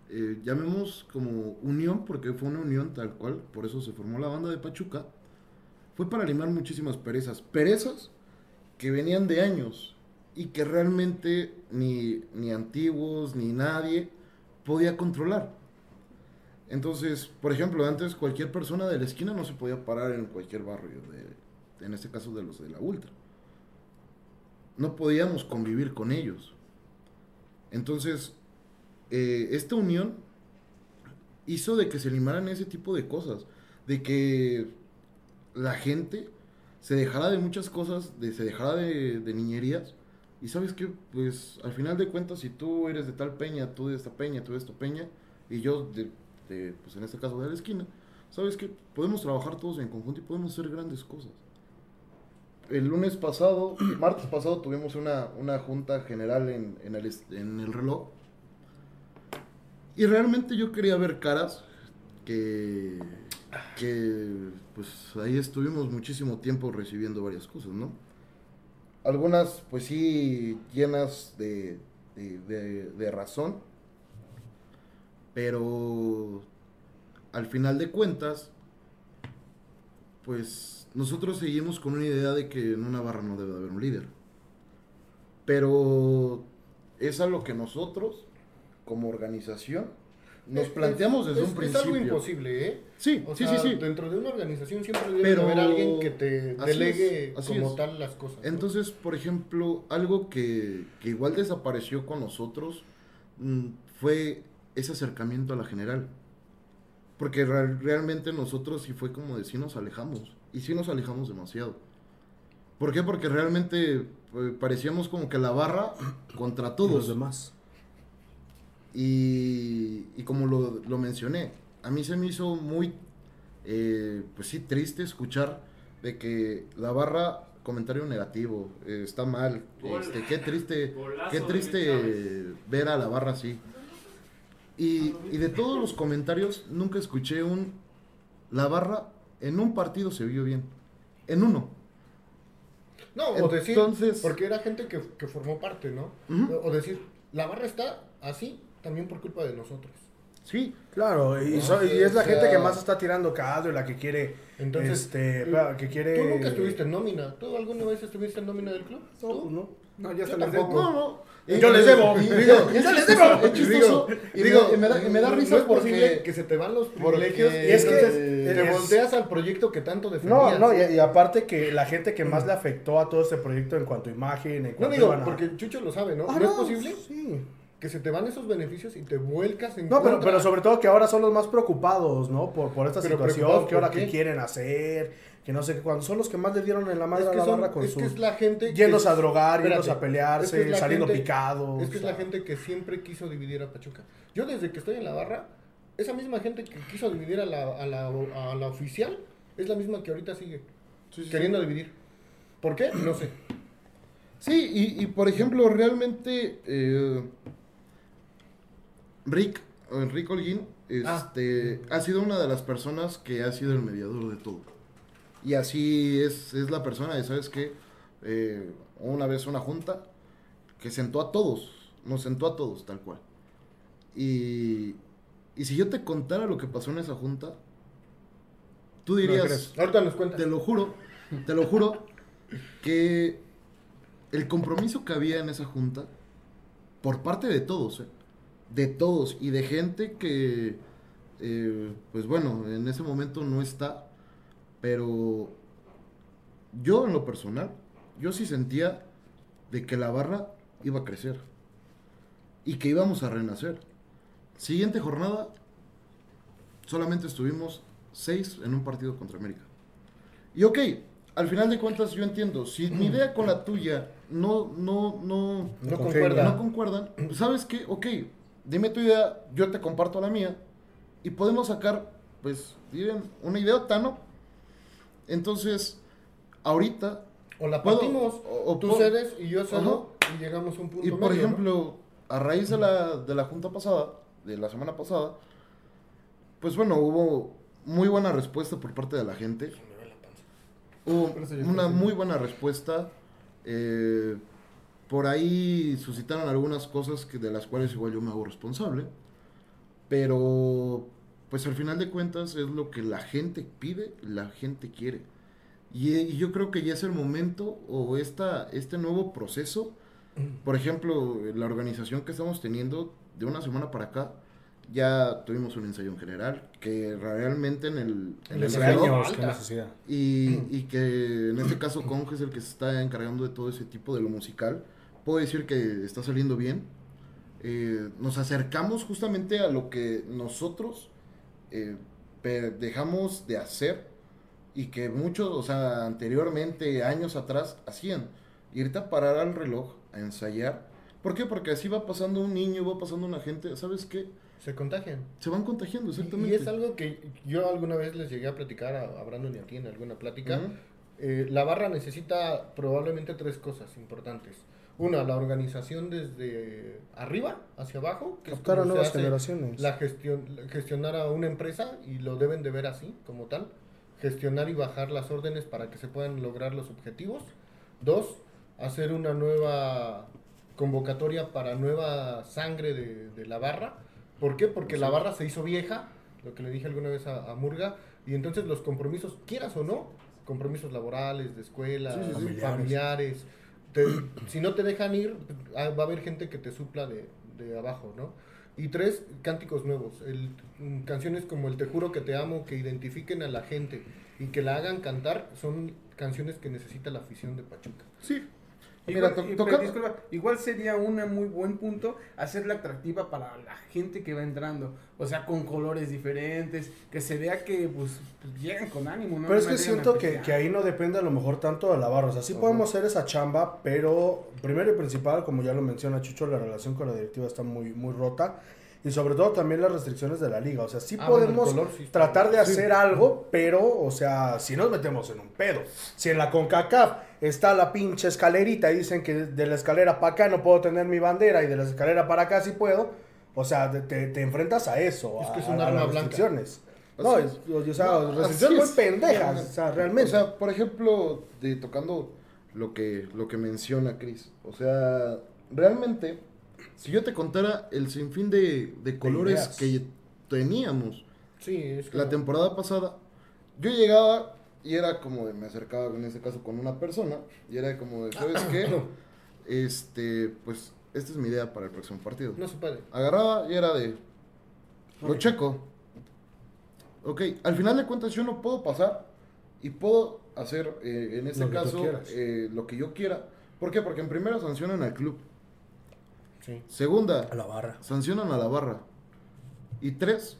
eh, llamemos como unión, porque fue una unión tal cual, por eso se formó la banda de Pachuca, fue para limar muchísimas perezas. Perezas que venían de años y que realmente ni, ni antiguos ni nadie podía controlar. Entonces, por ejemplo, antes cualquier persona de la esquina no se podía parar en cualquier barrio de, en este caso de los de la Ultra. No podíamos convivir con ellos. Entonces, eh, esta unión hizo de que se limaran ese tipo de cosas, de que la gente se dejara de muchas cosas, de, se dejara de, niñerías. Y sabes que, pues, al final de cuentas, si tú eres de tal peña, tú de esta peña, tú de esta peña, y yo de, de, pues en este caso de la esquina, sabes que podemos trabajar todos en conjunto y podemos hacer grandes cosas. El lunes pasado, martes pasado, tuvimos una, una junta general en, en el, en el reloj. Y realmente yo quería ver caras que, que pues ahí estuvimos muchísimo tiempo recibiendo varias cosas, ¿no? Algunas pues sí llenas de, de- de razón, pero al final de cuentas, pues nosotros seguimos con una idea de que en una barra no debe de haber un líder. Pero es a lo que nosotros, como organización, nos Es- planteamos desde es- un Es principio. algo imposible, ¿eh? Sí, O sí, sea, sí, sí. Dentro de una organización siempre debe Pero- haber alguien que te delegue es, como es. tal las cosas. ¿no? Entonces, por ejemplo, algo que, que igual desapareció con nosotros mm, fue ese acercamiento a la general. Porque real- realmente nosotros sí fue como de sí nos alejamos. Y sí nos alejamos demasiado. ¿Por qué? Porque realmente eh, parecíamos como que la barra contra Los todos. demás. Y, y como lo, lo mencioné, a mí se me hizo muy, eh, pues sí, triste escuchar de que la barra, comentario negativo, eh, está mal, este, qué triste, qué triste ver a la barra así. Y, y de todos los comentarios, nunca escuché un, la barra en un partido se vio bien, en uno. No, o decir, Entonces- porque era gente que, que formó parte, ¿no? O decir, la barra está así también por culpa de nosotros. Sí, Claro, y, No, so- y es la sea- gente que más está tirando cadro y la que quiere. Entonces, este, que quiere. Tú nunca estuviste en nómina. ¿Tú alguna vez estuviste en nómina del club? No, ¿Tú? pues no. No, ya Yo está tampoco. No, no. Yo les debo. Y- Digo, yo les debo. es chistoso, y me- y me da- y me da no risa es posible porque... que se te van los privilegios y es que- te es- volteas al proyecto que tanto No, defendías. no, y, y aparte que la gente que más le afectó a todo este proyecto en cuanto a imagen, en No cuanto digo, iban a- porque Chucho lo sabe, ¿no? Ah, ¿No es posible Sí. que se te van esos beneficios y te vuelcas en No, pero, pero sobre todo que ahora son los más preocupados, ¿no? Por, por esta Pero situación, que ahora ¿por que qué? quieren hacer, que no sé qué, cuando son los que más le dieron en la madre Es a que, la son- barra con es que sus... es la gente yéndose que- a drogar, Espérate, yéndose a pelearse, es que es la saliendo gente- picados. Es que es o la gente que siempre quiso dividir a Pachuca. Yo desde que estoy en la barra, esa misma gente que quiso dividir a la, a la, a la oficial, es la misma que ahorita sigue queriendo dividir. ¿Por qué? No sé. Sí, y, y, por ejemplo, realmente eh, Rick, o Enrique Holguín, Ah. este, ha sido una de las personas que ha sido el mediador de todo. Y así es, es la persona, de, ¿sabes qué? Eh, una vez una junta que sentó a todos, nos sentó a todos, tal cual. Y, y si yo te contara lo que pasó en esa junta, tú dirías... crees. Ahorita nos cuentas. Te lo juro, te lo juro, que el compromiso que había en esa junta, por parte de todos, ¿eh? de todos, y de gente que, eh, pues bueno, en ese momento no está, pero yo en lo personal, yo sí sentía de que la barra iba a crecer y que íbamos a renacer. Siguiente jornada, solamente estuvimos seis en un partido contra América. Y ok, al final de cuentas yo entiendo, si mi idea con la tuya no, no, no, No concuerda. no concuerdan, ¿sabes qué? Ok, dime tu idea, yo te comparto la mía y podemos sacar, pues, miren, una idiota, ¿no? Entonces, ahorita, O la Puedo- partimos, o- o tú cedes y yo cedo y llegamos a un punto y por medio, ¿no? ejemplo, a raíz de la, de la junta pasada, de la semana pasada, pues bueno, hubo muy buena respuesta por parte de la gente. Hubo una muy buena respuesta. eh, por ahí suscitaron algunas cosas que, de las cuales igual yo me hago responsable. Pero, pues al final de cuentas es lo que la gente pide, la gente quiere. Y, y yo creo que ya es el momento o esta, este nuevo proceso, por ejemplo, la organización que estamos teniendo de una semana para acá, ya tuvimos un ensayo en general, que realmente en el, en el necesidad. y, y que en este caso Conge es el que se está encargando de todo ese tipo de lo musical. Puedo decir que está saliendo bien. Eh, nos acercamos justamente a lo que nosotros eh, dejamos de hacer y que muchos, o sea, anteriormente, años atrás, hacían. Irte a parar al reloj, a ensayar. ¿Por qué? Porque así va pasando un niño, va pasando una gente, ¿sabes qué? Se contagian. Se van contagiando, exactamente. Y es algo que yo alguna vez les llegué a platicar a, a Brandon y a ti en alguna plática. Eh, la barra necesita probablemente tres cosas importantes. Una, la organización desde arriba hacia abajo, que Captar a nuevas generaciones. la gestión, gestionar a una empresa y lo deben de ver así, como tal. Gestionar y bajar las órdenes para que se puedan lograr los objetivos. Dos, hacer una nueva convocatoria para nueva sangre de, de la barra. ¿Por qué? Porque la barra se hizo vieja, lo que le dije alguna vez a, a Murga, y entonces los compromisos, quieras o no, compromisos laborales, de escuela, Sí, sí, sí. familiares, Familiares. Te- si no te dejan ir, ah, va a haber gente que te supla de, de abajo, ¿no? Y tres, cánticos nuevos, el- mm, canciones como El Te Juro que Te Amo, que identifiquen a la gente y que la hagan cantar, son canciones que necesita la afición de Pachuca. Sí. Igual, Mira, to- toca- pero disculpa, igual sería un muy buen punto hacerla atractiva para la gente que va entrando. O sea, con colores diferentes, que se vea que pues, pues, llegan con ánimo. ¿no? Pero es que siento que, que ahí no depende a lo mejor tanto de la barra. O sea, sí podemos hacer esa chamba, pero primero y principal, como ya lo menciona Chucho, la relación con la directiva está muy, muy rota. Y sobre todo también las restricciones de la liga. O sea, sí Ah, podemos color sí tratar de sí. hacer algo, pero, o sea, si nos metemos en un pedo. Si en la CONCACAF está la pinche escalerita y dicen que de la escalera para acá no puedo tener mi bandera y de la escalera para acá sí puedo, o sea, te, te- enfrentas a eso. Es que es un arma blanca. No, es- o sea, No, restricciones muy pendejas, o sea, realmente. O sea, por ejemplo, de, tocando lo que, lo que menciona Chris. O sea, realmente, si yo te contara el sinfín de, de colores ideas. que teníamos Sí, es que la temporada pasada, yo llegaba y era como de, me acercaba en este caso con una persona y era como de, ¿sabes qué? Este, pues, esta es mi idea para el próximo partido. no se puede. Agarraba y era de, lo checo. Ok, al final de cuentas yo no puedo pasar y puedo hacer, eh, en este Lo caso, eh, lo que yo quiera. ¿Por qué? Porque en primera sancionan al club. Sí. Segunda, a la barra, sancionan a la barra. Y tres,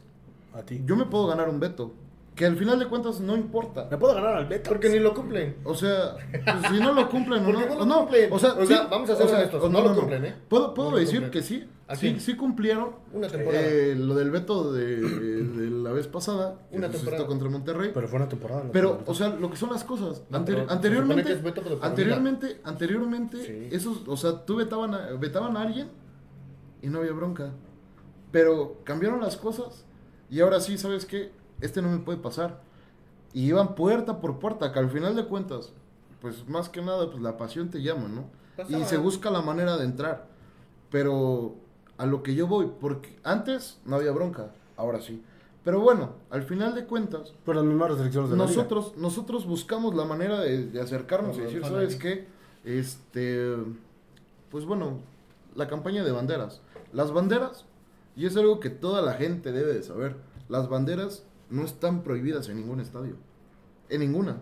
a ti. yo me puedo ganar un veto. Que al final de cuentas no importa. ¿Me puedo ganar al Beto? Porque ni lo cumplen. O sea, pues, si no lo cumplen o ¿Por no, no no, cumplen? o sea, O sí, sea, vamos a ser o sea, honestos, o no lo cumplen, ¿eh? Puedo, No decir cumplen. que sí, ¿A sí, sí cumplieron Una temporada. eh, lo del veto de, de la vez pasada, Una temporada. contra Monterrey. Pero fue una temporada. Pero, temporada. o sea, lo que son las cosas. No, Anteri- anteriormente, anteriormente, anteriormente, Sí. esos, o sea, tú vetaban a, vetaban a alguien y no había bronca. Pero cambiaron las cosas y ahora sí, ¿sabes qué? Este no me puede pasar. Y iban puerta por puerta, que al final de cuentas, pues más que nada, pues la pasión te llama, ¿no? Y se busca la manera de entrar. Pero a lo que yo voy, porque antes no había bronca, ahora sí. Pero bueno, al final de cuentas, Pero las mismas restricciones de la liga. nosotros, nosotros buscamos la manera de, de acercarnos y decir, ¿sabes qué? Este, pues bueno, la campaña de banderas. Las banderas, y es algo que toda la gente debe de saber, las banderas no están prohibidas en ningún estadio. En ninguna.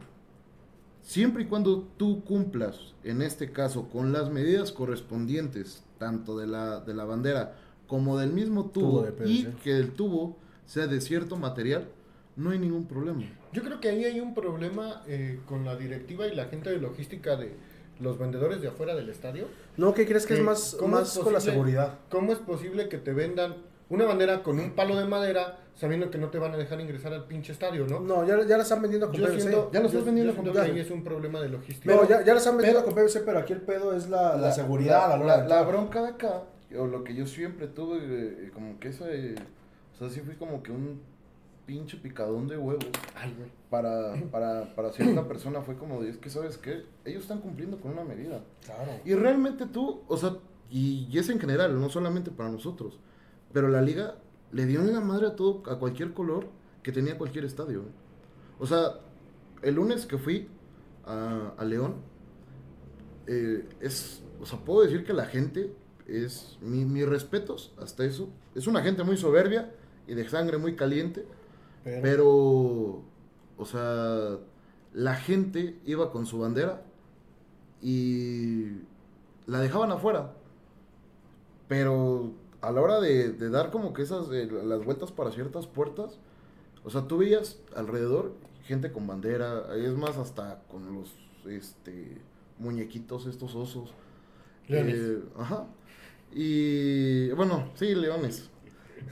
Siempre y cuando tú cumplas, en este caso, con las medidas correspondientes, tanto de la, de la bandera como del mismo tubo, Tubo de PVC. y que el tubo sea de cierto material, no hay ningún problema. Yo creo que ahí hay un problema eh, con la directiva y la gente de logística de los vendedores de afuera del estadio. No, ¿qué crees que es Eh, más, ¿cómo más es con la posible- seguridad? ¿Cómo es posible que te vendan una bandera con un palo de madera sabiendo que no te van a dejar ingresar al pinche estadio, no? No, ya, ya la están vendiendo con Yo PVC. siento, Ya lo yo- estás vendiendo yo con PVC. ahí es un problema de logística. No, ya, ya la están vendiendo pero- con PVC, pero aquí el pedo es la, la, seguridad. La, la la- la bronca de acá, o lo que yo siempre tuve, eh, como que ese, o sea, sí fui como que un pinche picadón de huevos Ay, güey. para, para, para cierta persona fue como es que sabes qué, ellos están cumpliendo con una medida. Claro. Y realmente tú, o sea, y, y es en general, no solamente para nosotros, pero la liga le dio en la madre a todo, a cualquier color que tenía cualquier estadio. O sea, el lunes que fui a, a León, eh, es, o sea, puedo decir que la gente es mi, mis respetos hasta eso. Es una gente muy soberbia y de sangre muy caliente, Pero, pero, o sea, la gente iba con su bandera y la dejaban afuera. Pero a la hora de, de dar como que esas, eh, las vueltas para ciertas puertas, o sea, tú veías alrededor gente con bandera, es más, hasta con los este, muñequitos, estos osos. Leones. Eh, ajá. Y bueno, sí, leones.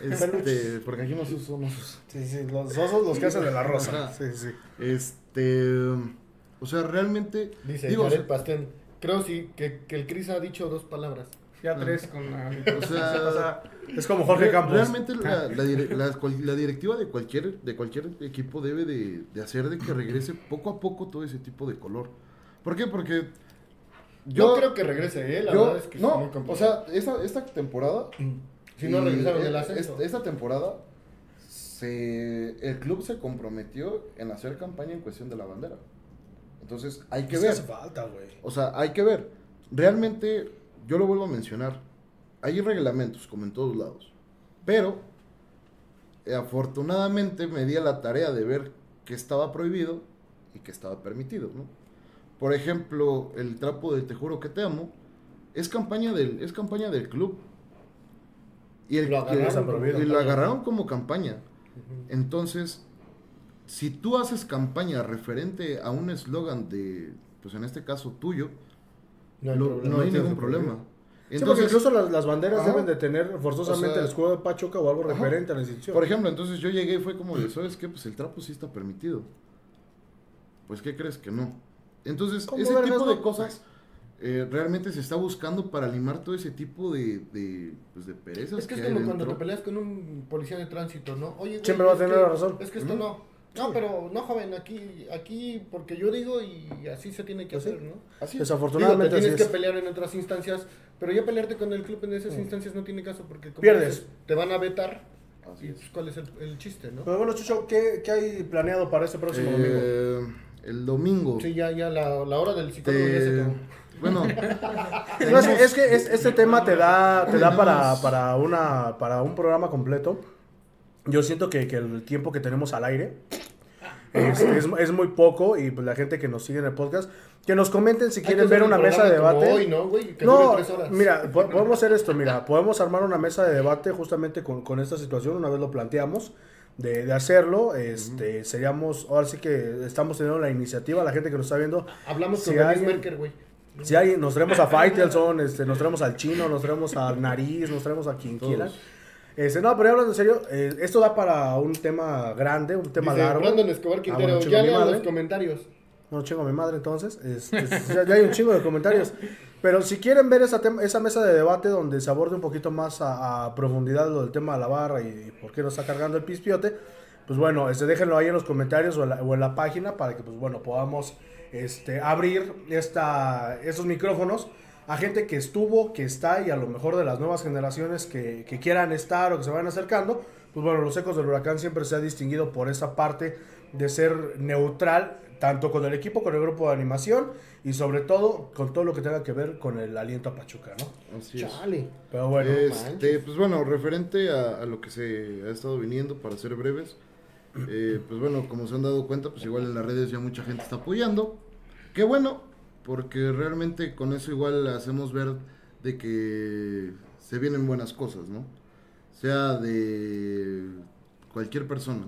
Este, porque aquí no se usan osos. sí, sí, los osos los que hacen de la rosa. Ajá. Sí, sí. Este, o sea, realmente. Dice digo, Jared Pastén. Creo sí que, que el Cris ha dicho dos palabras. Ya tres con la. O sea, Es como Jorge Campos. Realmente la, la dire- la cual- la directiva de cualquier, de cualquier equipo debe de, de hacer de que regrese poco a poco todo ese tipo de color. ¿Por qué? Porque Yo creo que regrese, ¿eh? La yo- verdad es que no, es muy o sea, esta, esta temporada si no regresaron del ascenso. es- Esta temporada se, el club se comprometió en hacer campaña en cuestión de la bandera. Entonces hay que Es ver. hace falta, güey. O sea, hay que ver. Realmente, yo lo vuelvo a mencionar. Hay reglamentos, como en todos lados. Pero, eh, afortunadamente, me di a la tarea de ver qué estaba prohibido y qué estaba permitido, ¿no? Por ejemplo, el trapo de Te juro que te amo es campaña del, es campaña del club. Y, el, Lo agarraron y- lo campaña. agarraron como campaña. Entonces, si tú haces campaña referente a un eslogan de, pues en este caso tuyo, No hay lo- problema. no hay ningún que problema. prohibir. Sí, porque Entonces, incluso las, las banderas Ajá. deben de tener forzosamente O sea, el escudo de Pachuca o algo ajá. referente a la institución. por ejemplo, entonces yo llegué y fue como de, ¿sabes qué? Pues el trapo sí está permitido. Pues, ¿qué crees que no? Entonces, ¿Cómo ese vergas tipo no? de cosas eh, realmente se está buscando para limar todo ese tipo de, de, pues, de perezas Es que es hay como cuando te peleas con un policía de tránsito, ¿no? Oye, güey, Siempre va a es tener que- la razón. Es que esto Ujú. no. No, pero no, joven, aquí, aquí, porque yo digo y así se tiene que sí. hacer, ¿no? Así. Digo, Desafortunadamente te tienes así que pelear en otras instancias, pero ya pelearte con el club en esas instancias no tiene caso porque como Pierdes. dices, te van a vetar Así y es. pues, cuál es el, el chiste, ¿no? Pero bueno, Chucho, ¿qué, qué hay planeado para este próximo domingo? Eh, el domingo. Sí, ya, ya la, la hora del psicólogo ya se te- acabó. Bueno, No, es, es que es- este tema te da, te da para, para, una, para un programa completo. Yo siento que, que el tiempo que tenemos al aire es, es, es muy poco y pues la gente que nos sigue en el podcast, que nos comenten si quieren ver una un mesa de debate. Hoy, ¿no, güey? Que No, dure tres horas. mira, po- podemos hacer esto, mira, podemos armar una mesa de debate justamente con, con esta situación, una vez lo planteamos, de, de hacerlo, este, seríamos, ahora sí que estamos teniendo la iniciativa, la gente que nos está viendo, Hablamos si con Merker, güey. si hay, nos traemos a Faitelson, este, nos traemos al chino, nos traemos a Nariz, nos traemos a quien Todos. quiera. Este, no, pero hablando en serio, eh, esto da para un tema grande, un tema Dice largo. Brandon Escobar Ah, Quintero, bueno, chingo ya mi lean madre. los comentarios. No chingo a mi madre entonces. Este, ya, ya hay un chingo de comentarios. Pero si quieren ver esa, esa mesa de debate donde se aborde un poquito más a, a profundidad lo del tema de la barra y, por qué nos está cargando el pispiote, pues bueno, este, déjenlo ahí en los comentarios o en la, o en la página para que pues bueno podamos este, abrir esta, estos micrófonos a gente que estuvo, que está y a lo mejor de las nuevas generaciones que, que quieran estar o que se vayan acercando. Pues bueno, los ecos del huracán siempre se ha distinguido por esa parte de ser neutral, tanto con el equipo, con el grupo de animación y sobre todo con todo lo que tenga que ver con el aliento a Pachuca, ¿no? así es. Chale. Pero bueno, Este, pues bueno, referente a, a lo que se ha estado viniendo, para ser breves, eh, pues bueno, como se han dado cuenta, pues igual en las redes ya mucha gente está apoyando. Qué bueno, porque realmente con eso igual hacemos ver de que se vienen buenas cosas, ¿no? Sea de cualquier persona.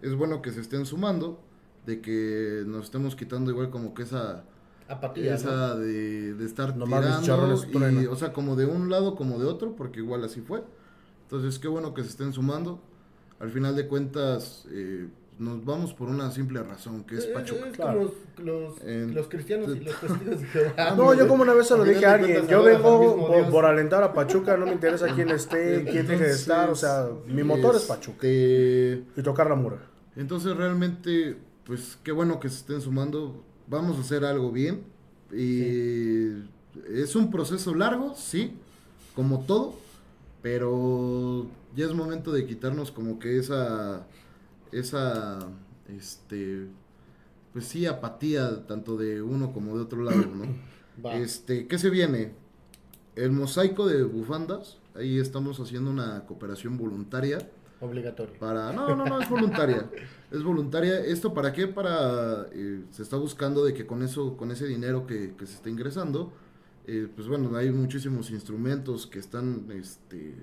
Es bueno que se estén sumando, de que nos estemos quitando igual como que esa Apatía. ¿no? esa de, de estar No tirando y, o sea como de un lado como de otro porque igual así fue entonces qué bueno que se estén sumando al final de cuentas eh, nos vamos por una simple razón que es Eh, Pachuca Es Claro. como los, En- los cristianos y los testigos de Jehová. No, yo como una vez se lo dije a alguien, yo vengo por alentar a Pachuca, no me interesa quién esté, quién deje de estar, o sea, mi motor es Pachuca. este, Y tocar la mura. entonces realmente pues qué bueno que se estén sumando vamos a hacer algo bien y es un proceso largo sí como todo pero ya es momento de quitarnos como que esa esa este pues sí apatía tanto de uno como de otro lado no Va. este qué se viene el mosaico de bufandas, ahí estamos haciendo una cooperación voluntaria Obligatorio. para... No, no, no, es voluntaria. es voluntaria. ¿Esto para qué? Para... eh, se está buscando de que con eso, con ese dinero que, que se está ingresando, eh, pues bueno, hay muchísimos instrumentos que están, este,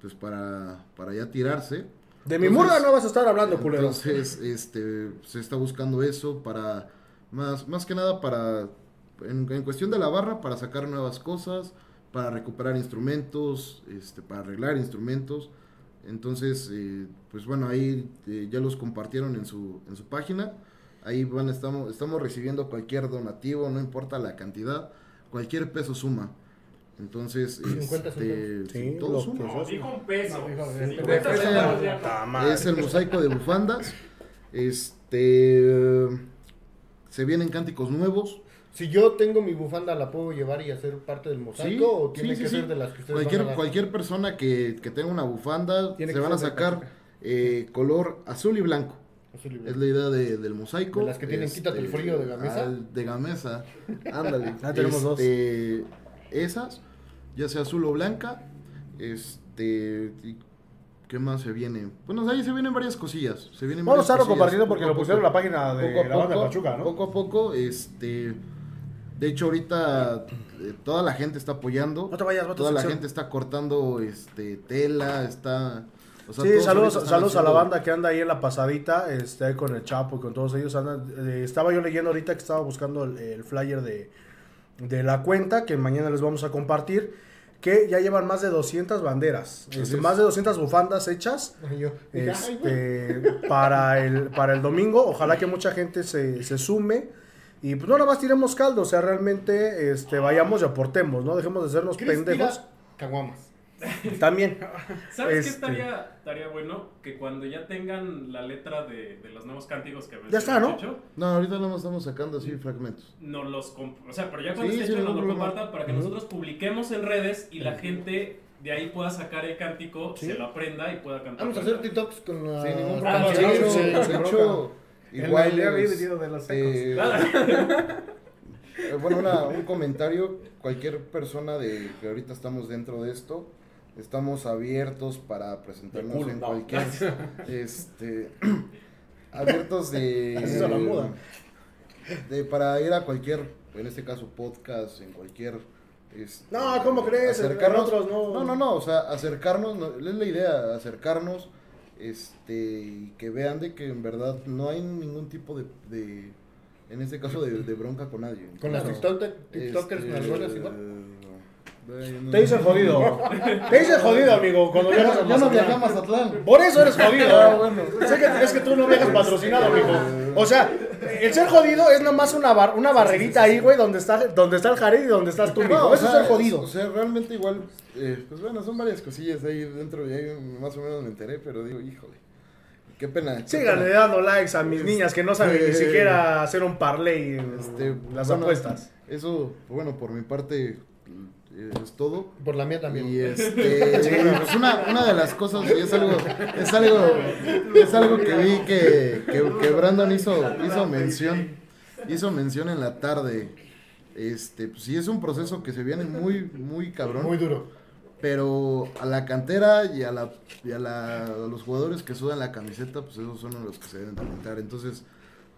pues para, para ya tirarse. De mi Entonces- murga no vas a estar hablando, culero. Entonces, este, se está buscando eso para, más, más que nada para, en, en cuestión de la barra, para sacar nuevas cosas, para recuperar instrumentos, este, para arreglar instrumentos. Entonces, eh, pues bueno, ahí eh, ya los compartieron en su, en su página. Ahí van, estamos, estamos recibiendo cualquier donativo, no importa la cantidad, cualquier peso suma. Entonces, 50 este, Sí, todo lo suma. que No, dijo un peso. No, dijo, Cincuenta peso. centavos ya. Puta madre. Es el mosaico de bufandas. Este. Se vienen cánticos nuevos. Si yo tengo mi bufanda, ¿la puedo llevar y hacer parte del mosaico? Sí, ¿O tiene sí, que sí, ser sí. de las que ustedes Cualquier, van a dar? cualquier persona que, que tenga una bufanda Tiene se van a sacar eh, color azul y blanco. Azul y blanco. Es la idea de- del mosaico. De las que tienen quítate el frío de Gamesa. al- de Gamesa. Ándale. Ah, tenemos dos. Este, Esas, ya sea azul o blanca. Este. ¿Qué más se viene? Bueno, ahí se vienen varias cosillas. Se vienen Vamos a varias estarlo compartiendo porque poco a lo pusieron en la poco. página de Poco la banda poco, Pachuca, ¿no? Poco a poco, este. De hecho, ahorita eh, toda la gente está apoyando. No te vayas, va tu Toda la gente está cortando este tela, está. o sea, Sí, saludos, saludos a la banda que anda ahí en la pasadita, este, ahí con el Chapo y con todos ellos. andan, eh, estaba yo leyendo ahorita que estaba buscando el, el flyer de, de la cuenta, que mañana les vamos a compartir, que ya llevan más de 200 banderas, este, es. más de 200 bufandas hechas este, para, el, para el domingo. Ojalá que mucha gente se, se sume. Y pues no nada más tiremos caldo, o sea, realmente este, vayamos y aportemos, ¿no? Dejemos de sernos pendejos. Caguamas. También. ¿Sabes Este- qué estaría, estaría bueno? Que cuando ya tengan la letra de, de los nuevos cánticos que Ya está, ¿no? Checho, No, ahorita no estamos sacando así fragmentos. nos los comp- o sea, pero ya cuando Sí, esté sí, hecho no nos lo compartan para que nosotros publiquemos en redes y la gente de ahí pueda sacar el cántico, Sí. se lo aprenda y pueda cantar. Vamos a hacer TikToks con la... Sin ningún Ah, problema. hecho, hecho, El igual. de los eh, eh, bueno, una- un comentario. Cualquier persona de que ahorita estamos dentro de esto, estamos abiertos para presentarnos culo, en no. cualquier. este. abiertos de. Así la muda. de para ir a cualquier, en este caso, podcast, en cualquier. este, No, ¿cómo crees? Acercarnos. otros no. No, no, no, o sea, acercarnos, no, es la idea, acercarnos, este, y que vean de que en verdad no hay ningún tipo de, de en este caso, de, de bronca con nadie. Con las TikTokers Este, igual. No. Te dice jodido. Te dice jodido, amigo, cuando viajas a Yo no viajé a Mazatlán. Mazatlán. Por eso eres jodido. Ah, bueno. Sé que, es que tú no viajas patrocinado, amigo. O sea, el ser jodido es nomás una, bar- una barrerita ahí, güey, donde está, donde está el Jared y donde estás tú, No, mijo. o Eso es ser jodido. O sea, realmente igual, eh, pues bueno, son varias cosillas ahí dentro y ahí más o menos me enteré, pero digo, híjole, qué pena. Síganle dando likes a mis niñas que no saben ni siquiera hacer un parlay en Este, las bueno, apuestas. Eso, bueno, por mi parte es todo. Por la mía también. Y este, pues una, una de las cosas, y es algo, es algo, es algo que vi que, que, que Brandon hizo, hizo mención, hizo mención en la tarde. Este, pues sí es un proceso que se viene muy, muy cabrón. Muy duro. Pero a la cantera y a, la, y a, la- a los jugadores que sudan la camiseta, pues esos son los que se deben de. Entonces,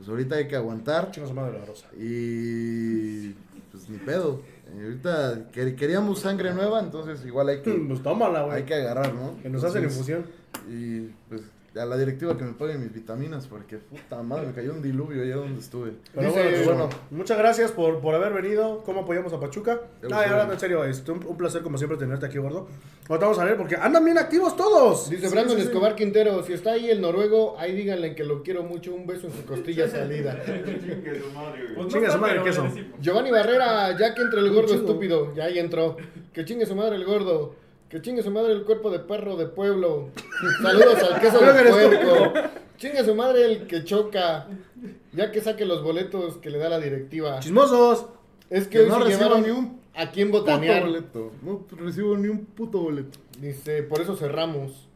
pues ahorita hay que aguantar. Chinga su madre la rosa. Y pues ni pedo. Ahorita quer- queríamos sangre nueva, entonces igual hay que, Pues tómala, güey. hay que agarrar, ¿no? Que nos hacen Entonces, infusión. Y pues a la directiva que me paguen mis vitaminas, porque puta madre, me cayó un diluvio allá donde estuve. Pero Dice- bueno, pues, bueno. muchas gracias por, por haber venido. ¿Cómo apoyamos a Pachuca? No, hablando en serio, es un, un placer como siempre tenerte aquí, gordo. Ahorita vamos a ver porque andan bien activos todos. Dice Sí, Brandon sí, sí. Escobar Quintero, si está ahí el noruego, ahí díganle que lo quiero mucho, un beso en su costilla salida. Pues Chingue su madre pero el queso. le decimos. Giovanni Barrera, ya que entre el gordo estúpido, ya ahí entró. Que chingue su madre el gordo. Que chingue su madre el cuerpo de perro de pueblo. Saludos al queso de puerco. Chingue su madre el que choca. Ya que saque los boletos que le da la directiva. Chismosos. Es que Que hoy no se recibo llevaron ni un a quién puto botanear. boleto. No recibo ni un puto boleto. Dice, por eso cerramos.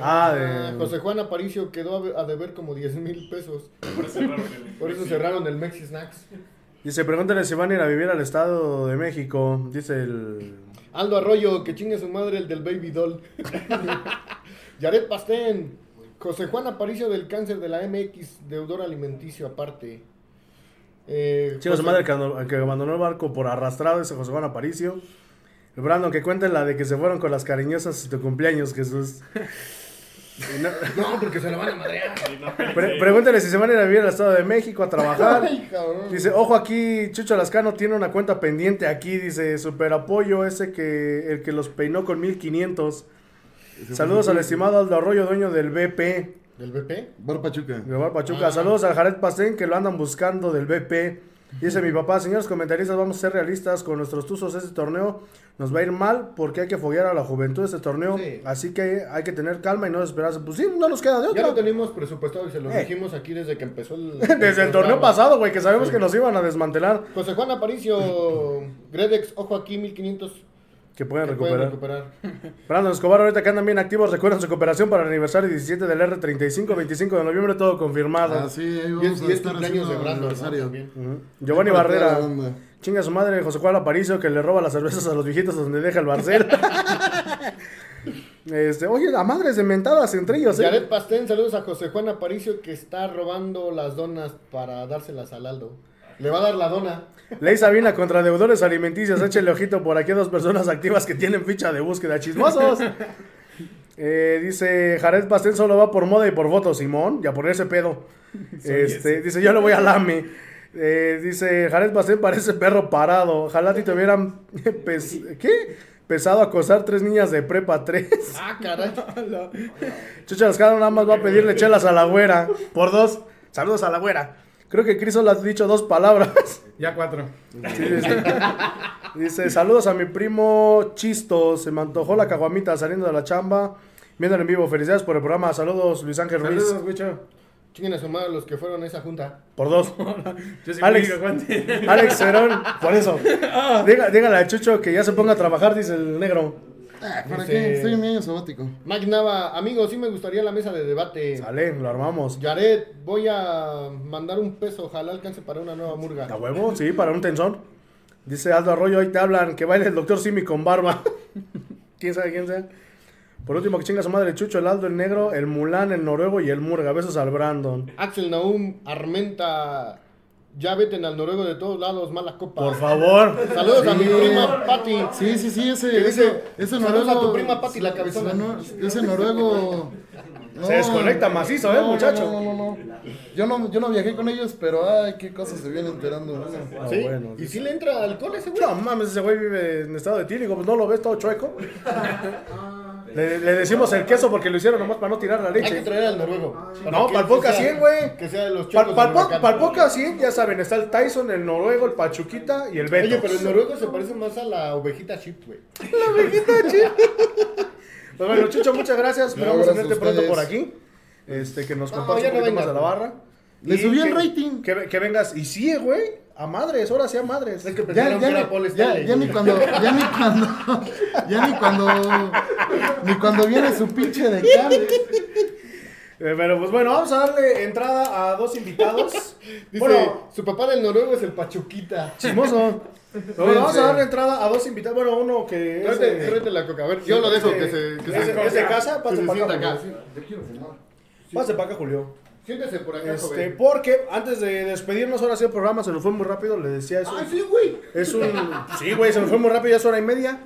Ah, de- José Juan Aparicio quedó a, de- a deber como 10 mil pesos. Por eso cerraron el- Por eso sí. cerraron el Mexi Snacks. Dice, pregúntale si van a ir a vivir al Estado de México. Dice el... Aldo Arroyo, que chingue su madre el del Baby Doll. Yaret Pastén. José Juan Aparicio del cáncer de la MX, deudor alimenticio aparte. Eh, Chico, su madre que, ando- que abandonó el barco por arrastrado, ese José Juan Aparicio. El Brandon que cuenta la de que se fueron con las cariñosas de cumpleaños, Jesús. No- porque se lo van a madrear. pre- pregúntale si se van a ir a vivir al Estado de México a trabajar. Ay, cabrón. Dice, ojo aquí, Chucho Lascano tiene una cuenta pendiente aquí, dice, super apoyo ese que el que los peinó con 1500. Saludos al estimado Aldo Arroyo, dueño del BP. ¿Del BP? Bar Pachuca. de Bar Pachuca. Saludos al Jared Pastén que lo andan buscando del BP. Dice mi papá, señores comentaristas, vamos a ser realistas con nuestros tuzos. Este torneo nos va a ir mal porque hay que foguear a la juventud este torneo. Sí. Así que hay que tener calma y no desesperarse. Pues sí, no nos queda de Ya otra. lo tenemos presupuestado y se lo Eh. dijimos aquí desde que empezó el... Desde el torneo pasado, güey, que sabemos que nos iban a desmantelar. José Juan Aparicio, Gredex, ojo aquí, 1500 Que pueden que pueden recuperar. recuperar. Brandon Escobar, ahorita que andan bien activos, recuerden su cooperación para el aniversario 17 del R35, 25 de noviembre, todo confirmado. Ah, sí, ahí Y vamos a y estar cumpleaños de Brandon, ¿no? Giovanni Barrera. la. Chinga su madre, José Juan Aparicio, que le roba las cervezas a los viejitos donde deja el barcel. este, oye, a madres de mentadas entre ellos, ¿eh? Yaret Pastén, saludos a José Juan Aparicio que está robando las donas para dárselas al Aldo. Le va a dar la dona. Ley Sabina contra deudores alimenticios. Échale ojito por aquí a dos personas activas que tienen ficha de búsqueda. ¡Chismosos! Eh, dice Jared Pastén solo va por moda y por voto, Simón. Ya por ese pedo. Este, dice, yo le voy al AME. Eh, dice, Jared Pastén parece perro parado. Ojalá a ti te hubieran pes- ¿qué? pesado a acosar tres niñas de prepa 3. Ah, caray. Chucha Lascano nada más va a pedirle chelas a la güera. Por dos. Saludos a la güera. Creo que Cris solo ha dicho dos palabras. Ya cuatro. Sí, dice, dice, saludos a mi primo Chisto. Se me antojó la caguamita saliendo de la chamba. Viéndolo en vivo. Felicidades por el programa. Saludos, Luis Ángel Ruiz. Saludos, Wicho. Chinguen a su madre los que fueron a esa junta. Por dos. Yo sí Alex. Alex Cerón. Por eso. Diga- dígale a Chucho que ya se ponga a trabajar, dice el negro. Ah, ¿Para Dice- qué? Estoy en mi año sabático. Mike Nava, amigo, sí me gustaría la mesa de debate. Sale, lo armamos. Yaret, voy a mandar un peso, ojalá alcance para una nueva murga. ¿A huevo? Sí, para un tensón. Dice Aldo Arroyo, ahí te hablan, que baile el doctor Simi con barba. ¿Quién sabe quién sea? Por último, que chinga su madre Chucho, el Aldo, el negro, el Mulán, el noruego y el Murga. Besos al Brandon. Axel Naum, Armenta, ya veten al noruego de todos lados, mala copa. Por favor. Saludos a mi prima Patti. Sí, sí, sí, ese, ese, ese "Saludos noruego. a tu prima Pati, la cabezona". ese no- Ese noruego. Se desconecta macizo, ¿eh, muchacho? No, no, no, no. Yo no, yo no viajé con ellos, pero ay, qué cosas se vienen enterando. Ah, ¿Sí? bueno, ¿Y sí. si le entra alcohol a ese güey? No mames, ese güey vive en estado de tílico, pues no lo ves todo chueco. Le, le decimos el queso porque lo hicieron nomás para no tirar la Hay que leche. traer al noruego. No, que- para el sea- 100, güey. Que sea de los Para chocos del huracán. el Poca 100, ya saben, está el Tyson, el noruego, el Pachuquita y el Beto. Oye, pero el noruego se parece más a la ovejita chip, güey. Pues bueno, Chucho, muchas gracias. Esperamos gracias tenerte a pronto por aquí. Este, que nos No, compartas ya un no poquito más de la barra. Le subí el rating. Que, que vengas. Y sí, güey. A madres, ahora sí a madres. Es que Ya, pensaron ya, que ni- Paul ya, Stanley. ya ni cuando, ya ni cuando, ya ni cuando, ni cuando viene su pinche de cable. Eh, pero pues bueno, vamos a darle entrada a dos invitados. Dice, bueno, su papá del noruego es el Pachuquita. chismoso. Pero bueno, vamos a darle entrada a dos invitados. Bueno, uno que es Tráete, la coca. A ver, yo lo dejo que se... Que es se de- es de casa, que pase se para acá. sienta acá. Julio. Pase para acá, Julio. Siéntese por acá, Este, joven. porque antes de despedirnos, ahora sí el programa se nos fue muy rápido, le decía eso. ¡Ay, sí, güey! Es un. Sí, güey, se nos fue muy rápido, ya es hora y media.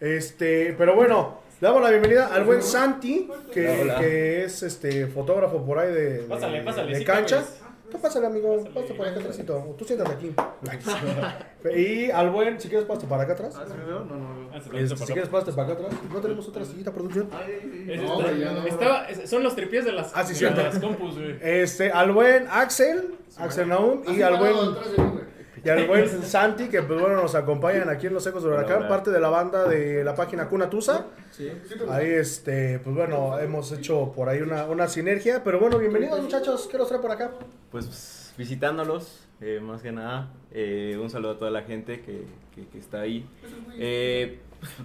Este, pero bueno, le damos la bienvenida al buen Santi, que, que es este fotógrafo por ahí de, de, Pásale, pásale, de sí cancha. cabes. Tú pásale, amigo, pásate por acá atrásito. Tú siéntate aquí. y al buen, si quieres, pásate para acá atrás. Este, si quieres, pásate para acá atrás. No tenemos otra sillita, producción. No, ya no. Estaba, es- son los tripies de las, Ah, sí, de cierto. las compus, güey. Este, al buen Axel, Axel Naum, y al buen. Y al buen Santi, que pues bueno, nos acompañan aquí en Los Ecos de Huracán, parte de la banda de la página Cuna Tusa. Ahí, este, pues bueno, hemos hecho por ahí una, una sinergia. Pero bueno, bienvenidos muchachos, ¿qué nos trae por acá? Pues visitándolos, eh, más que nada. eh, un saludo a toda la gente que, que- que está ahí. Eh,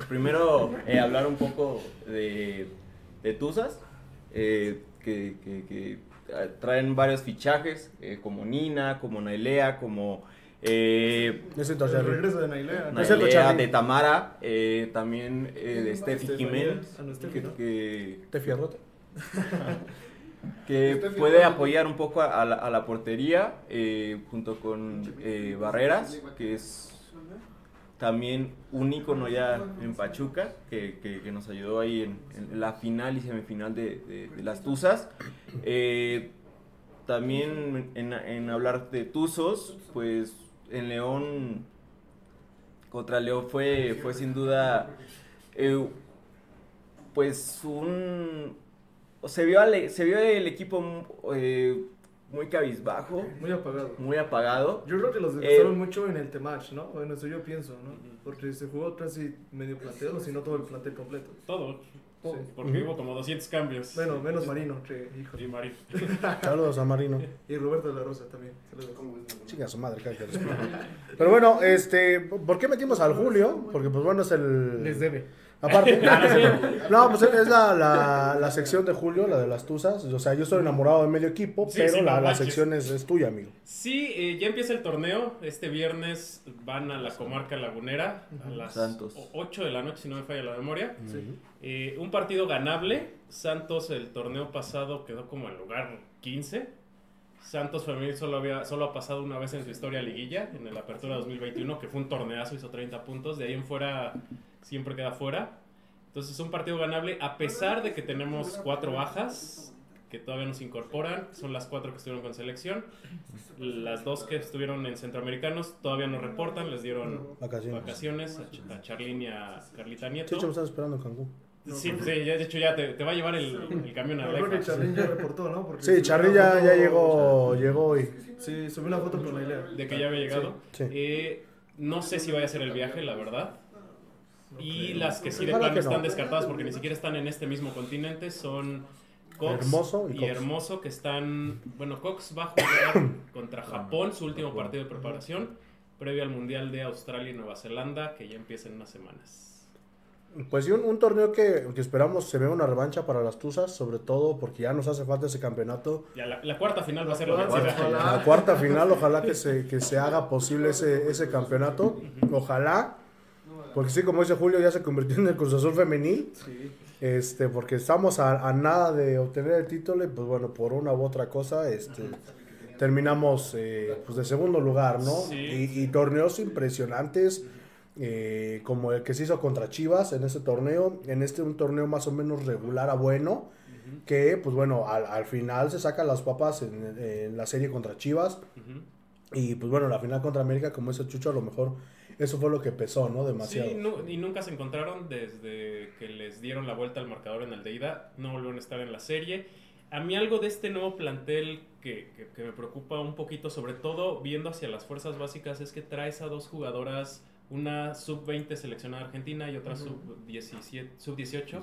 primero, eh, hablar un poco de, de Tuzas, eh, que, que- que, eh, traen varios fichajes, eh, como Nina, como Nailea, como Eh, Necesito El hacerlo. regreso de Nailea. No es cierto, Nailea Charlie. de Tamara, eh, también eh, de Steffi Estefanía. Jiménez, Ah, no, Steffi, que, ¿no? que- que Steffi puede apoyar un poco a, a la, a la portería, eh, junto con eh, Barreras, que es también un ícono ya en Pachuca, que, que- que nos ayudó ahí en, en la final y semifinal de, de- de las Tuzas. Eh, también en, en hablar de Tuzos, pues en León, contra León fue, fue sin duda, eh, pues un... Se vio, se vio el equipo eh, muy cabizbajo, Muy apagado. muy apagado. Yo creo que los Eh, desgastaron mucho en el Temach, ¿no? Bueno, eso yo pienso, ¿no? Porque se jugó casi medio plantel, o si no todo el plantel completo. Todo. Sí. Porque hubo como 200 cambios. Bueno, menos Marino, que hijo. Y Marín. Saludos a Marino. Y Roberto de la Rosa también. Saludos. Chica su madre, cállate. Pero bueno, este, ¿por qué metimos al Julio? Porque pues bueno, es el... Les debe. Aparte, no, pues es la, la, la sección de Julio, la de las Tuzas. O sea, yo estoy enamorado de medio equipo, Sí, pero sí, la, la sección es, es tuya, amigo. Sí, eh, ya empieza el torneo. Este viernes van a la comarca lagunera a las Santos. 8 de la noche, si no me falla la memoria. Sí. Eh, un partido ganable. Santos el torneo pasado quedó como en lugar 15. Santos Femenil solo, había, solo ha pasado una vez en su historia a liguilla, en el Apertura 2021, que fue un torneazo, hizo 30 puntos. De ahí en fuera siempre queda fuera. Entonces es un partido ganable, a pesar de que tenemos cuatro bajas que todavía nos incorporan. Son las cuatro que estuvieron con selección. Las dos que estuvieron en centroamericanos todavía no reportan, les dieron Vacaciones. vacaciones a, Ch- a Charlín y a Carlita Nieto. Chicho, me están esperando en Cancún. Sí, sí, ya, de hecho ya te, te va a llevar el, el camión a la creo que. Charlín ya reportó, ¿no? Porque Sí, una ya, ya llegó, llegó y... Sí, subió una foto con Nailea. De que ya había llegado. Sí. Eh, no sé si vaya a ser el viaje, la verdad. Y las que sí de plano están descartadas porque ni siquiera están en este mismo continente son Cox Hermoso y y, Cox. Hermoso que están... Bueno, Cox va a jugar contra Japón, su último partido de preparación, previo al Mundial de Australia y Nueva Zelanda, que ya empieza en unas semanas. Pues sí, un, un torneo que, que esperamos se vea una revancha para las Tuzas, sobre todo porque ya nos hace falta ese campeonato. Ya la, la cuarta final va a ser la Cuarta. La cuarta final, ojalá que se, que se haga posible ese, ese campeonato. Ojalá. Porque sí, como dice Julio, ya se convirtió en el Cruz Azul femenil. Sí. Este, porque estamos a, a nada de obtener el título y pues bueno, por una u otra cosa, este, terminamos eh, pues de segundo lugar, ¿no? Sí. Y, y torneos impresionantes, eh, como el que se hizo contra Chivas en ese torneo, en este un torneo más o menos regular a bueno, que pues bueno, al, al final se sacan las papas en, en la serie contra Chivas. Y pues bueno, la final contra América, como ese Chucho, a lo mejor eso fue lo que pesó, ¿no? Demasiado. Sí, y nunca se encontraron desde que les dieron la vuelta al marcador en el de ida. No volvieron a estar en la serie. A mí algo de este nuevo plantel que, que- que me preocupa un poquito, sobre todo viendo hacia las fuerzas básicas, es que traes a dos jugadoras, una sub-20 seleccionada argentina y otra sub-17 sub-18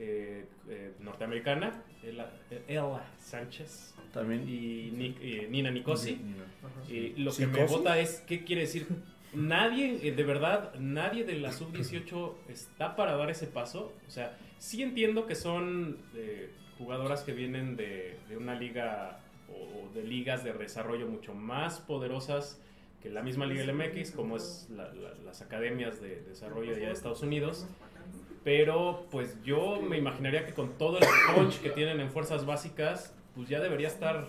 eh, eh, norteamericana, Ella, Ella Sánchez También. y Nic- eh, Nina Nicosi. Eh, lo que me bota es, ¿qué quiere decir? Nadie, eh, de verdad, nadie de la sub-18 está para dar ese paso. O sea, sí entiendo que son eh, jugadoras que vienen de, de una liga o, de ligas de desarrollo mucho más poderosas que la misma Liga LMX, como es la- la- las academias de desarrollo allá de Estados Unidos. Pero pues yo me imaginaría que con todo el coach que tienen en fuerzas básicas, pues ya debería estar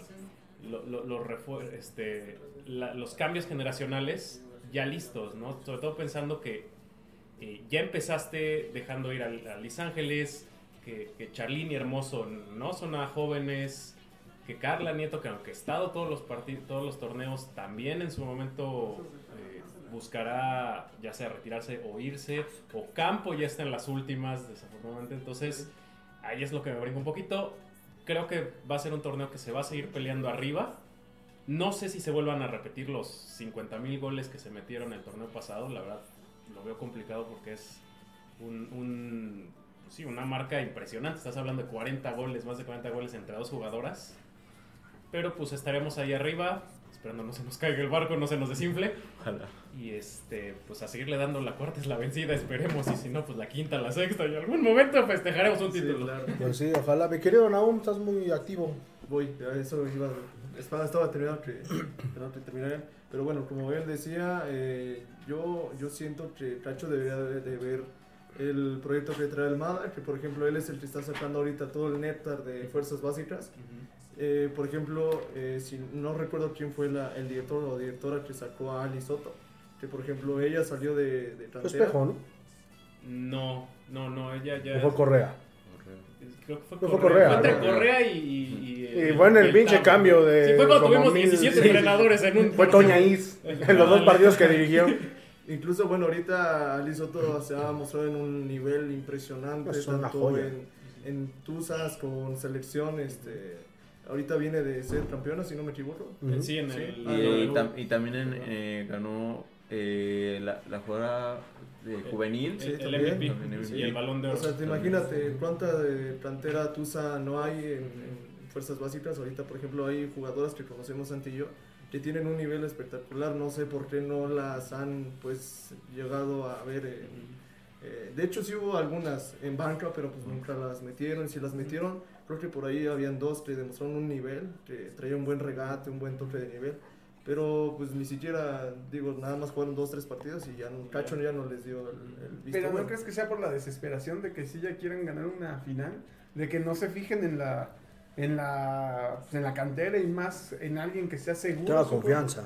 lo- lo- este, la- los cambios generacionales ya listos, ¿no? Sobre todo pensando que eh, ya empezaste dejando ir al- a, Los Ángeles, que, que Charlene y Hermoso no son nada jóvenes, que Carla Nieto, que aunque ha estado todos los partidos, todos los torneos, también en su momento eh, buscará ya sea retirarse o irse, o Campo ya está en las últimas, desafortunadamente, entonces ahí es lo que me brinca un poquito. Creo que va a ser un torneo que se va a seguir peleando arriba. No sé si se vuelvan a repetir los 50 mil goles que se metieron el torneo pasado, la verdad lo veo complicado porque es un, un- pues sí, una marca impresionante. Estás hablando de 40 goles, más de 40 goles entre dos jugadoras. Pero pues estaremos ahí arriba, esperando no se nos caiga el barco, no se nos desinfle. Ojalá. Y este, pues a seguirle dando la cuarta es la vencida, esperemos. Y si no, pues la quinta, la sexta. Y en algún momento festejaremos un Sí, título. claro. Pues sí, ojalá. Mi querido Naum, estás muy activo. Voy, a eso iba. Estaba, estaba terminando que, perdón, que terminara. Pero bueno, como él decía, eh, yo, yo siento que Cacho debería de, de ver el proyecto que trae Almada, que por ejemplo él es el que está sacando ahorita todo el néctar de fuerzas básicas. Eh, por ejemplo, eh, si no recuerdo quién fue la- el director o directora que sacó a Ali Soto, que por ejemplo ella salió de, de espejo, ¿no? No, no, no, ella ya. Fue Correa. Creo que fue Fue Correa. Correa, Fue entre ¿no? Correa y. Y, Y bueno, el pinche cambio de Sí, fue cuando tuvimos mil- 17 sí. entrenadores en un. Fue Toña Is en los dos partidos que dirigió. Incluso, bueno, ahorita Ali Soto se ha mostrado en un nivel impresionante, tanto en, en Tuzas con selección, este, ahorita viene de ser campeona, si no me equivoco. Sí, en Sí. el. Ah, Y, no, y no. tam- y también en, eh, ganó eh, la, la jugadora de juvenil. El, Sí, el también. MVP También y el balón de O sea, te imagínate cuánta de cantera Tusa no hay en, en fuerzas básicas. Ahorita, por ejemplo, hay jugadoras que conocemos Santi y yo que tienen un nivel espectacular. No sé por qué no las han pues llegado a ver. en- eh, de hecho, sí hubo algunas en banca, pero pues nunca las metieron. Y si las metieron, creo que por ahí habían dos que demostraron un nivel, que traía un buen regate, un buen toque de nivel. Pero pues ni siquiera, digo, nada más jugaron dos, tres partidos y ya no, Cacho ya no les dio el, el visto Pero ¿no crees que sea por la desesperación de que si ya quieren ganar una final? De que no se fijen en la en la pues, en la cantera y más en alguien que sea seguro. Toda confianza.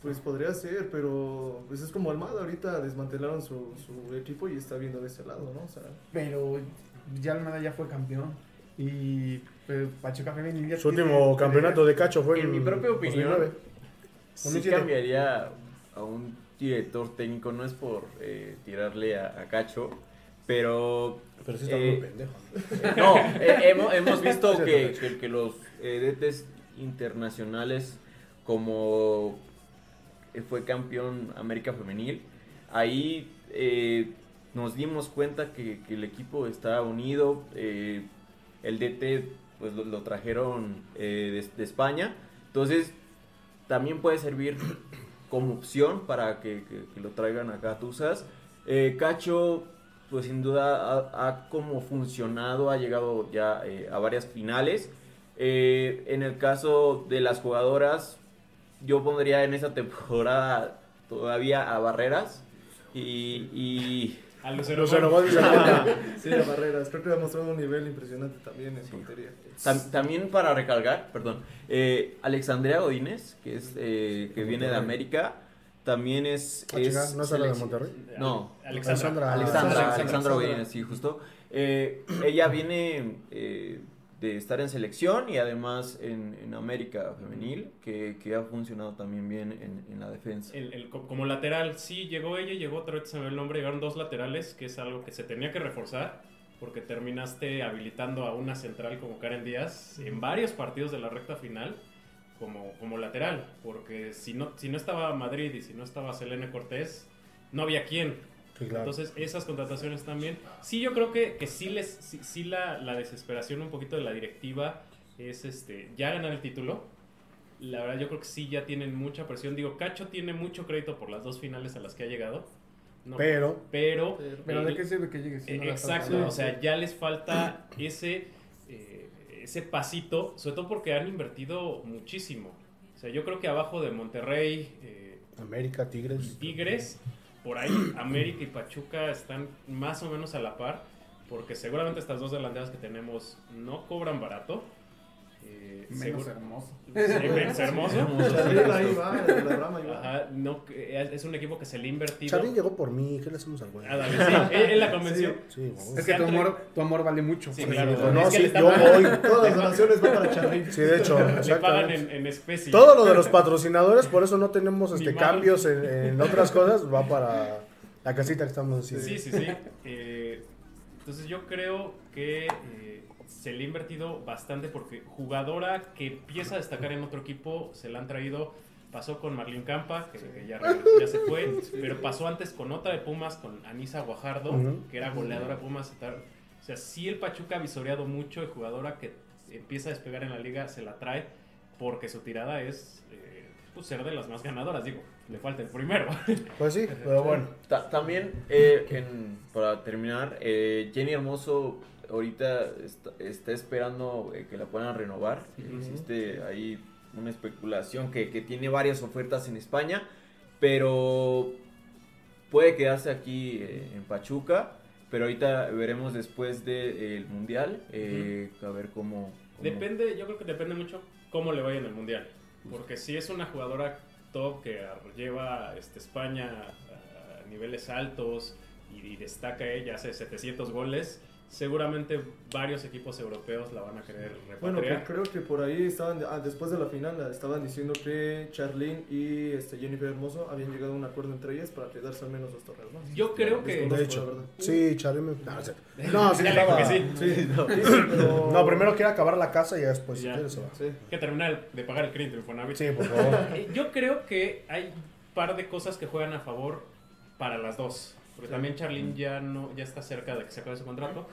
Pues podría ser, pero pues es como Almada, ahorita desmantelaron su, su equipo y está viendo de ese lado, ¿no? O sea, Pero ya Almada ya fue campeón. Y pues, Pachuca Femenil ya Su último campeonato de cacho fue En mi propia opinión, 2009. Sí 2007. cambiaría a un director técnico, no es por eh, tirarle a, a Cacho, pero Pero sí está Eh, muy pendejo. no, eh, hemos, hemos visto que, que- que los DTs internacionales, como eh, fue campeón América Femenil, ahí eh, nos dimos cuenta que, que el equipo está unido. el DT pues lo, lo trajeron de, de España, entonces también puede servir como opción para que, lo traigan acá a Tuzas. Eh, Cacho, pues sin duda ha, como funcionado, ha llegado ya eh, a varias finales. Eh, en el caso de las jugadoras, yo pondría en esa temporada todavía a Barreras y A Lucero. Lucero. Gol dice, sí, la Barreras, creo que ha mostrado un nivel impresionante también en portería. tam- también para recalcar, perdón, eh, Alexandria Godínez, que es eh, que viene de América, también es, Ah, es ¿no es la de Monterrey? No, Alexandra. Alexandra. Alexandra, Alexandra sí. Godínez, sí, justo. Eh, ella viene eh, de estar en selección y además en, en América Femenil, que, que ha funcionado también bien en, en la defensa. El- el- co- como lateral, sí, llegó ella, llegó otra vez se me el nombre, llegaron dos laterales, que es algo que se tenía que reforzar, porque terminaste habilitando a una central como Karen Díaz en varios partidos de la recta final como, como lateral, porque si no, si no estaba Madrid y si no estaba Selene Cortés, no había quién. Sí, claro. Entonces, esas contrataciones también. Sí, yo creo que, que sí, les, sí, sí la, la desesperación un poquito de la directiva es este ya ganar el título. La verdad, yo creo que sí ya tienen mucha presión. Digo, Cacho tiene mucho crédito por las dos finales a las que ha llegado. No, Pero pero, Pero ¿de qué sirve que llegues? si eh, no exacto, o sea, ya les falta ese, eh, ese pasito, sobre todo porque han invertido muchísimo. O sea, yo creo que abajo de Monterrey, eh, América, Tigres. Tigres, por ahí América y Pachuca están más o menos a la par, porque seguramente estas dos delanteras que tenemos no cobran barato. Eh, Menos seguro- hermoso. Sí, es hermoso. Ahí va, la rama ahí va. Ajá, no, es un equipo que se le ha invertido. Charly llegó por mí, ¿qué le hacemos al güey? Ah, sí, él, él la convenció. Sí, vamos. Es que tu amor, tu amor vale mucho. Sí, claro. No, Es que sí, yo voy. Todas las donaciones van para Charril. Sí, de hecho, Le pagan en, en especie. Todo lo de los patrocinadores, por eso no tenemos este cambios en, en otras cosas, va para la casita que estamos haciendo. Sí, sí, sí. Eh, entonces yo creo que eh, se le ha invertido bastante porque jugadora que empieza a destacar en otro equipo se la han traído. Pasó con Marlene Campa, que, que ya, se fue, pero pasó antes con otra de Pumas, con Anisa Guajardo, que era goleadora de Pumas. y tal. O sea, sí el Pachuca ha visoreado mucho y jugadora que empieza a despegar en la liga se la trae porque su tirada es eh, pues, ser de las más ganadoras. Digo, le falta el primero. Pues sí, pero bueno. Ta- también, eh, en- para terminar, eh, Jenny Hermoso ahorita está, está esperando eh, que la puedan renovar. Existe ahí una especulación que, que tiene varias ofertas en España, pero puede quedarse aquí eh, en Pachuca, pero ahorita veremos después del Mundial, eh, a ver cómo... cómo- Depende, yo creo que depende mucho cómo le vaya en el mundial. Porque si es una jugadora top que lleva este, España a niveles altos y, y destaca ella, hace 700 goles, seguramente varios equipos europeos la van a querer Bueno, que repatriar. creo que por ahí estaban, ah, después de la final, estaban diciendo que Charlene y este, Jennifer Hermoso habían llegado a un acuerdo entre ellas para quedarse al menos dos torneos más. Yo creo que- De hecho. Sí, Charlie me... No, no, sí, estaba- sí. sí, no. Sí, pero... No, primero quiere acabar la casa y ya después, si Ya. quiere, se va. Sí. que terminar de pagar el crédito Infonavit. Sí, por favor. Yo creo que hay un par de cosas que juegan a favor para las dos. Porque también Charlene ya no ya está cerca de que se acabe su contrato.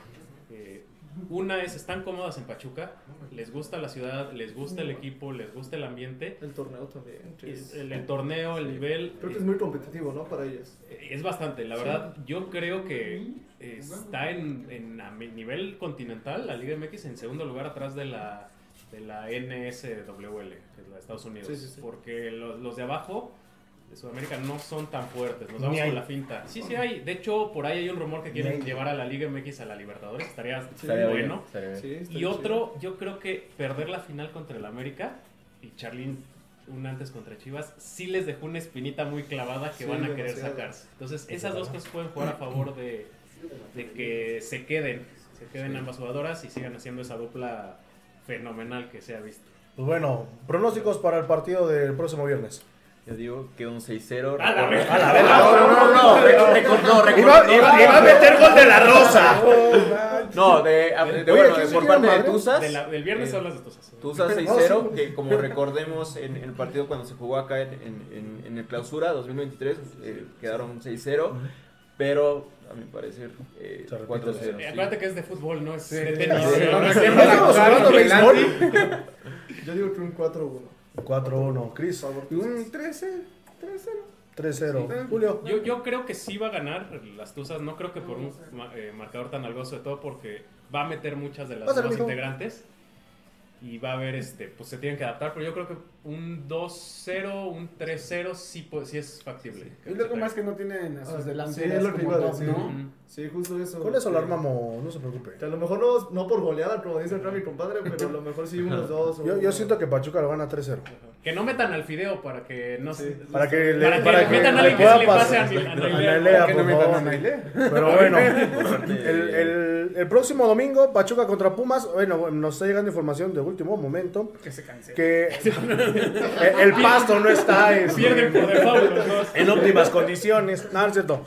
Eh, una es, están cómodas en Pachuca, les gusta la ciudad, les gusta el equipo, les gusta el ambiente, El torneo también. sí, el, es- el- el torneo, el nivel. Creo que eh, es muy competitivo, ¿no? Para ellas. eh, Es bastante, la verdad. Yo creo que está en, en a nivel continental, la Liga MX, en segundo lugar atrás de la, de la NSWL, que es la de Estados Unidos. Sí, sí, sí. Porque los, los de abajo, de Sudamérica, no son tan fuertes. Nos vamos con la finta. Sí, sí hay. De hecho, por ahí hay un rumor que quieren llevar a la Liga MX a la Libertadores. Estaría Estaría bien, bueno. estaría bien. Sí, está Y chido. otro, yo creo que perder la final contra el América y Charlene un antes contra Chivas, sí les dejó una espinita muy clavada que Sí, van a querer demasiado. sacarse. Entonces, esas dos cosas pueden jugar a favor de, de que se queden, se queden ambas jugadoras y sigan haciendo esa dupla fenomenal que se ha visto. Pues bueno, pronósticos para el partido del próximo viernes. Yo digo que un 6-0. A la verga. A la verga. No, no, no, no, record- no, record- Iba, no, iba- no, iba a no, meter gol de la rosa. No, de, de- de- Oye, bueno, ¿quién de- se por parte de? Tuzas. De la- del viernes eh, hablas de Tuzas. Tuzas No, 6-0, sí. que como recordemos en el partido cuando se jugó acá en, en, en- en el clausura 2023, eh, quedaron 6-0, pero a mi parecer eh, Se repite 4-0. Eh, sí. acuérdate que es de fútbol, no es de tenis. No, no. Yo digo que un 4-1. 4-1. Chris, Un 13, 13. 3-0. Julio. Yo, yo creo que sí va a ganar las Tuzas, no creo que por un ma- eh, marcador tan algo, sobre todo porque va a meter muchas de las Pásale, nuevas mijo. integrantes y va a haber, este, pues se tienen que adaptar, pero yo creo que un 2-0, un 3-0 sí, pues, sí es factible. Y luego más que no tienen a sus Ah, delanteras sí, es lo que iba a decir. ¿no? Ujú. Sí, justo eso. Con eso lo armamos, no se preocupe. a lo mejor no, no por goleada, como dice acá mi compadre, pero a lo mejor sí unos dos. o Yo, yo uno. siento que Pachuca lo gana 3-0. Que no metan al fideo para que no se... Para que le, Para que para le que metan a alguien que se le pase a Nailea. Nailea, Que por no a. Pero bueno, el, el- el próximo domingo, Pachuca contra Pumas. Bueno, nos está llegando información de último momento Que se cancela. que el, el pasto no está en, Pierden por default los dos. en óptimas condiciones. No, no es cierto.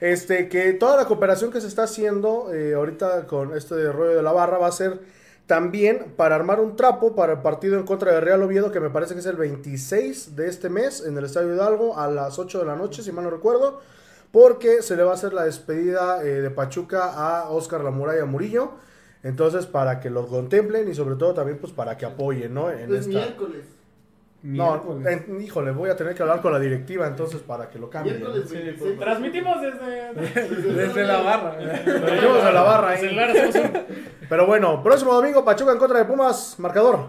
Este, que toda la cooperación que se está haciendo eh, ahorita con este rollo de la barra va a ser también para armar un trapo para el partido en contra de Real Oviedo, que me parece que es el 26 de este mes en el Estadio Hidalgo a las 8 de la noche, si mal no recuerdo, porque se le va a hacer la despedida eh, de Pachuca a Oscar La Muralla Murillo. Entonces, para que lo contemplen y sobre todo también pues para que apoyen, ¿no? En Es esta... miércoles. No, en- híjole, voy a tener que hablar con la directiva entonces para que lo cambien. Miércoles Sí, 26. Transmitimos desde... Desde la barra. Transmitimos a la barra ahí. Pero bueno, próximo domingo, Pachuca en contra de Pumas, marcador.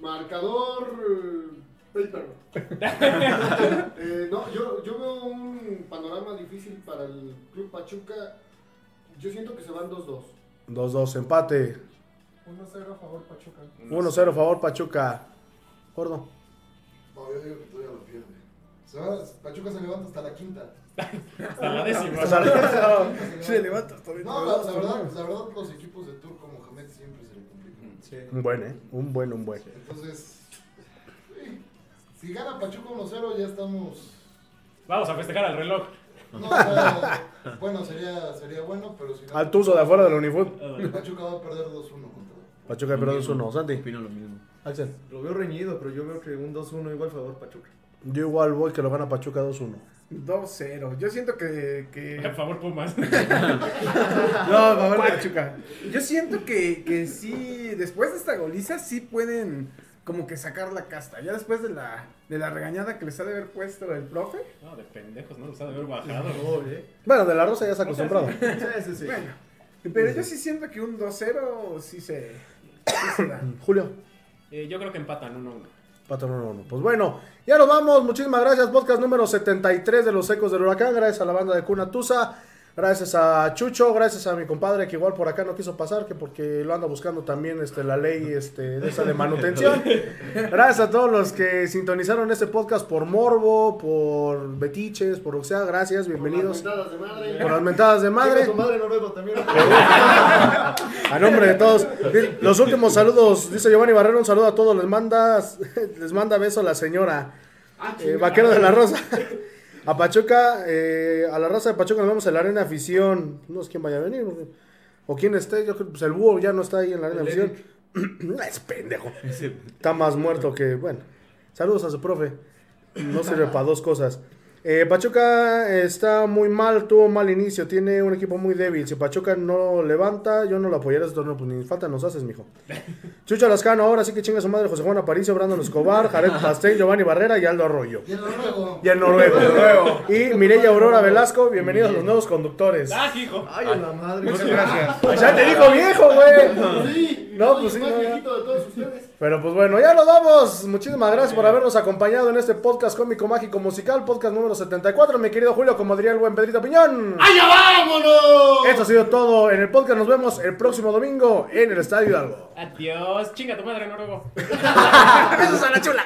Marcador. eh, paper. Eh, no, yo, yo veo un panorama difícil para el Club Pachuca. Yo siento que se van 2-2. 2-2, empate. 1-0 a favor Pachuca. 1-0 favor Pachuca. Gordo. No, yo digo que todavía lo pierde. Se va, Pachuca se levanta hasta la quinta. Hasta la décima. O sea, Se levanta todavía. No, la, la verdad, la verdad, los equipos de Turco Mohamed siempre se le complican. un buen, ¿eh? Un buen, un buen. Entonces, sí, si gana Pachuca 1-0 ya estamos... Vamos a festejar al reloj. No, o sea, bueno, sería, sería bueno, pero si gana Al tuzo de afuera del Unifood. Pachuca va a perder 2-1 contra... Pachuca pero 2-1. Santi. Opino lo mismo. Axel. Lo veo reñido, pero yo veo que un 2-1 igual favor Pachuca. Yo igual voy que lo gana Pachuca 2-1. 2-0. Yo siento que. que... Por favor, Pumas. No, favor Pachuca. Yo siento que, que sí, después de esta goliza, sí pueden como que sacar la casta. Ya después de la, de la regañada que les ha de haber puesto el profe. No, de pendejos, ¿no? Los ha de haber bajado. Oye. Bueno, de la Rosa ya se ha acostumbrado. Sí, sí, sí. Bueno, pero yo sí siento que un 2-0 sí se, sí se da. Julio. Eh, yo creo que empatan 1-1. 4-1-1. Pues bueno, ya nos vamos. Muchísimas gracias. Podcast número 73 de los Ecos del Huracán. Gracias a la banda de Cuna Tusa. Gracias a Chucho, gracias a mi compadre que igual por acá no quiso pasar, que porque lo anda buscando también este, la ley este, de esa de manutención. Gracias a todos los que sintonizaron este podcast por Morbo, por Betiches, por lo que sea. Gracias, bienvenidos. Por las mentadas de madre. Por las mentadas de madre. Su madre noruego también. A nombre de todos. Los últimos saludos, dice Giovanni Barrero, un saludo a todos. Les manda, les manda beso la señora. eh, vaquero de la Rosa. A Pachuca, eh, a la raza de Pachuca nos vemos en la arena afición. No sé quién vaya a venir. O quién esté. Yo creo pues el búho ya no está ahí en la arena afición. es pendejo. Está más muerto que. Bueno. Saludos a su profe. No sirve para dos cosas. Eh, Pachuca está muy mal, tuvo mal inicio, tiene un equipo muy débil. Si Pachuca no levanta, yo no lo apoyaré este torneo, pues ni falta nos haces, mijo. Chucho Lascano, ahora sí que chinga su madre José Juan Aparicio, Brandon Escobar, Jared Pastel, Giovanni Barrera y Aldo Arroyo. Y el noruego. Y el noruego. Y Mireya Aurora Velasco, bienvenidos a los nuevos conductores. ¡Ah, hijo! Ay, a la madre. Muchas gracias. Ya te dijo viejo, güey. Sí, No, pues sí, más no, ya. viejito de todos ustedes. Pero pues bueno, ya nos vamos. Muchísimas gracias por habernos acompañado en este podcast cómico, mágico, musical, podcast número 74. Mi querido Julio, como diría el buen Pedrito Piñón. ¡Allá vámonos! Esto ha sido todo en el podcast. Nos vemos el próximo domingo en el Estadio Hidalgo. Adiós, chinga tu madre, noruego. ¡Besos a la chula!